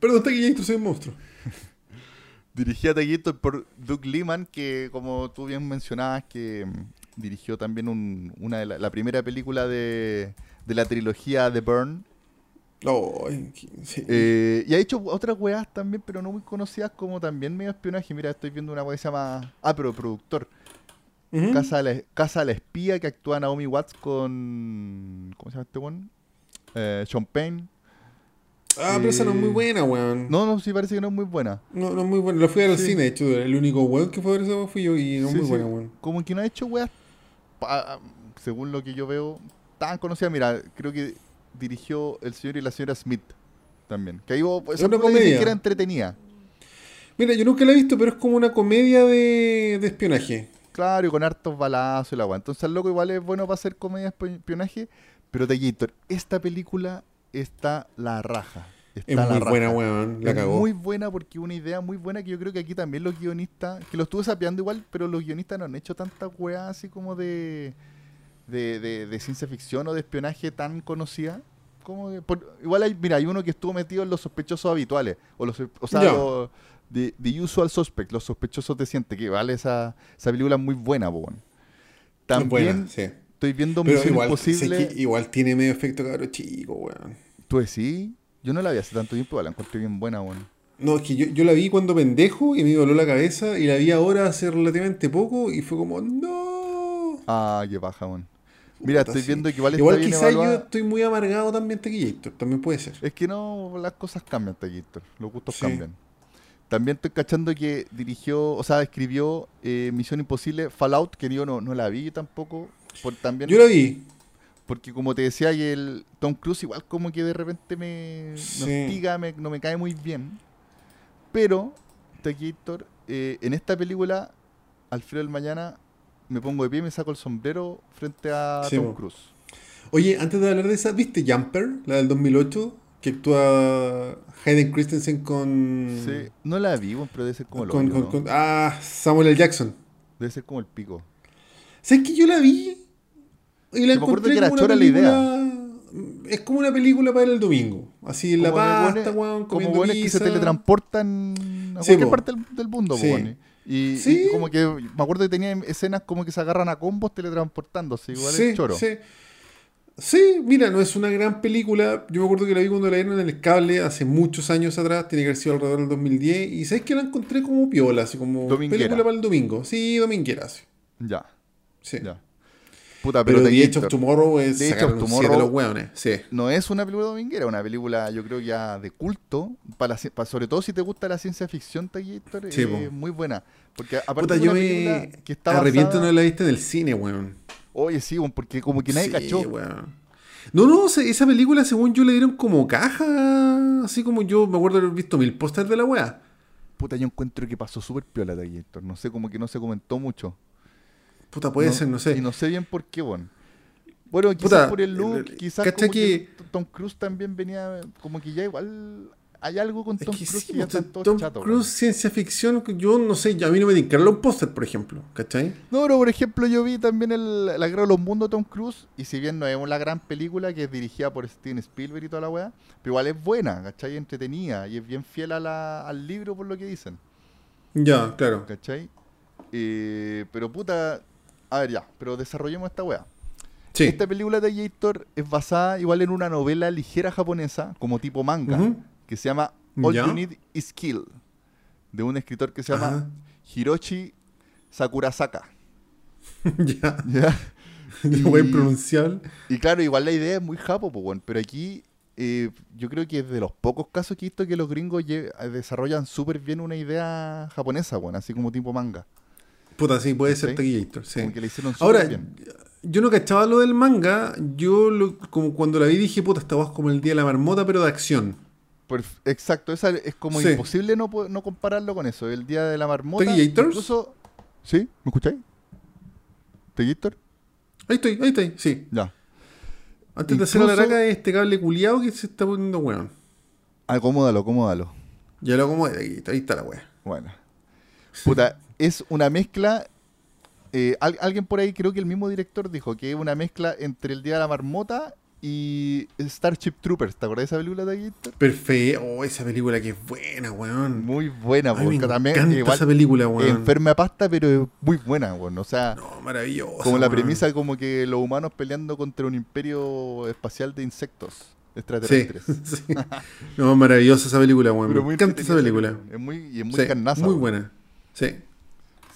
[SPEAKER 2] Perdón, Taquillator, soy un monstruo.
[SPEAKER 1] Dirigida Taquillator por Doug Liman, que como tú bien mencionabas, que mm, dirigió también un- una de la, la primera película de, de la trilogía The Burn.
[SPEAKER 2] Ay, sí.
[SPEAKER 1] Eh, y ha hecho otras weas también, pero no muy conocidas, como también medio espionaje. Mira, estoy viendo una wea que se llama. Ah, pero productor. Casa, de la, Casa de la Espía, que actúa Naomi Watts con. ¿Cómo se llama este one? Eh, Sean Payne.
[SPEAKER 2] Ah, pero esa no es muy
[SPEAKER 1] eh,
[SPEAKER 2] buena, weón.
[SPEAKER 1] No, no, sí parece que no es muy buena.
[SPEAKER 2] No, no es muy buena. Lo fui a ver al cine, de hecho. El único weón que fue a ver esa weón fui yo y no es
[SPEAKER 1] Sí,
[SPEAKER 2] muy buena, weón.
[SPEAKER 1] Como que no ha hecho weas, pa- según lo que yo veo, tan conocida. Mira, creo que dirigió El señor y la señora Smith también. Que ahí vos- esa
[SPEAKER 2] Una comedia.
[SPEAKER 1] que era entretenida.
[SPEAKER 2] Mira, yo nunca la he visto, pero es como una comedia de, de espionaje.
[SPEAKER 1] Claro, y con hartos balazos y la weá. Entonces el loco igual es bueno para hacer comedia de espi- espionaje. Pero Taquillator, esta película está la raja. está
[SPEAKER 2] Es
[SPEAKER 1] la
[SPEAKER 2] muy
[SPEAKER 1] raja.
[SPEAKER 2] buena, weón. La
[SPEAKER 1] es
[SPEAKER 2] cagó.
[SPEAKER 1] muy buena porque una idea muy buena que yo creo que aquí también los guionistas, que lo estuve sapeando igual, pero los guionistas no han hecho tantas weas así como de, de, de, de ciencia ficción o de espionaje tan conocida. Como por- igual hay, mira, hay uno que estuvo metido en los sospechosos habituales, o los o sea,
[SPEAKER 2] Ya.
[SPEAKER 1] los de, de Usual Suspect, los sospechosos decentes, que vale esa, esa película es muy buena.
[SPEAKER 2] Es
[SPEAKER 1] También
[SPEAKER 2] buena, sí.
[SPEAKER 1] estoy viendo
[SPEAKER 2] Pero igual,
[SPEAKER 1] Imposible.
[SPEAKER 2] que igual tiene medio efecto cabro chico, weón.
[SPEAKER 1] ¿Tú decís? Yo no la vi hace tanto tiempo, la encontré bien buena, weón.
[SPEAKER 2] No, es que yo, yo la vi cuando pendejo y me voló la cabeza y la vi ahora hace relativamente poco y fue como, no.
[SPEAKER 1] Ah, qué paja, weón. Mira, estoy viendo que igual,
[SPEAKER 2] Igual
[SPEAKER 1] está bien
[SPEAKER 2] quizás yo estoy muy amargado también Taquillator, también puede ser.
[SPEAKER 1] Es que no, las cosas cambian, Taquito. Los gustos
[SPEAKER 2] Sí.
[SPEAKER 1] cambian. También estoy cachando que dirigió, o sea, escribió eh, Misión Imposible, Fallout, que yo no, no la vi tampoco. Por, también,
[SPEAKER 2] Yo la vi.
[SPEAKER 1] Porque como te decía, y el Tom Cruise igual como que de repente me, hostiga, me- no me cae muy bien. Pero, Taquillator, eh, en esta película, al frío del mañana, me pongo de pie y me saco el sombrero frente a
[SPEAKER 2] Sí,
[SPEAKER 1] Tom. Cruise.
[SPEAKER 2] Oye, antes de hablar de esa, ¿viste Jumper? La del 2008, que actúa Hayden Christensen con...
[SPEAKER 1] Sí, no la vi, pero debe ser como el
[SPEAKER 2] Mm. con, con-
[SPEAKER 1] ¿no?
[SPEAKER 2] con- Ah, Samuel L. Jackson.
[SPEAKER 1] Debe ser como el pico.
[SPEAKER 2] ¿Sabes que yo la vi? Y la
[SPEAKER 1] me acuerdo
[SPEAKER 2] encontré
[SPEAKER 1] que era
[SPEAKER 2] como una
[SPEAKER 1] chora la idea.
[SPEAKER 2] película... Es como una película para el domingo. Así en la pasta, weón,
[SPEAKER 1] Como buenos que se teletransportan a
[SPEAKER 2] Sí,
[SPEAKER 1] cualquier
[SPEAKER 2] po.
[SPEAKER 1] parte del, del mundo,
[SPEAKER 2] Sí.
[SPEAKER 1] weón. Y,
[SPEAKER 2] Sí.
[SPEAKER 1] y como que me acuerdo que tenía escenas como que se agarran a combos teletransportándose, igual
[SPEAKER 2] sí,
[SPEAKER 1] es choro.
[SPEAKER 2] Sí. Sí, mira, no es una gran película. Yo me acuerdo que la vi cuando la dieron en el cable hace muchos años atrás, tiene que haber sido alrededor del 2010. Y sabes que la encontré como piola, así como
[SPEAKER 1] Dominguera.
[SPEAKER 2] película para el domingo. Sí, dominguera.
[SPEAKER 1] Ya,
[SPEAKER 2] sí.
[SPEAKER 1] ya. Puta,
[SPEAKER 2] Pero,
[SPEAKER 1] pero,
[SPEAKER 2] The
[SPEAKER 1] The
[SPEAKER 2] Edge of
[SPEAKER 1] Gator
[SPEAKER 2] Tomorrow es
[SPEAKER 1] The of
[SPEAKER 2] de
[SPEAKER 1] Tomorrow-
[SPEAKER 2] los hueones. Sí.
[SPEAKER 1] no es una película dominguera, una película yo creo ya de culto, para, la ci- para- sobre todo si te gusta la ciencia ficción, Taquillator,
[SPEAKER 2] Sí,
[SPEAKER 1] es
[SPEAKER 2] po.
[SPEAKER 1] muy buena. Porque aparte
[SPEAKER 2] Puta,
[SPEAKER 1] de
[SPEAKER 2] yo
[SPEAKER 1] una
[SPEAKER 2] me
[SPEAKER 1] película que está
[SPEAKER 2] arrepiento
[SPEAKER 1] basada-
[SPEAKER 2] no la viste en el cine, weón.
[SPEAKER 1] Oye, sí, weón, porque como que nadie
[SPEAKER 2] Sí,
[SPEAKER 1] cachó.
[SPEAKER 2] weón. No, no, esa película según yo le dieron como caja, así como yo me acuerdo de haber visto mil pósters de la wea.
[SPEAKER 1] Puta, yo encuentro que pasó súper piola Taquillator. No sé, como que no se comentó mucho.
[SPEAKER 2] Puta, puede ser, no sé.
[SPEAKER 1] Y no sé bien por qué, bueno. Bueno, quizás
[SPEAKER 2] Puta,
[SPEAKER 1] por el look,
[SPEAKER 2] el-
[SPEAKER 1] quizás
[SPEAKER 2] ¿cacha
[SPEAKER 1] como que...
[SPEAKER 2] que-
[SPEAKER 1] Tom Cruise también venía, como que ya igual hay algo con
[SPEAKER 2] Es
[SPEAKER 1] Tom
[SPEAKER 2] que
[SPEAKER 1] Cruise
[SPEAKER 2] sí,
[SPEAKER 1] que ya
[SPEAKER 2] puta,
[SPEAKER 1] están todos
[SPEAKER 2] Tom Cruise, ciencia ficción, yo no sé, a mí no me tincaron un póster, por ejemplo, ¿cachai?
[SPEAKER 1] No, pero por ejemplo yo vi también el, La Guerra de los Mundos de Tom Cruise, y si bien no es una gran película que es dirigida por Steven Spielberg y toda la weá, pero igual es buena, ¿cachai? Entretenida, y es bien fiel a la- al libro por lo que dicen.
[SPEAKER 2] Ya, claro.
[SPEAKER 1] ¿Cachai? Eh, pero puta, a ver ya, pero desarrollemos esta weá.
[SPEAKER 2] Sí.
[SPEAKER 1] Esta película de Gator es basada igual en una novela ligera japonesa, como tipo manga, que se llama All
[SPEAKER 2] Ya.
[SPEAKER 1] You Need Is Kill, de un escritor que se llama
[SPEAKER 2] Ajá.
[SPEAKER 1] Hiroshi Sakurasaka.
[SPEAKER 2] ya.
[SPEAKER 1] ¿ya?
[SPEAKER 2] Voy a pronunciar.
[SPEAKER 1] Y claro, igual la idea es muy japo, pues, pero aquí eh, yo creo que es de los pocos casos que he visto que los gringos desarrollan súper bien una idea japonesa, weón, así como tipo manga.
[SPEAKER 2] Puta, sí, puede ser. Taquillator, sí.
[SPEAKER 1] Como que la hicieron
[SPEAKER 2] Ahora,
[SPEAKER 1] bien.
[SPEAKER 2] yo no cachaba lo del manga, yo lo- como cuando la vi dije, puta, esta voz como el día de la marmota, pero de acción.
[SPEAKER 1] Perf- Exacto, esa es como
[SPEAKER 2] Sí.
[SPEAKER 1] imposible no, no compararlo con eso. El día de la marmota.
[SPEAKER 2] ¿Tequillators?
[SPEAKER 1] Incluso. ¿Sí? ¿Me escucháis? ¿Tequillator?
[SPEAKER 2] Ahí estoy, ahí estoy, sí.
[SPEAKER 1] Ya.
[SPEAKER 2] Antes de hacer la araca este cable culiado que se está poniendo weón.
[SPEAKER 1] Acomódalo, acomódalo.
[SPEAKER 2] Ya lo como ahí, está la wea.
[SPEAKER 1] Bueno. Puta, es una mezcla. eh, al- alguien por ahí, creo que el mismo director dijo que es una mezcla entre el día de la marmota y Starship Troopers. ¿Te acuerdas de esa película de Tequillator?
[SPEAKER 2] Perfecto. Oh, esa película que es buena, weón.
[SPEAKER 1] Muy buena,
[SPEAKER 2] Ay, me
[SPEAKER 1] porque también
[SPEAKER 2] encanta
[SPEAKER 1] igual
[SPEAKER 2] esa película, weón.
[SPEAKER 1] enferma a pasta, pero es muy buena, weón. O sea,
[SPEAKER 2] No, maravillosa.
[SPEAKER 1] Como la
[SPEAKER 2] weón.
[SPEAKER 1] premisa como que los humanos peleando contra un imperio espacial de insectos
[SPEAKER 2] Sí,
[SPEAKER 1] extraterrestres.
[SPEAKER 2] sí. No, maravillosa esa película, weón.
[SPEAKER 1] Pero
[SPEAKER 2] Me
[SPEAKER 1] muy
[SPEAKER 2] encanta esa película.
[SPEAKER 1] Es muy, y es muy
[SPEAKER 2] Sí,
[SPEAKER 1] carnaza.
[SPEAKER 2] Muy
[SPEAKER 1] weón.
[SPEAKER 2] buena. Sí.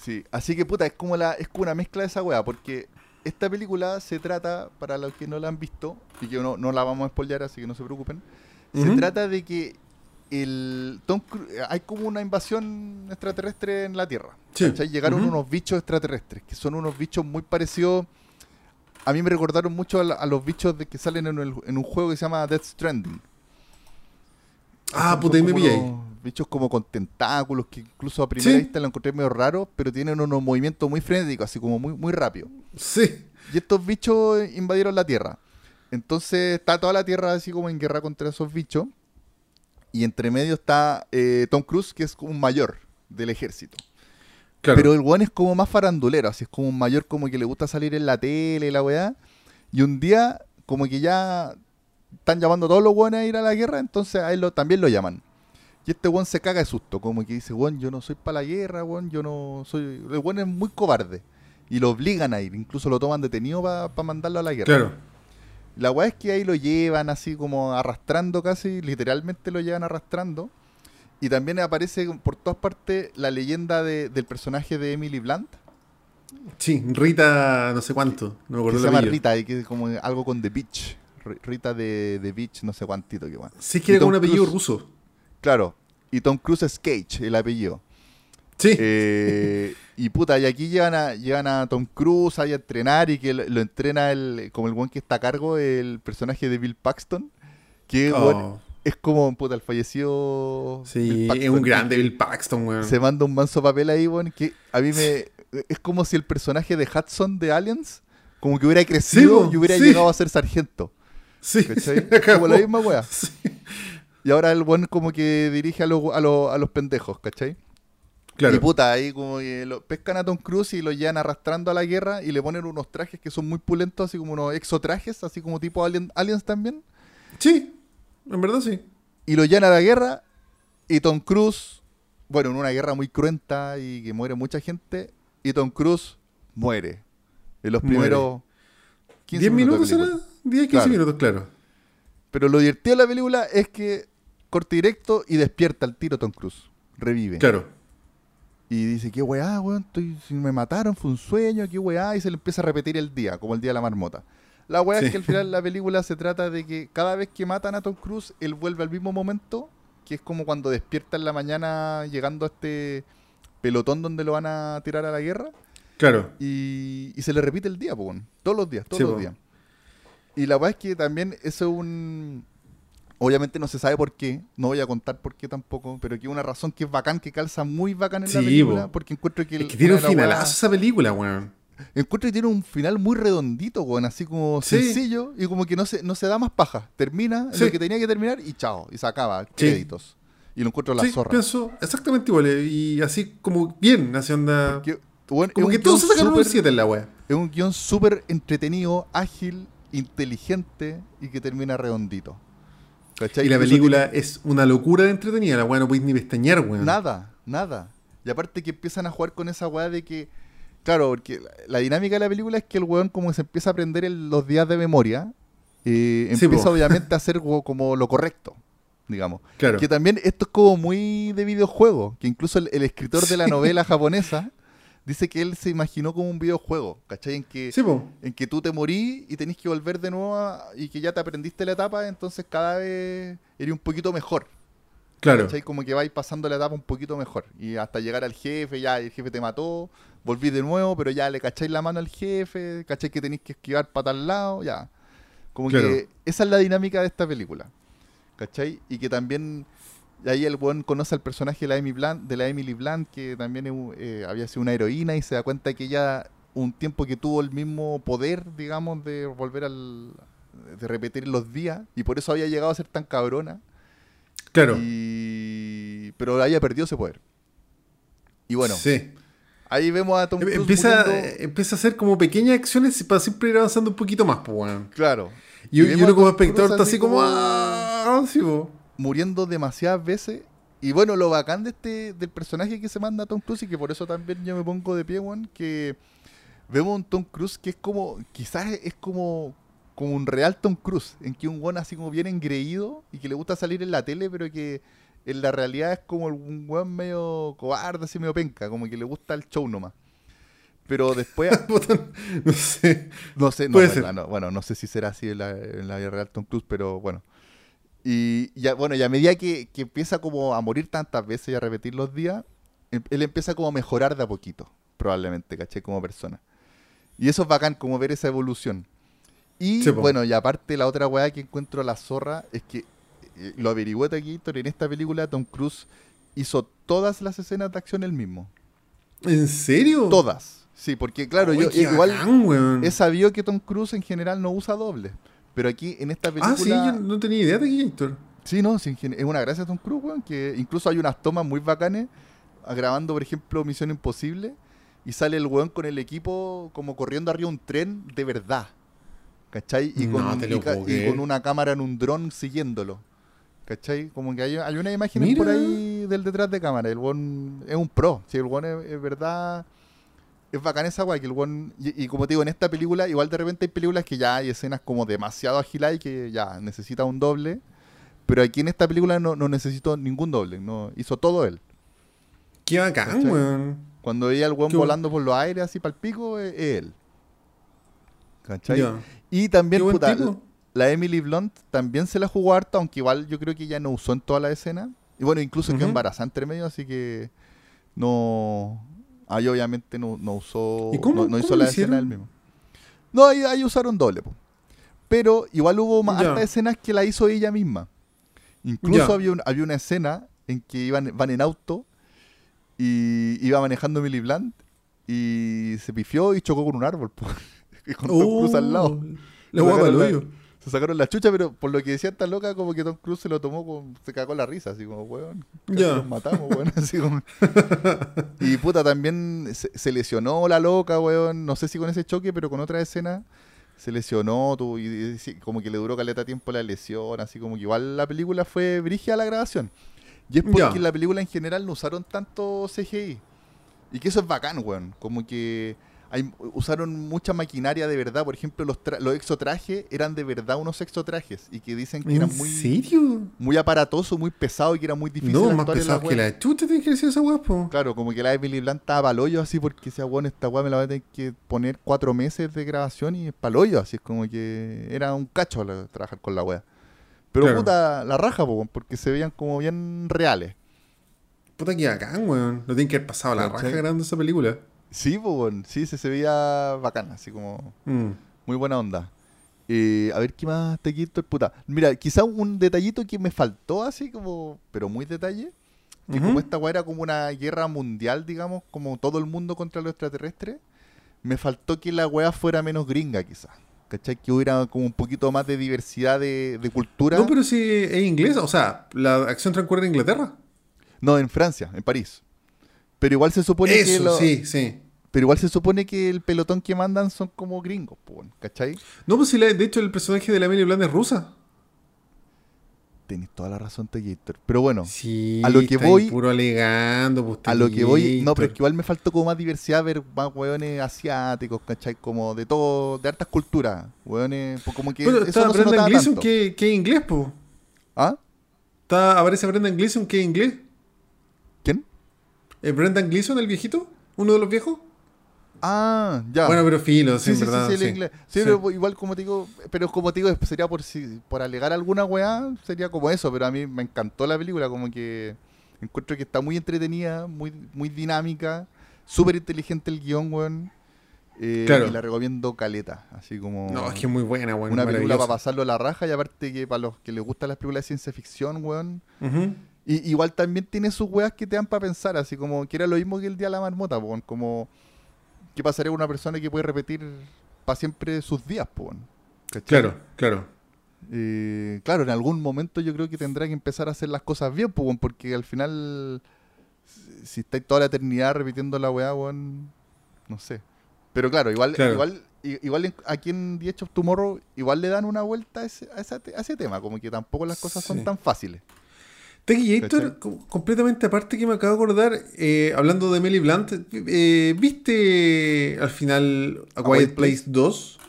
[SPEAKER 1] Sí. Así que puta, es como la, es como una mezcla de esa weá, porque esta película se trata, para los que no la han visto, y que no, no la vamos a spoilear, así que no se preocupen. Se trata de que el Tom Cru- hay como una invasión extraterrestre en la Tierra.
[SPEAKER 2] Sí.
[SPEAKER 1] Llegaron unos bichos extraterrestres, que son unos bichos muy parecidos. A mí me recordaron mucho a, la- a los bichos de que salen en, el- en un juego que se llama Death Stranding.
[SPEAKER 2] Ah, puta, ahí me pillé.
[SPEAKER 1] unos Bichos como con tentáculos, que incluso a primera
[SPEAKER 2] Sí.
[SPEAKER 1] vista lo encontré medio raro, pero tienen unos movimientos muy frenéticos, así como muy, muy rápido.
[SPEAKER 2] Sí.
[SPEAKER 1] Y estos bichos invadieron la Tierra. Entonces está toda la Tierra así como en guerra contra esos bichos. Y entre medio está eh, Tom Cruise, que es como un mayor del ejército.
[SPEAKER 2] Claro.
[SPEAKER 1] Pero el weón es como más farandulero, así es como un mayor como que le gusta salir en la tele y la weá. Y un día, como que ya están llamando a todos los weones a ir a la guerra, entonces a él lo, también lo llaman. Y este weón se caga de susto, como que dice, weón, yo no soy para la guerra, weón, yo no soy... El weón es muy cobarde. Y lo obligan a ir, incluso lo toman detenido para mandarlo a la guerra.
[SPEAKER 2] Claro.
[SPEAKER 1] La weá es que ahí lo llevan así como arrastrando casi, literalmente lo llevan arrastrando. Y también aparece por todas partes la leyenda de- del personaje de Emily Blunt,
[SPEAKER 2] Sí, Rita, no sé cuánto. No me
[SPEAKER 1] que
[SPEAKER 2] acuerdo
[SPEAKER 1] se
[SPEAKER 2] el
[SPEAKER 1] llama. Rita, y que es como algo con The Beach. Rita de The Beach, no sé cuántito que weón.
[SPEAKER 2] Sí, es que era como un apellido ruso.
[SPEAKER 1] Claro. Y Tom Cruise es Cage, el apellido.
[SPEAKER 2] Sí.
[SPEAKER 1] Eh, y puta, y aquí llevan a, llevan a Tom Cruise ahí a entrenar y que lo, lo entrena el, como el buen que está a cargo, el personaje de Bill Paxton. Que
[SPEAKER 2] Oh,
[SPEAKER 1] es como puta, el fallecido.
[SPEAKER 2] sí, es un grande Bill Paxton, weón.
[SPEAKER 1] Se manda un manso papel ahí, weón, que a mí me. Es como si el personaje de Hudson de Aliens, como que hubiera crecido y hubiera
[SPEAKER 2] sí.
[SPEAKER 1] llegado a ser sargento.
[SPEAKER 2] Sí,
[SPEAKER 1] como la misma wea.
[SPEAKER 2] Sí.
[SPEAKER 1] Y ahora el buen como que dirige a los, a los, a los pendejos, ¿cachai?
[SPEAKER 2] Claro.
[SPEAKER 1] Y puta, ahí como que lo, pescan a Tom Cruise y lo llevan arrastrando a la guerra y le ponen unos trajes que son muy pulentos, así como unos exotrajes, así como tipo alien- aliens también.
[SPEAKER 2] Sí, en verdad sí.
[SPEAKER 1] Y lo llevan a la guerra y Tom Cruise, bueno, en una guerra muy cruenta y que muere mucha gente, y Tom Cruise muere. En los
[SPEAKER 2] Muere.
[SPEAKER 1] primeros 15
[SPEAKER 2] ¿10 minutos
[SPEAKER 1] de
[SPEAKER 2] será?
[SPEAKER 1] película.
[SPEAKER 2] 10, 15
[SPEAKER 1] Claro.
[SPEAKER 2] minutos, claro.
[SPEAKER 1] Pero lo divertido de la película es que corte directo y despierta al tiro Tom Cruise. Revive.
[SPEAKER 2] Claro.
[SPEAKER 1] Y dice, qué weá, weón, estoy, si me mataron, fue un sueño, qué weá, y se le empieza a repetir el día, como el día de la marmota. La weá
[SPEAKER 2] Sí.
[SPEAKER 1] es que al final la película se trata de que cada vez que matan a Tom Cruise, él vuelve al mismo momento, que es como cuando despierta en la mañana llegando a este pelotón donde lo van a tirar a la guerra,
[SPEAKER 2] Claro.
[SPEAKER 1] y, y se le repite el día, weón. todos los días, todos
[SPEAKER 2] Sí,
[SPEAKER 1] los
[SPEAKER 2] po.
[SPEAKER 1] días. Y la weá es que también eso es un... Obviamente no se sabe por qué, no voy a contar por qué tampoco, pero que es una razón que es bacán, que calza muy bacán en la
[SPEAKER 2] Sí,
[SPEAKER 1] película,
[SPEAKER 2] po.
[SPEAKER 1] porque encuentro que...
[SPEAKER 2] Es
[SPEAKER 1] el-
[SPEAKER 2] que tiene un finalazo esa película, weón.
[SPEAKER 1] Encuentro que tiene un final muy redondito, weón, así como
[SPEAKER 2] Sí.
[SPEAKER 1] sencillo y como que no se, no se da más paja. Termina
[SPEAKER 2] Sí.
[SPEAKER 1] lo que tenía que terminar y chao, y se acaba, créditos. Y lo encuentro la
[SPEAKER 2] sí,
[SPEAKER 1] zorra.
[SPEAKER 2] pienso exactamente igual. eh, Y así como bien, así onda.
[SPEAKER 1] Porque,
[SPEAKER 2] como
[SPEAKER 1] es
[SPEAKER 2] que todos se sacaron un
[SPEAKER 1] súper-
[SPEAKER 2] 7 en la wea.
[SPEAKER 1] Es un guion súper entretenido, ágil, inteligente y que termina redondito. ¿Cachai?
[SPEAKER 2] Y la película es una locura de entretenida. La wea no podéis ni pestañear, weón.
[SPEAKER 1] Nada, nada. Y aparte que empiezan a jugar con esa weá de que. Claro, porque la, la dinámica de la película es que el weón, como se empieza a aprender el- los días de memoria, eh,
[SPEAKER 2] Sí,
[SPEAKER 1] empieza
[SPEAKER 2] po.
[SPEAKER 1] obviamente a hacer como lo correcto, digamos.
[SPEAKER 2] Claro.
[SPEAKER 1] Que también esto es como muy de videojuego, que incluso el, el escritor de la novela japonesa dice que él se imaginó como un videojuego, ¿cachai? En que,
[SPEAKER 2] Sí,
[SPEAKER 1] en que tú te morís y tenés que volver de nuevo a- y que ya te aprendiste la etapa, entonces cada vez eres un poquito mejor.
[SPEAKER 2] Claro.
[SPEAKER 1] ¿Cachai? Como que vais pasando la etapa un poquito mejor. Y hasta llegar al jefe, ya el jefe te mató, volví de nuevo, pero ya le cacháis la mano al jefe, cacháis que tenéis que esquivar para tal lado, ya. Como
[SPEAKER 2] Claro.
[SPEAKER 1] que esa es la dinámica de esta película. ¿Cachai? Y que también y ahí el buen conoce al personaje de la, Emily Blunt, de la Emily Blunt, que también eh, había sido una heroína y se da cuenta que ella un tiempo que tuvo el mismo poder, digamos, de volver al... de repetir los días y por eso había llegado a ser tan cabrona.
[SPEAKER 2] Claro.
[SPEAKER 1] Y... Pero haya perdido ese poder. Y bueno,
[SPEAKER 2] Sí.
[SPEAKER 1] ahí vemos a Tom Cruise
[SPEAKER 2] Empieza,
[SPEAKER 1] muriendo-
[SPEAKER 2] empieza a hacer como pequeñas acciones para siempre ir avanzando un poquito más, pues, weón.
[SPEAKER 1] Claro.
[SPEAKER 2] Y, uno como espectador está así como. "Ah", sí.
[SPEAKER 1] Muriendo demasiadas veces. Y bueno, lo bacán de este, del personaje que se manda a Tom Cruise y que por eso también yo me pongo de pie, weón, que vemos un Tom Cruise que es como, quizás es como, como un real Tom Cruise, en que un weón así como bien engreído y que le gusta salir en la tele, pero que en la realidad es como un weón medio cobarde, así medio penca, como que le gusta el show nomás. Pero después,
[SPEAKER 2] no sé.
[SPEAKER 1] no sé, no,
[SPEAKER 2] Puede
[SPEAKER 1] verdad,
[SPEAKER 2] ser.
[SPEAKER 1] no, bueno, no sé si será así en la, en la vida real Tom Cruise, pero bueno. Y ya, bueno, y a medida que, que empieza como a morir tantas veces y a repetir los días, em- él empieza como a mejorar de a poquito, probablemente, ¿caché? Como persona. Y eso es bacán, como ver esa evolución. Y
[SPEAKER 2] Sí,
[SPEAKER 1] bueno, y aparte la otra weá que encuentro a la zorra es que, eh, lo averigué aquí, en esta película Tom Cruise hizo todas las escenas de acción él mismo.
[SPEAKER 2] ¿En serio?
[SPEAKER 1] Todas. Sí, porque claro, yo igual
[SPEAKER 2] bacán.
[SPEAKER 1] He sabido que Tom Cruise en general no usa doble. Pero aquí en esta película.
[SPEAKER 2] Ah, sí, yo no tenía idea de Gator.
[SPEAKER 1] Sí, no, sí, es una gracia de Tom Cruise, weón, que incluso hay unas tomas muy bacanes grabando, por ejemplo, Misión Imposible y sale el weón con el equipo como corriendo arriba un tren de verdad. ¿Cachai? Y con,
[SPEAKER 2] No
[SPEAKER 1] y una cámara en un dron siguiéndolo. ¿Cachai? Como que hay, hay una imagen
[SPEAKER 2] Mira.
[SPEAKER 1] por ahí del detrás de cámara. El weón es un pro. Si el weón es, es verdad. Es bacán esa weá que el weón. Y, y como te digo, en esta película, igual de repente hay películas que ya hay escenas como demasiado agiladas y que ya necesita un doble. Pero aquí en esta película no, no necesitó ningún doble. No, hizo todo él.
[SPEAKER 2] Qué bacán, weón.
[SPEAKER 1] Cuando veía al weón
[SPEAKER 2] Qué
[SPEAKER 1] volando por los aires así para el pico, es, es él. ¿Cachai? Y también, puta, la Emily Blunt también se la jugó harto, aunque igual yo creo que ella no usó en toda la escena. Y bueno, incluso quedó
[SPEAKER 2] Ujú.
[SPEAKER 1] embarazada entre medio, así que no. Ahí obviamente no, no usó.
[SPEAKER 2] ¿Y cómo-
[SPEAKER 1] no, no hizo la escena él mismo. No, ahí, ahí usaron doble, po. Pero igual hubo más hartas escenas que la hizo ella misma. Incluso había, un- había una escena en que iban, van en auto y iba manejando Emily Blunt y se pifió y chocó con un árbol, po. y con al lado.
[SPEAKER 2] Oh, La guapa.
[SPEAKER 1] Se sacaron la chucha, pero por lo que decía esta loca, como que Tom Cruise se lo tomó, con, se cagó la risa, así como, weón,
[SPEAKER 2] Ya.
[SPEAKER 1] nos matamos, weón, así como... Y puta, también se, se lesionó la loca, weón, no sé si con ese choque, pero con otra escena se lesionó, tu, y, como que le duró caleta tiempo la lesión, así como que igual la película fue brígida la grabación. Y es porque en la película en general no usaron tanto CGI. Y que eso es bacán, weón. Como que hay, usaron mucha maquinaria de verdad. Por ejemplo, los, tra- los exotrajes eran de verdad unos exotrajes. Y que dicen que
[SPEAKER 2] ¿En
[SPEAKER 1] eran muy,
[SPEAKER 2] serio?
[SPEAKER 1] muy aparatosos, muy pesados y que era muy difícil
[SPEAKER 2] No, más pesado
[SPEAKER 1] la
[SPEAKER 2] que
[SPEAKER 1] weá.
[SPEAKER 2] la chucha tiene que decir esa guapo.
[SPEAKER 1] Claro, como que la Emily Blunt estaba paloyo así porque ese weón, esta weá me la voy a tener que poner cuatro meses de grabación y es paloyo, así es como que era un cacho la- trabajar con la weá. Pero
[SPEAKER 2] Claro.
[SPEAKER 1] puta, la raja, po, porque se veían como bien reales.
[SPEAKER 2] Puta que bacán, weón. No tienen que haber pasado la raja grabando esa película.
[SPEAKER 1] Sí, weón, sí, se, se veía bacán, así como
[SPEAKER 2] Mm.
[SPEAKER 1] muy buena onda. Eh, a ver qué más te quito puta. Mira, quizá un detallito que me faltó así como, pero muy detalle. Que como esta weá era como una guerra mundial, digamos, como todo el mundo contra los extraterrestres, me faltó que la weá fuera menos gringa quizá. ¿Cachai? Que hubiera como un poquito más de diversidad de, de cultura.
[SPEAKER 2] No, pero si es inglesa, o sea, la acción transcurre en Inglaterra.
[SPEAKER 1] No, en Francia, en París. Pero igual se supone que
[SPEAKER 2] Eso,
[SPEAKER 1] lo-
[SPEAKER 2] sí, sí.
[SPEAKER 1] Pero igual se supone que el pelotón que mandan son como gringos, po, ¿cachai?
[SPEAKER 2] No, pues si la- de hecho el personaje de la Emily Blunt es rusa.
[SPEAKER 1] Tenés toda la razón, Tegator. Pero bueno,
[SPEAKER 2] Sí,
[SPEAKER 1] A lo que
[SPEAKER 2] está
[SPEAKER 1] voy-
[SPEAKER 2] puro alegando, pues,
[SPEAKER 1] a lo que voy, no, pero es que igual me faltó como más diversidad, ver más hueones asiáticos, ¿cachai? Como de todo, de hartas culturas, hueones, pues como que
[SPEAKER 2] Bueno,
[SPEAKER 1] eso
[SPEAKER 2] está
[SPEAKER 1] no se tanto.
[SPEAKER 2] que, que inglés, pues.
[SPEAKER 1] ¿Ah?
[SPEAKER 2] Está, aparece Brendan Gleeson que es inglés.
[SPEAKER 1] ¿Quién?
[SPEAKER 2] ¿Es Brendan Gleeson, el viejito? ¿Uno de los viejos?
[SPEAKER 1] Ah, ya.
[SPEAKER 2] Bueno, pero filo, sí,
[SPEAKER 1] sí,
[SPEAKER 2] en
[SPEAKER 1] sí,
[SPEAKER 2] verdad.
[SPEAKER 1] sí, sí, el
[SPEAKER 2] sí.
[SPEAKER 1] inglés. Sí,
[SPEAKER 2] Sí.
[SPEAKER 1] pero igual como te digo, pero como te digo, sería por si, por alegar alguna weá, sería como eso, pero a mí me encantó la película, como que encuentro que está muy entretenida, muy, muy dinámica, súper inteligente el guion, weón. Eh,
[SPEAKER 2] Claro.
[SPEAKER 1] Y la recomiendo caleta, así como...
[SPEAKER 2] No, es que es muy buena, weón.
[SPEAKER 1] una película para pasarlo a la raja y aparte que para los que les gustan las películas de ciencia ficción, weón. Y, igual también tiene sus weas que te dan para pensar, así como que era lo mismo que el día de la marmota, weón. Como, ¿qué pasaría con una persona que puede repetir para siempre sus días? ¿Cachai?
[SPEAKER 2] Claro, claro.
[SPEAKER 1] Eh, claro, en algún momento yo creo que tendrá que empezar a hacer las cosas bien, pues, porque al final, si- estáis toda la eternidad repitiendo la weá, weón, no sé. Pero claro, igual,
[SPEAKER 2] Claro.
[SPEAKER 1] igual, igual aquí en The Edge of Tomorrow, igual le dan una vuelta a ese, a a ese tema, como que tampoco las cosas
[SPEAKER 2] Sí.
[SPEAKER 1] son tan fáciles. ¿Cachai?
[SPEAKER 2] co- completamente aparte que me acabo de acordar, eh, hablando de Emily Blunt, eh, ¿viste al final A
[SPEAKER 1] A
[SPEAKER 2] Quiet Place
[SPEAKER 1] Place?
[SPEAKER 2] 2?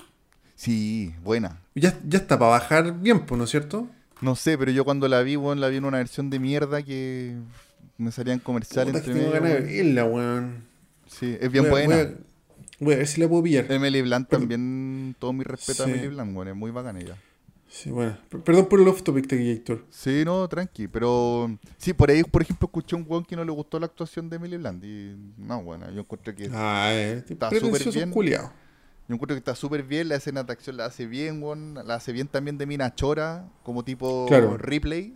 [SPEAKER 1] Sí, buena.
[SPEAKER 2] Ya, ya está para bajar bien, pues, ¿no es cierto?
[SPEAKER 1] No sé, pero yo cuando la vi, weón, la vi en una versión de mierda que me salían comerciales entre
[SPEAKER 2] tengo
[SPEAKER 1] medio,
[SPEAKER 2] ganas de verla, weón.
[SPEAKER 1] Sí, es bien
[SPEAKER 2] Voy a-
[SPEAKER 1] buena.
[SPEAKER 2] Voy a, voy a ver si la puedo pillar.
[SPEAKER 1] Emily Blunt también, todo mi respeto a. Emily Blunt, weón, es muy bacana ella.
[SPEAKER 2] Sí, bueno. Perdón por el off topic, Tequillator.
[SPEAKER 1] Sí, no, tranqui, pero sí, por ahí, por ejemplo, escuché un weón que no le gustó la actuación de Emily Blunt y no, bueno, yo encuentro que
[SPEAKER 2] Ah, eh.
[SPEAKER 1] Está súper bien.
[SPEAKER 2] culiao.
[SPEAKER 1] yo encuentro que está súper bien, la escena de acción la hace bien, weón, la hace bien también de Mina Chora, como tipo
[SPEAKER 2] Claro.
[SPEAKER 1] replay.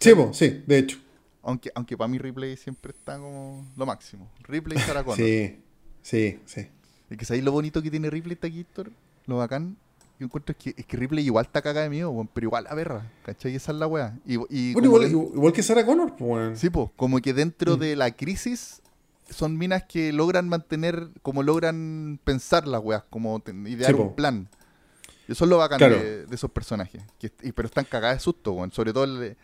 [SPEAKER 2] Sí, sí, de hecho.
[SPEAKER 1] Aunque, aunque para mí replay siempre está como lo máximo. Replay Sarah Connor.
[SPEAKER 2] Sí, sí, sí.
[SPEAKER 1] Y que sabéis lo bonito que tiene Ripley Taquillator, lo bacán, yo encuentro que, es que Ripley igual está cagada de miedo, weón, pero igual la perra, ¿cachai? Esa es la weá. Y, y
[SPEAKER 2] Bueno, igual,
[SPEAKER 1] den-
[SPEAKER 2] igual que Sarah Connor, pues, weón.
[SPEAKER 1] Sí, pues, como que dentro
[SPEAKER 2] Mm.
[SPEAKER 1] de la crisis son minas que logran mantener, como logran pensar las weas, como idear
[SPEAKER 2] Sí,
[SPEAKER 1] un plan. Eso es lo bacán
[SPEAKER 2] Claro.
[SPEAKER 1] de, de esos personajes. Que, y- pero están cagadas de susto, weón. Sobre todo el-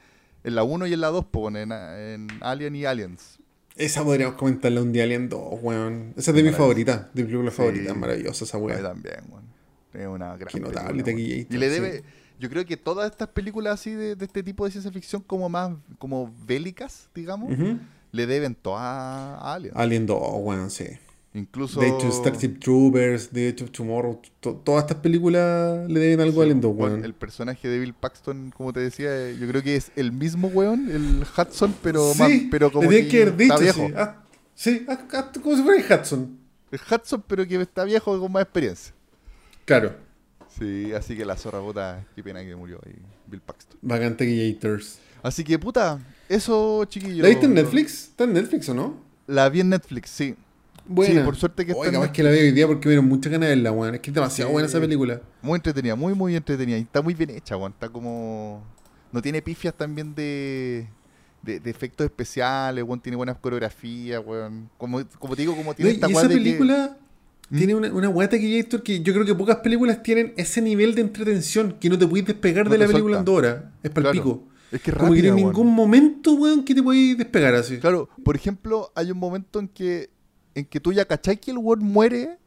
[SPEAKER 1] en la 1 y en la 2, po, weón, en, en Alien y Aliens.
[SPEAKER 2] Esa podríamos comentarla un día Alien 2, weón. Esa es de mi favorita, de mi película
[SPEAKER 1] Sí.
[SPEAKER 2] favorita. Maravillosa esa weá.
[SPEAKER 1] también, weón. Es una gran
[SPEAKER 2] Qué notable
[SPEAKER 1] película, Y le
[SPEAKER 2] sí.
[SPEAKER 1] debe... Yo creo que todas estas películas así de, de este tipo de ciencia ficción como más como bélicas, digamos, le deben todas a Alien.
[SPEAKER 2] Alien 2, weón, sí.
[SPEAKER 1] Incluso...
[SPEAKER 2] De hecho, Starship Troopers, The Edge of Tomorrow, to- todas estas películas le deben algo a Alien 2,
[SPEAKER 1] Bueno,
[SPEAKER 2] weón.
[SPEAKER 1] el personaje de Bill Paxton, como te decía, eh, yo creo que es el mismo weón, el Hudson, pero
[SPEAKER 2] sí,
[SPEAKER 1] más, pero como
[SPEAKER 2] que haber dicho,
[SPEAKER 1] está viejo.
[SPEAKER 2] sí. Ah, sí, ah, ah, como si fuera Hudson.
[SPEAKER 1] El Hudson, pero que está viejo con más experiencia.
[SPEAKER 2] Claro,
[SPEAKER 1] Sí, así que la zorra puta, qué pena que murió ahí, Bill Paxton.
[SPEAKER 2] bacán Taquillators.
[SPEAKER 1] Así que puta, eso chiquillo.
[SPEAKER 2] ¿La viste en Netflix? ¿Está en Netflix o no?
[SPEAKER 1] La vi en Netflix, sí.
[SPEAKER 2] Buena.
[SPEAKER 1] Sí, por suerte que está
[SPEAKER 2] Oiga, más que la veo hoy día porque me dieron muchas ganas de verla, weón. Es que es demasiado
[SPEAKER 1] Sí.
[SPEAKER 2] buena esa película.
[SPEAKER 1] Muy entretenida, muy, muy entretenida. Y está muy bien hecha, weón. Está como. No tiene pifias también de. De, de efectos especiales, weón. Tiene buenas coreografías, weón. Como, como te digo, como
[SPEAKER 2] No,
[SPEAKER 1] tiene
[SPEAKER 2] y
[SPEAKER 1] esta
[SPEAKER 2] esa
[SPEAKER 1] de que-
[SPEAKER 2] película
[SPEAKER 1] ¿Mm?
[SPEAKER 2] tiene una, una weá Taquillator que yo creo que pocas películas tienen ese nivel de entretención que no te puedes despegar
[SPEAKER 1] No
[SPEAKER 2] de la película en dos horas. Es para
[SPEAKER 1] Claro.
[SPEAKER 2] pico.
[SPEAKER 1] Es que es
[SPEAKER 2] Como que
[SPEAKER 1] rápida,
[SPEAKER 2] en ningún momento, weón, que te podéis despegar así.
[SPEAKER 1] Claro, por ejemplo, hay un momento en que en que tú ya cachai que el weón muere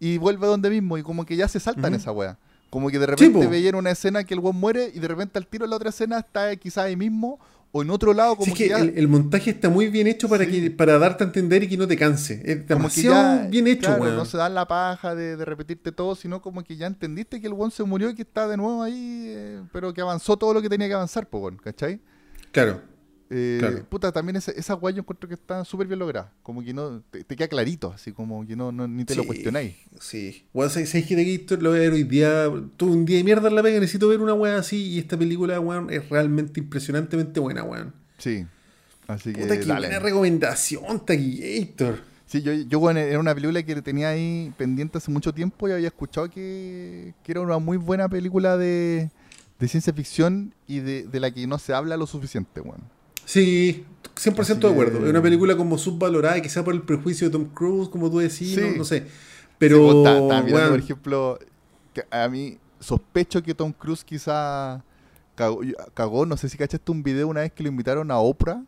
[SPEAKER 1] y vuelve a donde mismo y como que ya se saltan
[SPEAKER 2] Ujú.
[SPEAKER 1] esa weá. Como que de repente veían una escena que el weón muere y de repente al tiro en la otra escena está quizás ahí mismo o en otro lado
[SPEAKER 2] Sí,
[SPEAKER 1] como
[SPEAKER 2] es
[SPEAKER 1] que,
[SPEAKER 2] que
[SPEAKER 1] ya...
[SPEAKER 2] el, el montaje está muy bien hecho para,
[SPEAKER 1] Sí.
[SPEAKER 2] que, para darte a entender y que no te canse. Es
[SPEAKER 1] como que
[SPEAKER 2] demasiado
[SPEAKER 1] ya,
[SPEAKER 2] bien hecho,
[SPEAKER 1] claro, no se dan la paja de, de repetirte todo, sino como que ya entendiste que el weón se murió y que está de nuevo ahí, eh, pero que avanzó todo lo que tenía que avanzar, weón, ¿cachai?
[SPEAKER 2] Claro.
[SPEAKER 1] Eh,
[SPEAKER 2] Claro.
[SPEAKER 1] Puta, también esa, esa guay yo encuentro que está súper bien lograda. Como que no te, te queda clarito, así como que no, no ni te lo cuestionáis.
[SPEAKER 2] Sí. ¿sabes sabes que Taquillator lo voy a ver hoy día? Tuve un día de mierda en la pega, necesito ver una weá así y esta película, weón, es realmente impresionantemente buena, weón.
[SPEAKER 1] Sí. Así que
[SPEAKER 2] Puta, qué
[SPEAKER 1] dale.
[SPEAKER 2] buena recomendación, Taquillator.
[SPEAKER 1] Sí, yo, yo bueno, era una película que tenía ahí pendiente hace mucho tiempo y había escuchado que, que era una muy buena película de, de ciencia ficción y de, de la que no se habla lo suficiente, weón.
[SPEAKER 2] Sí, 100%
[SPEAKER 1] Así
[SPEAKER 2] de acuerdo. Es una película como subvalorada quizá por el prejuicio de Tom Cruise, como tú decís,
[SPEAKER 1] Sí.
[SPEAKER 2] no, no sé.
[SPEAKER 1] Sí,
[SPEAKER 2] Pero,
[SPEAKER 1] vos ta- estaba mirando,
[SPEAKER 2] weón,
[SPEAKER 1] por ejemplo, que a mí sospecho que Tom Cruise quizá cagó, cagó, no sé si cachaste un video una vez que lo invitaron a Oprah.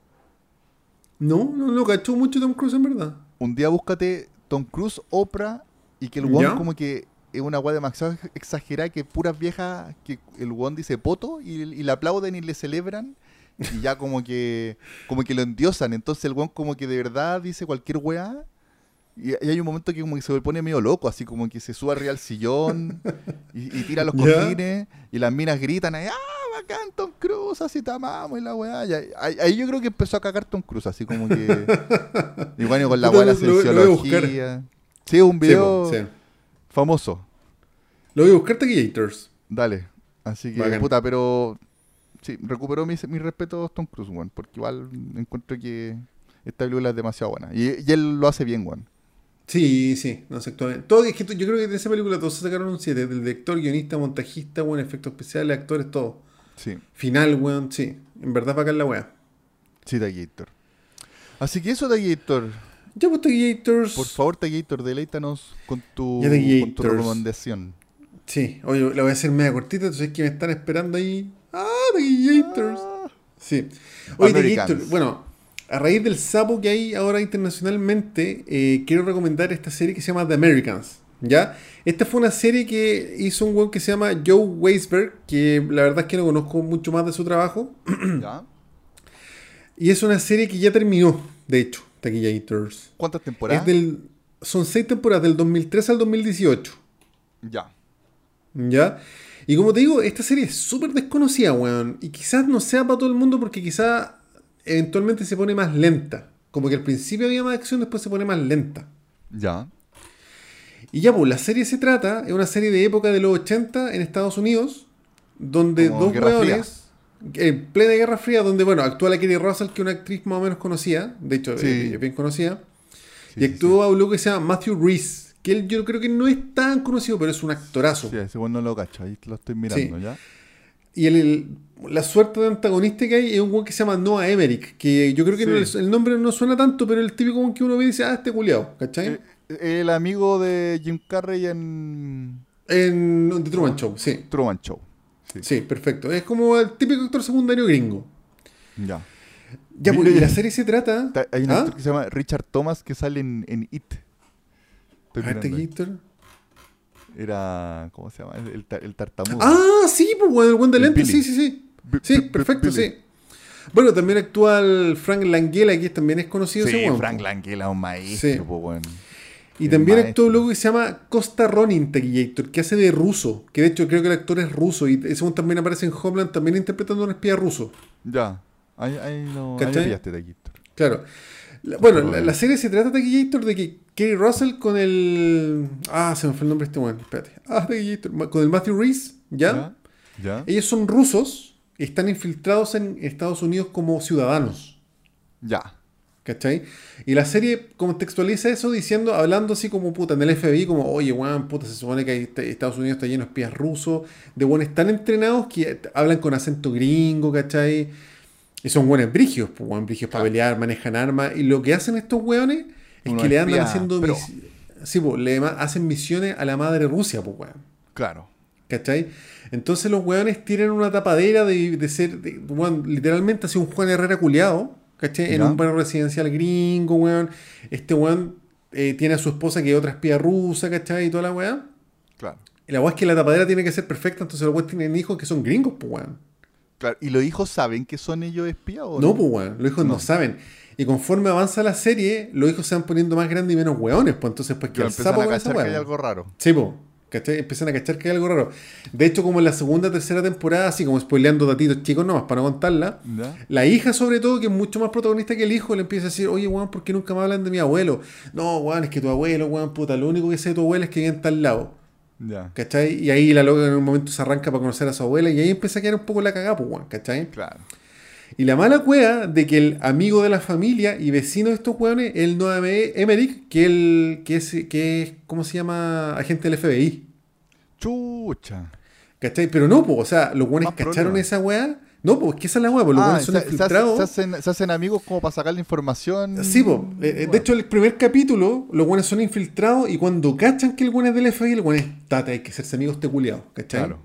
[SPEAKER 2] no, no, no cachó mucho Tom Cruise en verdad.
[SPEAKER 1] un día búscate Tom Cruise, Oprah, y que el one como que es una weá demasiado ex- exagerada, que puras viejas, que el one dice poto y, y le aplauden y le celebran, y ya como que como que lo endiosan. Entonces el one como que de verdad dice cualquier weá, y, y hay un momento que como que se pone medio loco, así como que se sube arriba al sillón y, y tira los cojines, y las minas gritan ahí, ¡ah, bacán Tom Cruise, así te amamos! Y la weá, y ahí, yo creo que empezó a cagar Tom Cruise, así como que... Y bueno, con la weá la cienciología. Sí, es un video
[SPEAKER 2] sí.
[SPEAKER 1] famoso.
[SPEAKER 2] Lo voy a buscar Taquillators.
[SPEAKER 1] Dale. Así que,
[SPEAKER 2] Bacán.
[SPEAKER 1] puta, pero. Sí, recuperó mis, mis respetos Tom Cruise, weón. Porque igual encuentro que esta película es demasiado buena. Y, y él lo hace bien, weón.
[SPEAKER 2] Sí, sí, no sé actualmente. Todo, es que yo creo que de esa película todos se sacaron un 7. Del director, guionista, montajista, weón, efectos especiales, actores, todo.
[SPEAKER 1] Sí,
[SPEAKER 2] Final, weón, sí. En verdad para acá la weá.
[SPEAKER 1] sí, Taquillator. Así que eso, Taquillator.
[SPEAKER 2] Ya pues Taquillators.
[SPEAKER 1] Por favor, Taquillator, deleítanos con tu,
[SPEAKER 2] Ya,
[SPEAKER 1] con tu recomendación.
[SPEAKER 2] Sí, oye, la voy a hacer media cortita, entonces es que me están esperando ahí. Ah, Taquillators.
[SPEAKER 1] Ah,
[SPEAKER 2] Sí. Oye, bueno, a raíz del sapo que hay ahora internacionalmente, eh, quiero recomendar esta serie que se llama The Americans. ¿Ya? Esta fue una serie que hizo un weón que se llama Joe Weisberg, que la verdad es que no conozco mucho más de su trabajo.
[SPEAKER 1] ¿Ya?
[SPEAKER 2] Y es una serie que ya terminó, de hecho, Taquillators.
[SPEAKER 1] ¿Cuántas temporadas?
[SPEAKER 2] Es del, son seis temporadas, del 2003 al 2018.
[SPEAKER 1] Ya.
[SPEAKER 2] ¿Ya? Y como te digo, esta serie es súper desconocida, weón. Y quizás no sea para todo el mundo porque quizás eventualmente se pone más lenta. Como que al principio había más acción, después se pone más lenta.
[SPEAKER 1] Ya.
[SPEAKER 2] Y ya, pues la serie se trata, es una serie de época de los 80 en Estados Unidos, donde
[SPEAKER 1] Como
[SPEAKER 2] dos
[SPEAKER 1] Guerra
[SPEAKER 2] weones, en plena Guerra Fría, donde, bueno, actúa la Kerry Russell, que es una actriz más o menos conocida, de hecho,
[SPEAKER 1] Sí.
[SPEAKER 2] es, bien conocida,
[SPEAKER 1] Sí,
[SPEAKER 2] y
[SPEAKER 1] sí,
[SPEAKER 2] actúa un loco que se llama Matthew Reese, que él yo creo que no es tan conocido, pero es un actorazo.
[SPEAKER 1] Sí, ese bueno no lo cacho, ahí lo estoy mirando,
[SPEAKER 2] Sí.
[SPEAKER 1] ¿ya?
[SPEAKER 2] Y el, el- la suerte de antagonista que hay es un weón que se llama Noah Emmerich, que yo creo que
[SPEAKER 1] Sí.
[SPEAKER 2] no- el, nombre no suena tanto, pero el típico weón que uno ve y dice, ah, este culiao, ¿cachai?
[SPEAKER 1] Eh, el amigo de Jim Carrey en
[SPEAKER 2] En The Truman Show, sí.
[SPEAKER 1] Truman Show. Sí.
[SPEAKER 2] Sí, perfecto. Es como el típico actor secundario gringo.
[SPEAKER 1] Ya.
[SPEAKER 2] Ya,
[SPEAKER 1] ya.
[SPEAKER 2] la serie se trata...
[SPEAKER 1] Ta- Hay un
[SPEAKER 2] ¿Ah?
[SPEAKER 1] actor que se llama Richard Thomas que sale en, en It. Estoy
[SPEAKER 2] A ver,
[SPEAKER 1] mirando ahí.
[SPEAKER 2] este Gator.
[SPEAKER 1] Era. ¿Cómo se llama? El, el ta- el tartamudo.
[SPEAKER 2] Ah, sí, pues el weón de
[SPEAKER 1] Billy.
[SPEAKER 2] sí, sí, sí. Sí, perfecto,
[SPEAKER 1] Billy.
[SPEAKER 2] sí. Bueno, también actúa el Frank Langella, que también es conocido
[SPEAKER 1] Sí,
[SPEAKER 2] ese weón.
[SPEAKER 1] Frank Langella, un maestro,
[SPEAKER 2] Sí.
[SPEAKER 1] weón.
[SPEAKER 2] Y
[SPEAKER 1] El
[SPEAKER 2] también
[SPEAKER 1] maestro.
[SPEAKER 2] actuó un loco que se llama Costa Ronin Tequillator, que hace de ruso. Que de hecho creo que el actor es ruso. Y ese weón también aparece en Homeland, también interpretando a un espía ruso.
[SPEAKER 1] Ya. Ahí, ahí lo. Ahí.
[SPEAKER 2] Claro. La- bueno, la, serie se trata de Tequillator de que Kerry Russell con el. Ah, se me fue el nombre de este weón. Espérate. Ah, Tequillator. Ma- Con el Matthew Reese, ¿ya?
[SPEAKER 1] ¿Ya? ¿Ya?
[SPEAKER 2] Ellos son rusos y están infiltrados en Estados Unidos como ciudadanos.
[SPEAKER 1] Ya.
[SPEAKER 2] ¿Cachai? Y la serie contextualiza eso diciendo, hablando así como puta en el FBI, como, oye, weón, puta, se supone que Estados Unidos está lleno de espías rusos, de buenos tan entrenados que hablan con acento gringo, ¿cachai? Y son buenos brigios, pues, weón, brigios para pelear, manejan armas. Y lo que hacen estos weones es que le andan haciendo mis- sí, pues, le hacen misiones a la madre Rusia, pues, weón.
[SPEAKER 1] Claro.
[SPEAKER 2] ¿Cachai? Entonces los weones tienen una tapadera de, de ser, de- weón, literalmente así un Juan Herrera culiado, ¿cachai? En un barrio residencial gringo, weón. Este weón eh, tiene a su esposa que es otra espía rusa, ¿cachai? Y toda la weá.
[SPEAKER 1] Claro.
[SPEAKER 2] Y la weá es que la tapadera tiene que ser perfecta, entonces los weones tienen hijos que son gringos, pues weón.
[SPEAKER 1] Claro. ¿Y los hijos saben que son ellos espías o
[SPEAKER 2] No, pues weón, los hijos no.
[SPEAKER 1] No.
[SPEAKER 2] saben. Y conforme avanza la serie, los hijos se van poniendo más grandes y menos weones, pues entonces pues que
[SPEAKER 1] empiezan
[SPEAKER 2] sapo
[SPEAKER 1] a cachar que hay algo raro.
[SPEAKER 2] Sí. ¿Cachai? Empiezan a cachar que hay algo raro. De hecho, como en la segunda tercera temporada, así como spoileando datitos chicos nomás para no contarla,
[SPEAKER 1] ¿Ya?
[SPEAKER 2] la hija sobre todo, que es mucho más protagonista que el hijo, le empieza a decir, oye, weón, ¿por qué nunca me hablan de mi abuelo? No, weón, es que tu abuelo, weón, puta, lo único que sé de tu abuelo es que vive en tal lado.
[SPEAKER 1] Ya.
[SPEAKER 2] ¿Cachai? Y ahí la loca en un momento se arranca para conocer a su abuela y ahí empieza a quedar un poco la cagada, pues, ¿cachai?
[SPEAKER 1] Claro.
[SPEAKER 2] Y la mala cueva de que el amigo de la familia y vecino de estos weones, el Noah Emmerich, que, el, que, es, que es, ¿cómo se llama? Agente del FBI.
[SPEAKER 1] Chucha.
[SPEAKER 2] ¿Cachai? Pero no, pues, o sea, los
[SPEAKER 1] Más
[SPEAKER 2] cacharon
[SPEAKER 1] problema.
[SPEAKER 2] esa weá. No, pues, que esa es la weá, pues los
[SPEAKER 1] Ah,
[SPEAKER 2] buenos son
[SPEAKER 1] se,
[SPEAKER 2] infiltrados.
[SPEAKER 1] se hacen- se hacen amigos como para sacar la información.
[SPEAKER 2] Sí, pues. eh, eh,
[SPEAKER 1] Bueno.
[SPEAKER 2] de hecho, el primer capítulo, los buenos son infiltrados y cuando cachan que el buen es del FBI, el buen es tate, hay que hacerse amigos este culiao, ¿cachai?
[SPEAKER 1] Claro.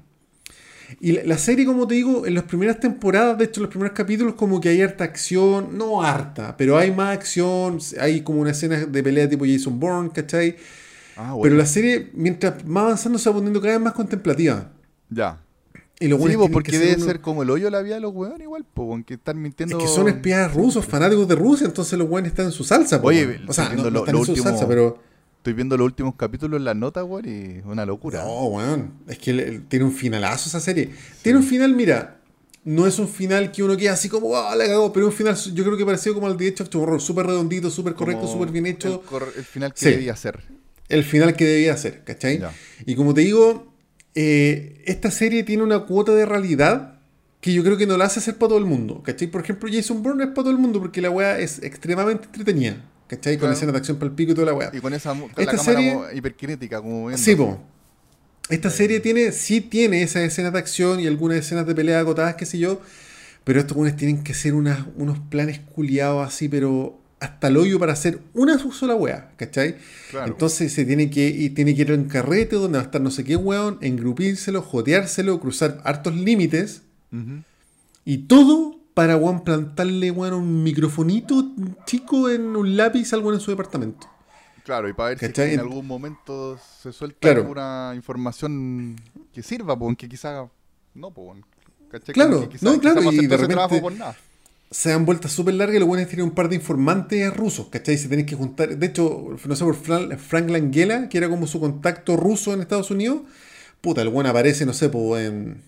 [SPEAKER 2] Y la, la serie, como te digo, en las primeras temporadas, de hecho, en los primeros capítulos, como que hay harta acción, no harta, pero hay más acción, hay como una escena de pelea tipo Jason Bourne, ¿cachai?
[SPEAKER 1] Ah,
[SPEAKER 2] Pero
[SPEAKER 1] bueno.
[SPEAKER 2] la serie, mientras más avanzando, se va poniendo cada vez más contemplativa.
[SPEAKER 1] Ya.
[SPEAKER 2] Y los
[SPEAKER 1] Sí, porque
[SPEAKER 2] que
[SPEAKER 1] debe
[SPEAKER 2] uno-
[SPEAKER 1] ser como el hoyo la vida de los weones igual, pues, aunque están
[SPEAKER 2] Es
[SPEAKER 1] mintiendo.
[SPEAKER 2] que son espías rusos, fanáticos de Rusia, entonces los buenos están en su salsa. po,
[SPEAKER 1] Oye,
[SPEAKER 2] o sea, no, no están
[SPEAKER 1] lo
[SPEAKER 2] en su
[SPEAKER 1] último-
[SPEAKER 2] salsa, pero...
[SPEAKER 1] Estoy viendo los últimos capítulos en la nota, weón, y una locura.
[SPEAKER 2] No, weón. Es que le- tiene un finalazo esa serie. Tiene un final, mira, no es un final que uno queda así como, ah, la cagó, pero un final yo creo que parecido como al de Edge of Tomorrow, súper redondito, súper correcto, súper bien hecho.
[SPEAKER 1] El, final que
[SPEAKER 2] Sí.
[SPEAKER 1] debía ser.
[SPEAKER 2] El final que debía ser, ¿cachai?
[SPEAKER 1] Ya.
[SPEAKER 2] Y como te digo, eh, esta serie tiene una cuota de realidad que yo creo que no la hace ser para todo el mundo, ¿cachai? Por ejemplo, Jason Bourne es para todo el mundo porque la weá es extremadamente entretenida, ¿cachai? Con
[SPEAKER 1] Claro.
[SPEAKER 2] escenas de acción para el pico y toda la weá.
[SPEAKER 1] Y con esa con
[SPEAKER 2] Esta
[SPEAKER 1] la cámara
[SPEAKER 2] serie-
[SPEAKER 1] hiperkinética, como viendo.
[SPEAKER 2] Sí, po. Esta serie tiene, sí tiene esas escenas de acción y algunas escenas de pelea agotadas, qué sé yo, pero estos buenos tienen que ser unas, unos planes culiados así, pero hasta el hoyo para hacer una sola wea, ¿cachai?
[SPEAKER 1] Claro.
[SPEAKER 2] Entonces se tiene que, y tiene que ir en carrete donde va a estar no sé qué weón, engrupírselo, joteárselo, cruzar hartos límites y todo para weón plantarle weón un microfonito chico en un lápiz al weón en su departamento.
[SPEAKER 1] Claro, y para ver si en algún momento se suelta
[SPEAKER 2] Claro.
[SPEAKER 1] alguna información que sirva, pues, que quizá no, pues, ¿cachai?
[SPEAKER 2] Claro,
[SPEAKER 1] Como que quizá-
[SPEAKER 2] no, claro, y de repente-
[SPEAKER 1] por nada.
[SPEAKER 2] Se dan vueltas súper largas y los buenos tienen un par de informantes rusos, ¿cachai? Se tienen que juntar. De hecho, no sé, por Fran- Frank Langella, que era como su contacto ruso en Estados Unidos, puta, el buen aparece, no sé, pues en.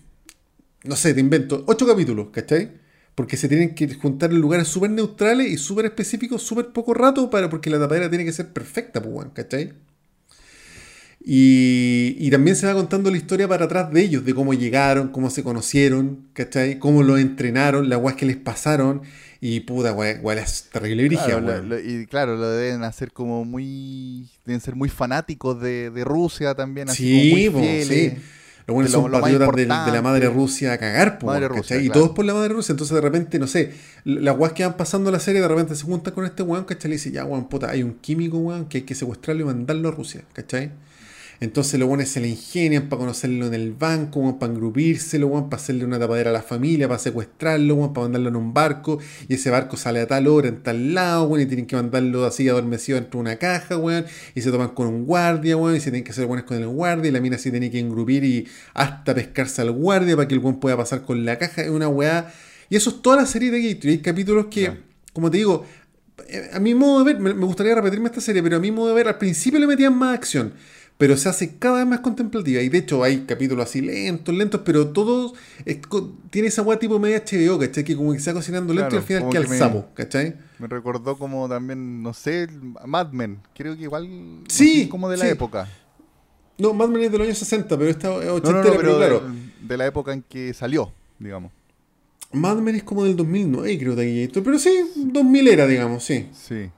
[SPEAKER 2] No sé, te invento, ocho capítulos, ¿cachai? Porque se tienen que juntar en lugares súper neutrales y súper específicos, súper poco rato, para, porque la tapadera tiene que ser perfecta, pues, ¿cachai? Y, y también se va contando la historia para atrás de ellos, de cómo llegaron, cómo se conocieron, ¿cachai? Cómo lo entrenaron, las guas que les pasaron. Y puta, weón, es terrible brígida,
[SPEAKER 1] Claro, lo- y claro, lo deben hacer como muy. Deben ser muy fanáticos de, de Rusia también, así
[SPEAKER 2] Sí,
[SPEAKER 1] como
[SPEAKER 2] po,
[SPEAKER 1] muy fieles.
[SPEAKER 2] sí. Los buenos son
[SPEAKER 1] lo
[SPEAKER 2] patriotas de, de la madre Rusia a cagar, po,
[SPEAKER 1] Rusia,
[SPEAKER 2] ¿cachai? Y
[SPEAKER 1] claro.
[SPEAKER 2] todos por la madre Rusia. Entonces, de repente, no sé, las weas que van pasando la serie, de repente se juntan con este weón, ¿cachai? Y dice, ya, weón, puta, hay un químico, weón, que hay que secuestrarlo y mandarlo a Rusia, ¿cachai? Entonces los buenos se le ingenian para conocerlo en el banco, para engrupírselo, para hacerle una tapadera a la familia, para secuestrarlo, para mandarlo en un barco, y ese barco sale a tal hora, en tal lado, y tienen que mandarlo así adormecido dentro de una caja, weón, y se toman con un guardia, weón, y se tienen que hacer buenos con el guardia, y la mina se tiene que engrupir y hasta pescarse al guardia para que el weón pueda pasar con la caja, es una weá. Y eso es toda la serie de Gatorade. Hay capítulos que, como te digo, eh, a mi modo de ver, me me gustaría repetirme esta serie, pero a mi modo de ver, al principio le metían más acción, pero se hace cada vez más contemplativa. Y de hecho hay capítulos así lentos, lentos, pero todos es tiene esa weá tipo media HBO, ¿cachai? Que como que se va cocinando lento
[SPEAKER 1] Claro,
[SPEAKER 2] y al final queda
[SPEAKER 1] que
[SPEAKER 2] el sapo, ¿cachai?
[SPEAKER 1] Me recordó como también, no sé, Mad Men. Creo que igual.
[SPEAKER 2] Sí,
[SPEAKER 1] como de la
[SPEAKER 2] sí.
[SPEAKER 1] época.
[SPEAKER 2] No, Mad Men es de los años 60, pero esta es
[SPEAKER 1] No,
[SPEAKER 2] ochentera,
[SPEAKER 1] no, no,
[SPEAKER 2] pero, claro.
[SPEAKER 1] de, de la época en que salió, digamos.
[SPEAKER 2] Mad Men es como del 2009, creo, de Gator, pero sí, 2000 era, digamos, sí.
[SPEAKER 1] Sí.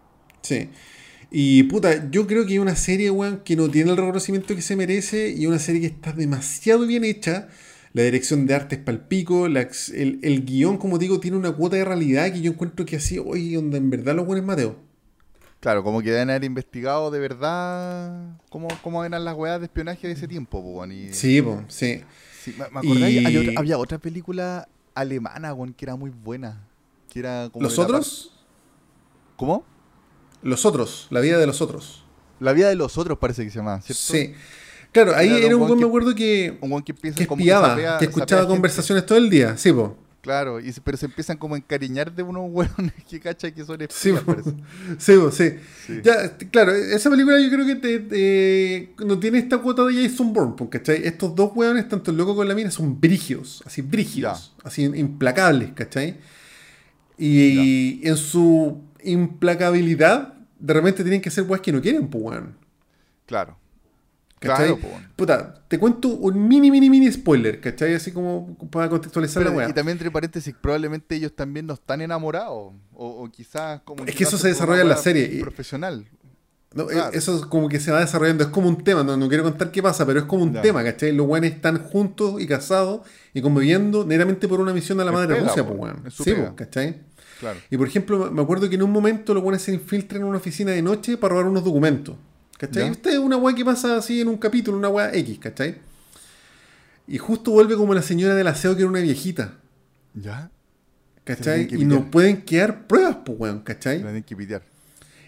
[SPEAKER 2] Sí. Y puta, yo creo que hay una serie, weón, que no tiene el reconocimiento que se merece y una serie que está demasiado bien hecha. La dirección de arte es palpico, la el, el guion, como digo, tiene una cuota de realidad que yo encuentro que así, oye, donde en verdad los buenos Mateo.
[SPEAKER 1] Claro, como que deben haber investigado de verdad cómo, cómo eran las weas de espionaje de ese tiempo, po, weón, y-
[SPEAKER 2] Sí, po, sí.
[SPEAKER 1] Sí, me,
[SPEAKER 2] Y-
[SPEAKER 1] otra- había otra película alemana, weón, que era muy buena. Que era como
[SPEAKER 2] ¿Los
[SPEAKER 1] la
[SPEAKER 2] otros?
[SPEAKER 1] ¿Cómo?
[SPEAKER 2] Los otros, la vida de los otros.
[SPEAKER 1] La vida de los otros parece que se llama, ¿cierto?
[SPEAKER 2] Sí. Claro, ahí
[SPEAKER 1] Era
[SPEAKER 2] era
[SPEAKER 1] un
[SPEAKER 2] buen, me acuerdo que,
[SPEAKER 1] Un que empieza
[SPEAKER 2] que espiaba,
[SPEAKER 1] sapea-
[SPEAKER 2] que escuchaba
[SPEAKER 1] gente.
[SPEAKER 2] conversaciones todo el día. Sí, po.
[SPEAKER 1] Claro, y, pero se empiezan como a encariñar de unos weones que cacha que son
[SPEAKER 2] Sí,
[SPEAKER 1] espías,
[SPEAKER 2] sí, po, sí.
[SPEAKER 1] Sí.
[SPEAKER 2] Ya, t- claro, esa película yo creo que te- te- no tiene esta cuota de Jason Bourne, porque ¿cachai? Estos dos weones, tanto el loco como la mina, son brígidos, así brígidos, así implacables, ¿cachai? Y en su implacabilidad, de repente tienen que ser weas que no quieren, pues weón.
[SPEAKER 1] Claro.
[SPEAKER 2] ¿Cachai?
[SPEAKER 1] Claro, po.
[SPEAKER 2] Puta, te cuento un mini, mini, mini spoiler, ¿cachai? Así como para contextualizar
[SPEAKER 1] Pero,
[SPEAKER 2] la wea.
[SPEAKER 1] y también entre paréntesis, probablemente ellos también no están enamorados. O, o quizás como...
[SPEAKER 2] Es
[SPEAKER 1] que
[SPEAKER 2] eso se desarrolla en la serie,
[SPEAKER 1] Profesional.
[SPEAKER 2] No, eh,
[SPEAKER 1] Claro.
[SPEAKER 2] Eso es como que se va desarrollando, es como un tema, no, no quiero contar qué pasa, pero es como un
[SPEAKER 1] Ya.
[SPEAKER 2] tema, ¿cachai? Los weones están juntos y casados y conviviendo netamente por una misión a la
[SPEAKER 1] Es
[SPEAKER 2] madre
[SPEAKER 1] pega,
[SPEAKER 2] Rusia, pues weón. Sí, po, ¿cachai?
[SPEAKER 1] Claro.
[SPEAKER 2] Y por ejemplo, me acuerdo que en un momento los weones se infiltran en una oficina de noche para robar unos documentos. ¿Cachai?
[SPEAKER 1] Ya.
[SPEAKER 2] Es una weá que pasa así en un capítulo, una weá X, ¿cachai? Y justo vuelve como la señora del aseo que era una viejita,
[SPEAKER 1] ¿Ya?
[SPEAKER 2] ¿cachai? Y no pueden quedar pruebas, pues weón, ¿cachai?
[SPEAKER 1] tienen que pitear.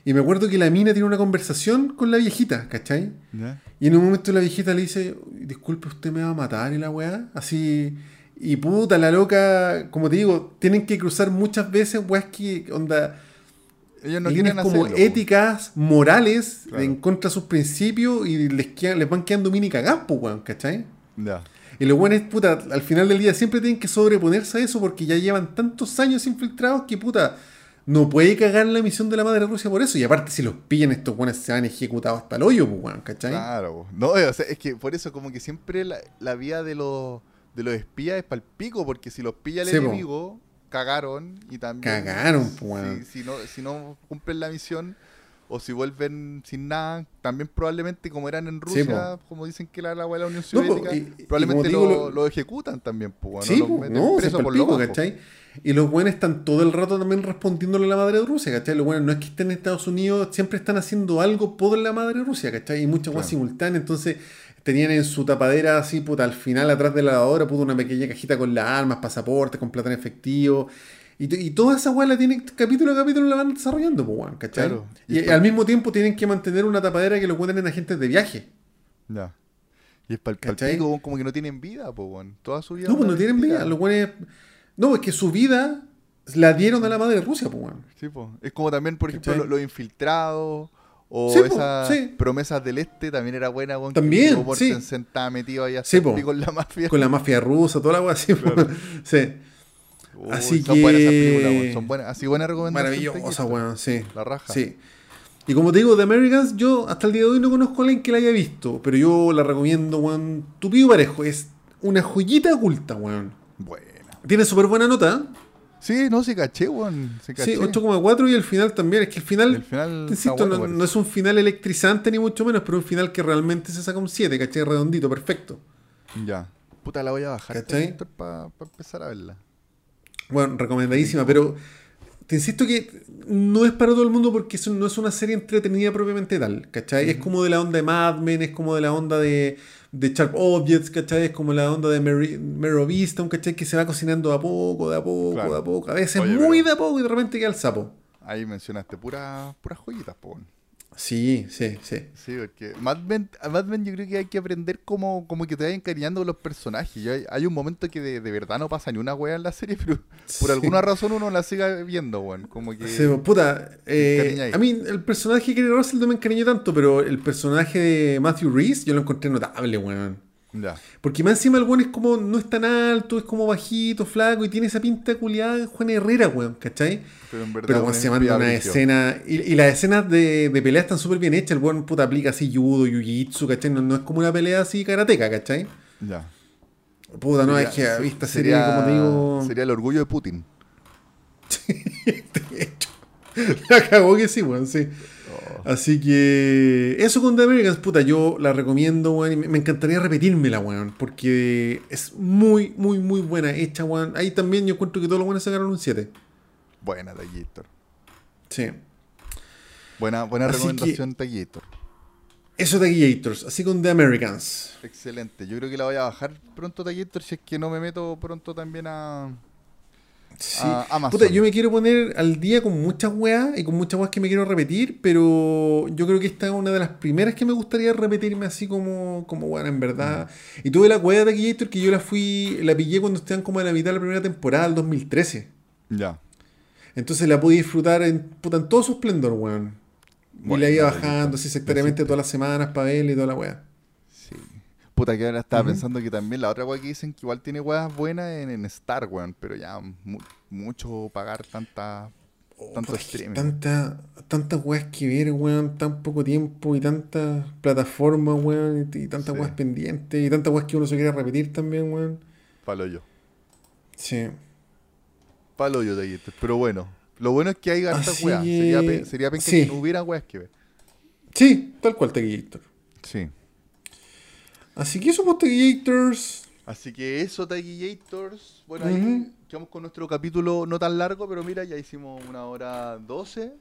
[SPEAKER 2] Y me acuerdo que la mina tiene una conversación con la viejita, ¿cachai?
[SPEAKER 1] ¿Ya?
[SPEAKER 2] Y en un momento la viejita le dice, disculpe, usted me va a matar y la weá. Así. Y puta, la loca, como te digo, tienen que cruzar muchas veces weas que, onda,
[SPEAKER 1] Ellos no
[SPEAKER 2] líneas como
[SPEAKER 1] hacerlo.
[SPEAKER 2] éticas, morales,
[SPEAKER 1] Claro.
[SPEAKER 2] en contra de sus principios y les, quedan- les van quedando mini cagás, po, weón, ¿cachai?
[SPEAKER 1] Ya.
[SPEAKER 2] Y los buenos, puta, al final del día siempre tienen que sobreponerse a eso porque ya llevan tantos años infiltrados que, puta, no puede cagar la misión de la madre Rusia por eso. Y aparte, si los pillan, estos buenos se van ejecutados hasta el hoyo, pues, weón, ¿cachai?
[SPEAKER 1] Claro. No, o sea, es que por eso como que siempre la, la vía de los, de los espías es pal pico, porque si los pilla el
[SPEAKER 2] Sí, po.
[SPEAKER 1] enemigo, cagaron y también...
[SPEAKER 2] Cagaron, weón.
[SPEAKER 1] si, si no, si no cumplen la misión o si vuelven sin nada, también probablemente como eran en
[SPEAKER 2] Sí,
[SPEAKER 1] Rusia, como dicen que la, la, la Unión
[SPEAKER 2] No, po,
[SPEAKER 1] Soviética,
[SPEAKER 2] y- y
[SPEAKER 1] probablemente
[SPEAKER 2] te
[SPEAKER 1] lo,
[SPEAKER 2] digo, lo-
[SPEAKER 1] lo ejecutan también, pues,
[SPEAKER 2] Sí, no, se
[SPEAKER 1] preso por lo
[SPEAKER 2] pico. ¿cachai? Y los buenos están todo el rato también respondiéndole a la madre de Rusia, ¿cachai? Los buenos no es que estén en Estados Unidos, siempre están haciendo algo por la madre de Rusia, ¿cachai? Y muchas cosas
[SPEAKER 1] Claro.
[SPEAKER 2] simultáneas, entonces tenían en su tapadera así, puta, al final atrás de la lavadora, puta, una pequeña cajita con las armas, pasaportes, con plata en efectivo. Y, toda esa weá la tienen, capítulo a capítulo la van desarrollando, pues, weón, ¿cachai?
[SPEAKER 1] Claro.
[SPEAKER 2] Y, al mismo tiempo tienen que mantener una tapadera que lo cuenten agentes de viaje.
[SPEAKER 1] Ya. Y es pal
[SPEAKER 2] ¿Cachai?
[SPEAKER 1] pico, como que no tienen vida, pues, bueno. Toda su vida.
[SPEAKER 2] No, pues no tienen vida. Los buenos. No, es que su vida la dieron a la madre de Rusia, pues, weón.
[SPEAKER 1] Sí, po. Es como también, por ejemplo, los infiltrados o
[SPEAKER 2] Sí, po,
[SPEAKER 1] esas
[SPEAKER 2] sí.
[SPEAKER 1] promesas del este también era buena. weón,
[SPEAKER 2] También,
[SPEAKER 1] que
[SPEAKER 2] sí.
[SPEAKER 1] estaba metido ahí
[SPEAKER 2] Sí,
[SPEAKER 1] en la mafia.
[SPEAKER 2] Con la mafia rusa, toda la weá así, pues. Sí.
[SPEAKER 1] Uy,
[SPEAKER 2] así
[SPEAKER 1] son buenas esas
[SPEAKER 2] que-
[SPEAKER 1] películas, weón. Son buenas. Así buena recomendación.
[SPEAKER 2] Maravillosa, weón, sí.
[SPEAKER 1] La raja.
[SPEAKER 2] Sí. Y como te digo, The Americans, yo hasta el día de hoy no conozco a alguien que la haya visto, pero yo la recomiendo, weón. Tupido y parejo, es una joyita oculta, weón.
[SPEAKER 1] Buena.
[SPEAKER 2] Tiene súper buena nota.
[SPEAKER 1] Sí, no, se caché, weón. Se caché.
[SPEAKER 2] Sí, 8,4 y el final también. Es que el final,
[SPEAKER 1] El final
[SPEAKER 2] te
[SPEAKER 1] está
[SPEAKER 2] insisto,
[SPEAKER 1] bueno,
[SPEAKER 2] no, es un final electrizante ni mucho menos, pero un final que realmente se saca un 7, ¿cachai? Redondito, perfecto.
[SPEAKER 1] Ya. Puta, la voy a bajar,
[SPEAKER 2] ¿Cachai?
[SPEAKER 1] para empezar a verla.
[SPEAKER 2] Bueno, recomendadísima, pero te insisto que no es para todo el mundo porque eso no es una serie entretenida propiamente tal, ¿cachai? Es como de la onda de Mad Men, es como de la onda de, de Sharp Objects, ¿cachai? Es como la onda de Mare of Easttown, ¿cachai? Que se va cocinando de a poco, de a poco,
[SPEAKER 1] Claro.
[SPEAKER 2] de a poco. A veces
[SPEAKER 1] Oye,
[SPEAKER 2] muy de a poco y de repente queda el sapo.
[SPEAKER 1] Ahí mencionaste puras puras joyitas, po.
[SPEAKER 2] Sí, sí, sí.
[SPEAKER 1] Sí, porque Mad Men, Mad Men yo creo que hay que aprender como, como que te vayan encariñando con los personajes. Hay, hay un momento que de, de verdad no pasa ni una wea en la serie, pero por
[SPEAKER 2] Sí.
[SPEAKER 1] alguna razón uno la sigue viendo, weón. Como que...
[SPEAKER 2] Sí, puta, eh, a mí el personaje Kerry Russell no me encariñó tanto, pero el personaje de Matthew Reese yo lo encontré notable, weón.
[SPEAKER 1] Ya.
[SPEAKER 2] Porque más encima el weón es como, no es tan alto, es como bajito, flaco y tiene esa pinta culiada de Juan Herrera, weón, ¿cachai?
[SPEAKER 1] Pero en verdad
[SPEAKER 2] Pero weón, se manda una escena, y, y las escenas de, de pelea están súper bien hechas, el weón puta aplica así judo, jiu-jitsu, ¿cachai? No, no es como una pelea así karateca, ¿cachai?
[SPEAKER 1] Ya.
[SPEAKER 2] Puta, no,
[SPEAKER 1] Sería-
[SPEAKER 2] es que a
[SPEAKER 1] se-
[SPEAKER 2] vista serie,
[SPEAKER 1] sería-
[SPEAKER 2] como te digo...
[SPEAKER 1] Sería el orgullo de Putin.
[SPEAKER 2] La cagó que sí, weón, sí.
[SPEAKER 1] Oh.
[SPEAKER 2] Así que eso con The Americans, puta, yo la recomiendo, weón. y me encantaría repetírmela, weón. Porque es muy, muy, muy buena hecha, weón. Ahí también yo encuentro que todos los buenos sacaron un 7.
[SPEAKER 1] Buena, Taquillator.
[SPEAKER 2] Sí.
[SPEAKER 1] Buena, buena
[SPEAKER 2] Así
[SPEAKER 1] recomendación, Taquillator.
[SPEAKER 2] Eso de Gators, así con The Americans.
[SPEAKER 1] Excelente. Yo creo que la voy a bajar pronto, Taquillator, si es que no me meto pronto también a,
[SPEAKER 2] Sí.
[SPEAKER 1] a Amazon.
[SPEAKER 2] Puta, yo me quiero poner al día con muchas weas y con muchas weas que me quiero repetir, pero yo creo que esta es una de las primeras que me gustaría repetirme así como, como wea, en verdad. Y tuve la wea de Gator que yo la fui, la pillé cuando estaban como a la mitad de la primera temporada, del 2013.
[SPEAKER 1] Ya.
[SPEAKER 2] Entonces la pude disfrutar en, puta, en todo su esplendor, weón. Y
[SPEAKER 1] Bueno,
[SPEAKER 2] la iba bajando así sectoriamente todas las semanas para verla y toda la wea.
[SPEAKER 1] Puta, que ahora estaba pensando que también la otra weá que dicen que igual tiene weas buenas en, en Star, weón. Pero ya mu- mucho pagar tanta, tanto
[SPEAKER 2] Puta, es que
[SPEAKER 1] streaming.
[SPEAKER 2] Tanta, tantas weas que ver, weón, tan poco tiempo y tantas plataformas, weón, y, y tantas
[SPEAKER 1] Sí.
[SPEAKER 2] weas pendientes y tantas weas que uno se quiere repetir también, weón.
[SPEAKER 1] Palo yo.
[SPEAKER 2] Sí.
[SPEAKER 1] Palo yo, Taquillator. Pero bueno. Lo bueno es que hay hartas
[SPEAKER 2] Así
[SPEAKER 1] weas. Sería, pe- sería
[SPEAKER 2] sí.
[SPEAKER 1] que no hubiera weas que ver.
[SPEAKER 2] Sí, tal cual, Tequillator.
[SPEAKER 1] Sí.
[SPEAKER 2] Así que eso, pues, Tequillators.
[SPEAKER 1] Así que eso, Taquillators. Bueno, ahí quedamos con nuestro capítulo no tan largo, pero mira, ya hicimos una hora doce.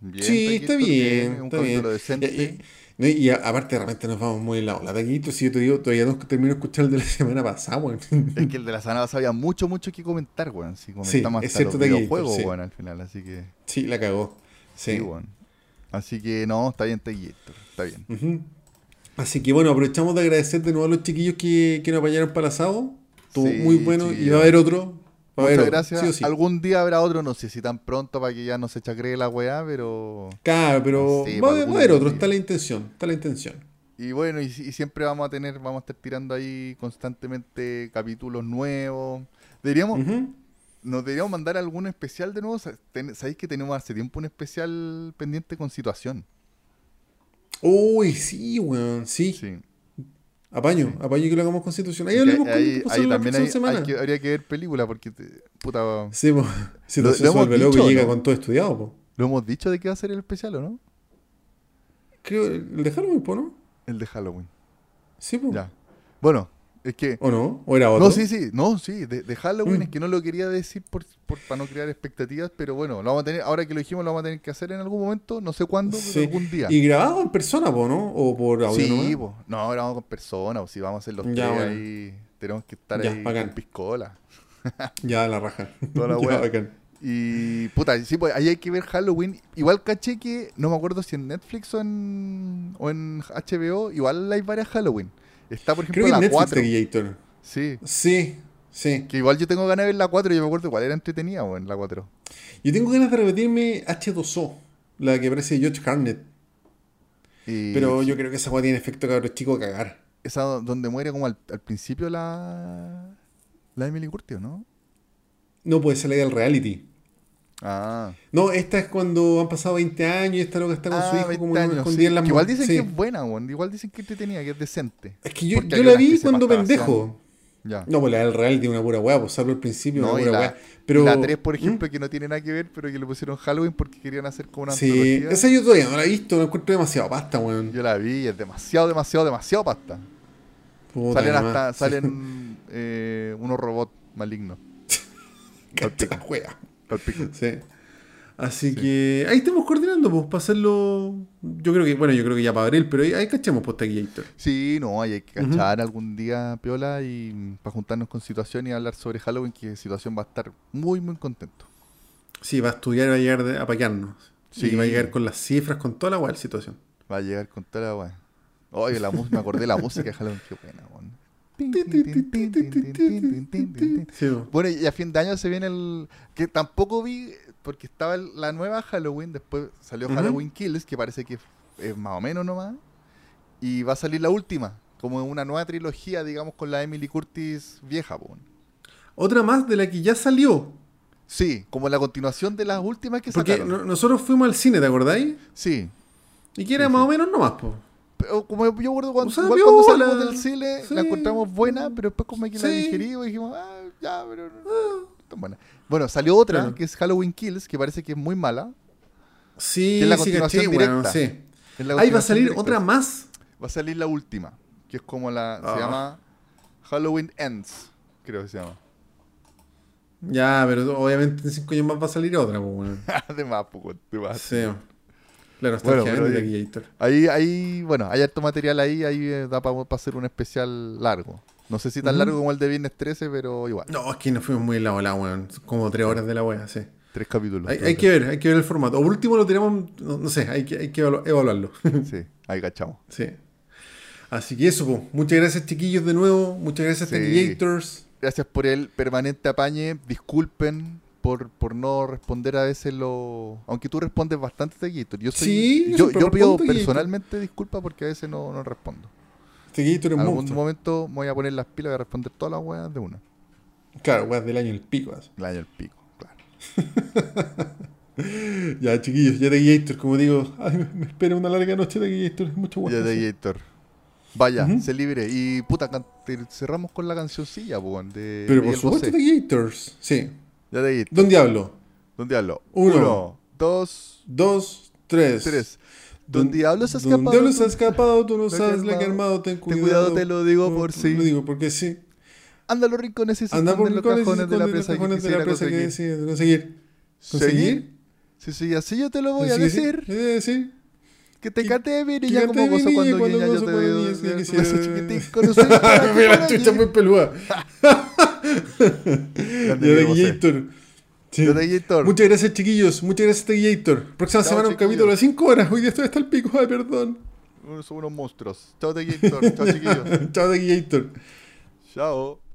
[SPEAKER 1] Bien,
[SPEAKER 2] Sí, está bien,
[SPEAKER 1] Un
[SPEAKER 2] está bien.
[SPEAKER 1] decente.
[SPEAKER 2] Y, y- y aparte, de repente nos vamos muy en la ola. Tequillators, si yo te digo, todavía no termino de escuchar el de la semana pasada, weón.
[SPEAKER 1] Es que el de la semana pasada había mucho, mucho que comentar, weón. Si comentamos
[SPEAKER 2] es
[SPEAKER 1] hasta
[SPEAKER 2] cierto,
[SPEAKER 1] los
[SPEAKER 2] Taquillito,
[SPEAKER 1] videojuegos,
[SPEAKER 2] sí.
[SPEAKER 1] weón, al final. Así que,
[SPEAKER 2] Sí, la cagó.
[SPEAKER 1] sí,
[SPEAKER 2] Sí.
[SPEAKER 1] weón. Así que, no, está bien, Taquillito. Está bien.
[SPEAKER 2] Ujú. Así que bueno, aprovechamos de agradecer de nuevo a los chiquillos que, que nos apoyaron para el asado. Estuvo
[SPEAKER 1] Sí,
[SPEAKER 2] muy bueno y va a haber otro. Va haber
[SPEAKER 1] Muchas
[SPEAKER 2] otro,
[SPEAKER 1] gracias.
[SPEAKER 2] sí o sí.
[SPEAKER 1] Algún día habrá otro, no sé si tan pronto para que ya no se chacree la weá, pero.
[SPEAKER 2] Claro, pero va, a haber- va a
[SPEAKER 1] algún
[SPEAKER 2] haber otro, está la intención, está la intención.
[SPEAKER 1] Y bueno, y, y siempre vamos a tener, vamos a estar tirando ahí constantemente capítulos nuevos. Deberíamos, nos deberíamos mandar algún especial de nuevo. Sabéis que tenemos hace tiempo un especial pendiente con situación.
[SPEAKER 2] Uy, sí, weón, sí.
[SPEAKER 1] Sí.
[SPEAKER 2] Apaño, apaño que lo hagamos constitución. Ahí
[SPEAKER 1] Ahí,
[SPEAKER 2] hablemos con
[SPEAKER 1] ahí- también hay-
[SPEAKER 2] semana.
[SPEAKER 1] hay que- habría que ver película porque, te- puta,
[SPEAKER 2] Sí, po. Si
[SPEAKER 1] Lo- lo hemos
[SPEAKER 2] vuelve loco
[SPEAKER 1] dicho,
[SPEAKER 2] y llega
[SPEAKER 1] ¿no?
[SPEAKER 2] con todo estudiado, po.
[SPEAKER 1] ¿lo hemos dicho de qué va a ser el especial o no?
[SPEAKER 2] Creo, el de Halloween, po, ¿no?
[SPEAKER 1] El de Halloween.
[SPEAKER 2] Sí, po.
[SPEAKER 1] Ya. Bueno, es que...
[SPEAKER 2] ¿O no? ¿O era otro?
[SPEAKER 1] No, sí, sí, no, sí, de, de Halloween
[SPEAKER 2] Mm.
[SPEAKER 1] es que no lo quería decir por, por- para no crear expectativas, pero bueno, lo vamos a tener, ahora que lo dijimos, lo vamos a tener que hacer en algún momento, no sé cuándo,
[SPEAKER 2] Sí.
[SPEAKER 1] pero algún día.
[SPEAKER 2] Y grabado en persona, po, ¿no? O por audio
[SPEAKER 1] sí, po. no, ahora vamos con personas, o si vamos a hacer los
[SPEAKER 2] Ya,
[SPEAKER 1] tres
[SPEAKER 2] bueno.
[SPEAKER 1] ahí, tenemos que estar
[SPEAKER 2] Ya,
[SPEAKER 1] ahí
[SPEAKER 2] bacán.
[SPEAKER 1] con piscola.
[SPEAKER 2] Ya, la raja.
[SPEAKER 1] Toda la
[SPEAKER 2] Ya, bacán.
[SPEAKER 1] Y puta, sí, pues ahí hay que ver Halloween. Igual caché que, no me acuerdo si en Netflix o en, o en HBO, igual hay varias Halloween. Está, por ejemplo,
[SPEAKER 2] Creo
[SPEAKER 1] la
[SPEAKER 2] Netflix
[SPEAKER 1] 4.
[SPEAKER 2] Tequillator.
[SPEAKER 1] Sí,
[SPEAKER 2] Sí, sí.
[SPEAKER 1] que igual yo tengo ganas de ver la 4, yo me acuerdo cuál era entretenida, en la 4.
[SPEAKER 2] Yo tengo ganas de repetirme H2O, la que parece George Harnett.
[SPEAKER 1] Y
[SPEAKER 2] Pero yo creo que esa weá tiene efecto cabros chico cagar.
[SPEAKER 1] esa do- donde muere como al, al principio la la Emily Curtis, ¿no?
[SPEAKER 2] No puede ser la del reality.
[SPEAKER 1] Ah,
[SPEAKER 2] No, esta es cuando han pasado 20 años y esta loca está con su
[SPEAKER 1] Ah,
[SPEAKER 2] hijo
[SPEAKER 1] 20
[SPEAKER 2] como
[SPEAKER 1] años,
[SPEAKER 2] escondida
[SPEAKER 1] sí.
[SPEAKER 2] en las
[SPEAKER 1] Que Igual dicen
[SPEAKER 2] sí.
[SPEAKER 1] que es buena, weón. Igual dicen que entretenida, que es decente.
[SPEAKER 2] Es que yo, la vi cuando pendejo.
[SPEAKER 1] Ya.
[SPEAKER 2] No, pues la del Real tiene una pura weá, pues salvo al principio,
[SPEAKER 1] No,
[SPEAKER 2] una pura
[SPEAKER 1] la,
[SPEAKER 2] weá. Pero,
[SPEAKER 1] la 3, por
[SPEAKER 2] ¿Mm?
[SPEAKER 1] ejemplo, que no tiene nada que ver, pero que le pusieron Halloween porque querían hacer como una
[SPEAKER 2] Sí,
[SPEAKER 1] antología.
[SPEAKER 2] esa yo todavía no la he visto, la encuentro demasiado pasta, weón.
[SPEAKER 1] Yo la vi es demasiado, demasiado, demasiado pasta.
[SPEAKER 2] Puta
[SPEAKER 1] salen hasta, salen eh, unos robots malignos.
[SPEAKER 2] Cacha la wea. Sí. Así que ahí estamos coordinando, pues, para hacerlo. Yo creo que, bueno, yo creo que ya para abril, pero ahí, ahí cachemos pues Taquillator.
[SPEAKER 1] Sí, no, ahí hay que cachar algún día, Piola, y para juntarnos con situación y hablar sobre Halloween, que situación va a estar muy, muy contento.
[SPEAKER 2] Sí, va a estudiar y va a llegar de- a paquearnos.
[SPEAKER 1] Sí.
[SPEAKER 2] Y va a llegar con las cifras, con toda la la situación.
[SPEAKER 1] Va a llegar con toda la weá. Oye, la música, me acordé de la música de Halloween, qué buena.
[SPEAKER 2] Sí, po.
[SPEAKER 1] Bueno, y a fin de año se viene el. que tampoco vi, porque estaba el- la nueva Halloween, después salió. Halloween Kills, que parece que es más o menos nomás. Y va a salir la última, como una nueva trilogía, digamos, con la Emily Curtis vieja, po.
[SPEAKER 2] Otra más de la que ya salió.
[SPEAKER 1] Sí, como la continuación de las últimas que
[SPEAKER 2] Porque
[SPEAKER 1] sacaron.
[SPEAKER 2] no- nosotros fuimos al cine, ¿te acordáis?
[SPEAKER 1] Sí.
[SPEAKER 2] Y que era
[SPEAKER 1] Sí,
[SPEAKER 2] más
[SPEAKER 1] sí.
[SPEAKER 2] o menos nomás, pues.
[SPEAKER 1] Pero como yo recuerdo cuando,
[SPEAKER 2] O sea,
[SPEAKER 1] igual cuando salimos del cine,
[SPEAKER 2] Sí.
[SPEAKER 1] la encontramos buena, pero después como que la
[SPEAKER 2] Sí.
[SPEAKER 1] digerimos y dijimos, ah, ya, pero no, tan buena. Bueno, salió otra,
[SPEAKER 2] Claro.
[SPEAKER 1] que es Halloween Kills, que parece que es muy mala.
[SPEAKER 2] Sí,
[SPEAKER 1] Que es la
[SPEAKER 2] sí,
[SPEAKER 1] continuación
[SPEAKER 2] weón,
[SPEAKER 1] directa.
[SPEAKER 2] sí. Ahí va a salir
[SPEAKER 1] directa.
[SPEAKER 2] otra más.
[SPEAKER 1] Va a salir la última, que es como la,
[SPEAKER 2] Ah.
[SPEAKER 1] se llama Halloween Ends, creo que se llama.
[SPEAKER 2] Ya, pero obviamente en cinco años más va a salir otra, pues, weón.
[SPEAKER 1] Además, poco, de más.
[SPEAKER 2] Sí. Claro, está
[SPEAKER 1] Bueno,
[SPEAKER 2] de
[SPEAKER 1] ahí-. Ahí, ahí, bueno, hay harto material ahí, ahí eh, da para hacer un especial largo. No sé si tan largo como el de Viernes 13, pero igual.
[SPEAKER 2] No, es que nos fuimos muy en la ola, weón. Como tres horas de la wea, sí.
[SPEAKER 1] Tres capítulos.
[SPEAKER 2] Hay, hay que ver, hay que ver el formato. O por último lo tiramos, no, no sé, hay que, hay que evalu- evaluarlo.
[SPEAKER 1] Sí, ahí cachamos.
[SPEAKER 2] sí. Así que eso, pues. Muchas gracias, chiquillos, de nuevo. Muchas gracias,
[SPEAKER 1] Sí. Gracias por el permanente apañe. Disculpen por, por no responder a veces lo. Aunque tú respondes bastante, Taquito. Yo, soy,
[SPEAKER 2] Sí, yo
[SPEAKER 1] yo, pido personalmente disculpas porque a veces no, no respondo.
[SPEAKER 2] Es
[SPEAKER 1] En algún
[SPEAKER 2] monstruo.
[SPEAKER 1] momento me voy a poner las pilas y voy a responder todas las weas de una.
[SPEAKER 2] Claro, weas del año el pico. así.
[SPEAKER 1] El año del pico, claro.
[SPEAKER 2] Ya, chiquillos, ya Taquillator, como digo. Ay, me, espera una larga noche Taquillator. Es mucho
[SPEAKER 1] Ya
[SPEAKER 2] guapo.
[SPEAKER 1] de Gator. Vaya, se libre. Y puta, cerramos con la cancioncilla, weón, de
[SPEAKER 2] Pero por
[SPEAKER 1] Miguel
[SPEAKER 2] supuesto,
[SPEAKER 1] Bosé.
[SPEAKER 2] Taquillators. Sí.
[SPEAKER 1] Ya de Gator.
[SPEAKER 2] ¿Dónde hablo?
[SPEAKER 1] ¿Dónde hablo?
[SPEAKER 2] Uno.
[SPEAKER 1] Uno, dos,
[SPEAKER 2] Dos, tres.
[SPEAKER 1] tres. Don Diablo se ha
[SPEAKER 2] Don
[SPEAKER 1] escapado.
[SPEAKER 2] Diablo se ha escapado, tú no sabes la que
[SPEAKER 1] armado.
[SPEAKER 2] armado, ten
[SPEAKER 1] Ten
[SPEAKER 2] cuidado.
[SPEAKER 1] cuidado, te lo digo por si.
[SPEAKER 2] Lo digo porque sí.
[SPEAKER 1] Anda los rincones y se
[SPEAKER 2] Anda por los
[SPEAKER 1] cajones de la presa que quisiera conseguir.
[SPEAKER 2] conseguir. ¿Conseguir?
[SPEAKER 1] ¿Seguir? Sí, sí, así yo te lo voy a
[SPEAKER 2] Sí, sí,
[SPEAKER 1] decir.
[SPEAKER 2] sí, sí.
[SPEAKER 1] Que te cante de
[SPEAKER 2] cante
[SPEAKER 1] como gozo cuando niña yo te
[SPEAKER 2] sí, quisiera-
[SPEAKER 1] chiquitín, que
[SPEAKER 2] Mira, chucha muy peluda. Sí.
[SPEAKER 1] De Gator.
[SPEAKER 2] Muchas gracias, chiquillos. Muchas gracias, Taquillator. Próxima
[SPEAKER 1] Chao,
[SPEAKER 2] semana un
[SPEAKER 1] chiquillos.
[SPEAKER 2] capítulo de 5 horas. Hoy día estoy hasta el pico. Ay, perdón.
[SPEAKER 1] Son unos monstruos. Chao de Gator. Chao chiquillos.
[SPEAKER 2] Chao, Taquillator.
[SPEAKER 1] Chao.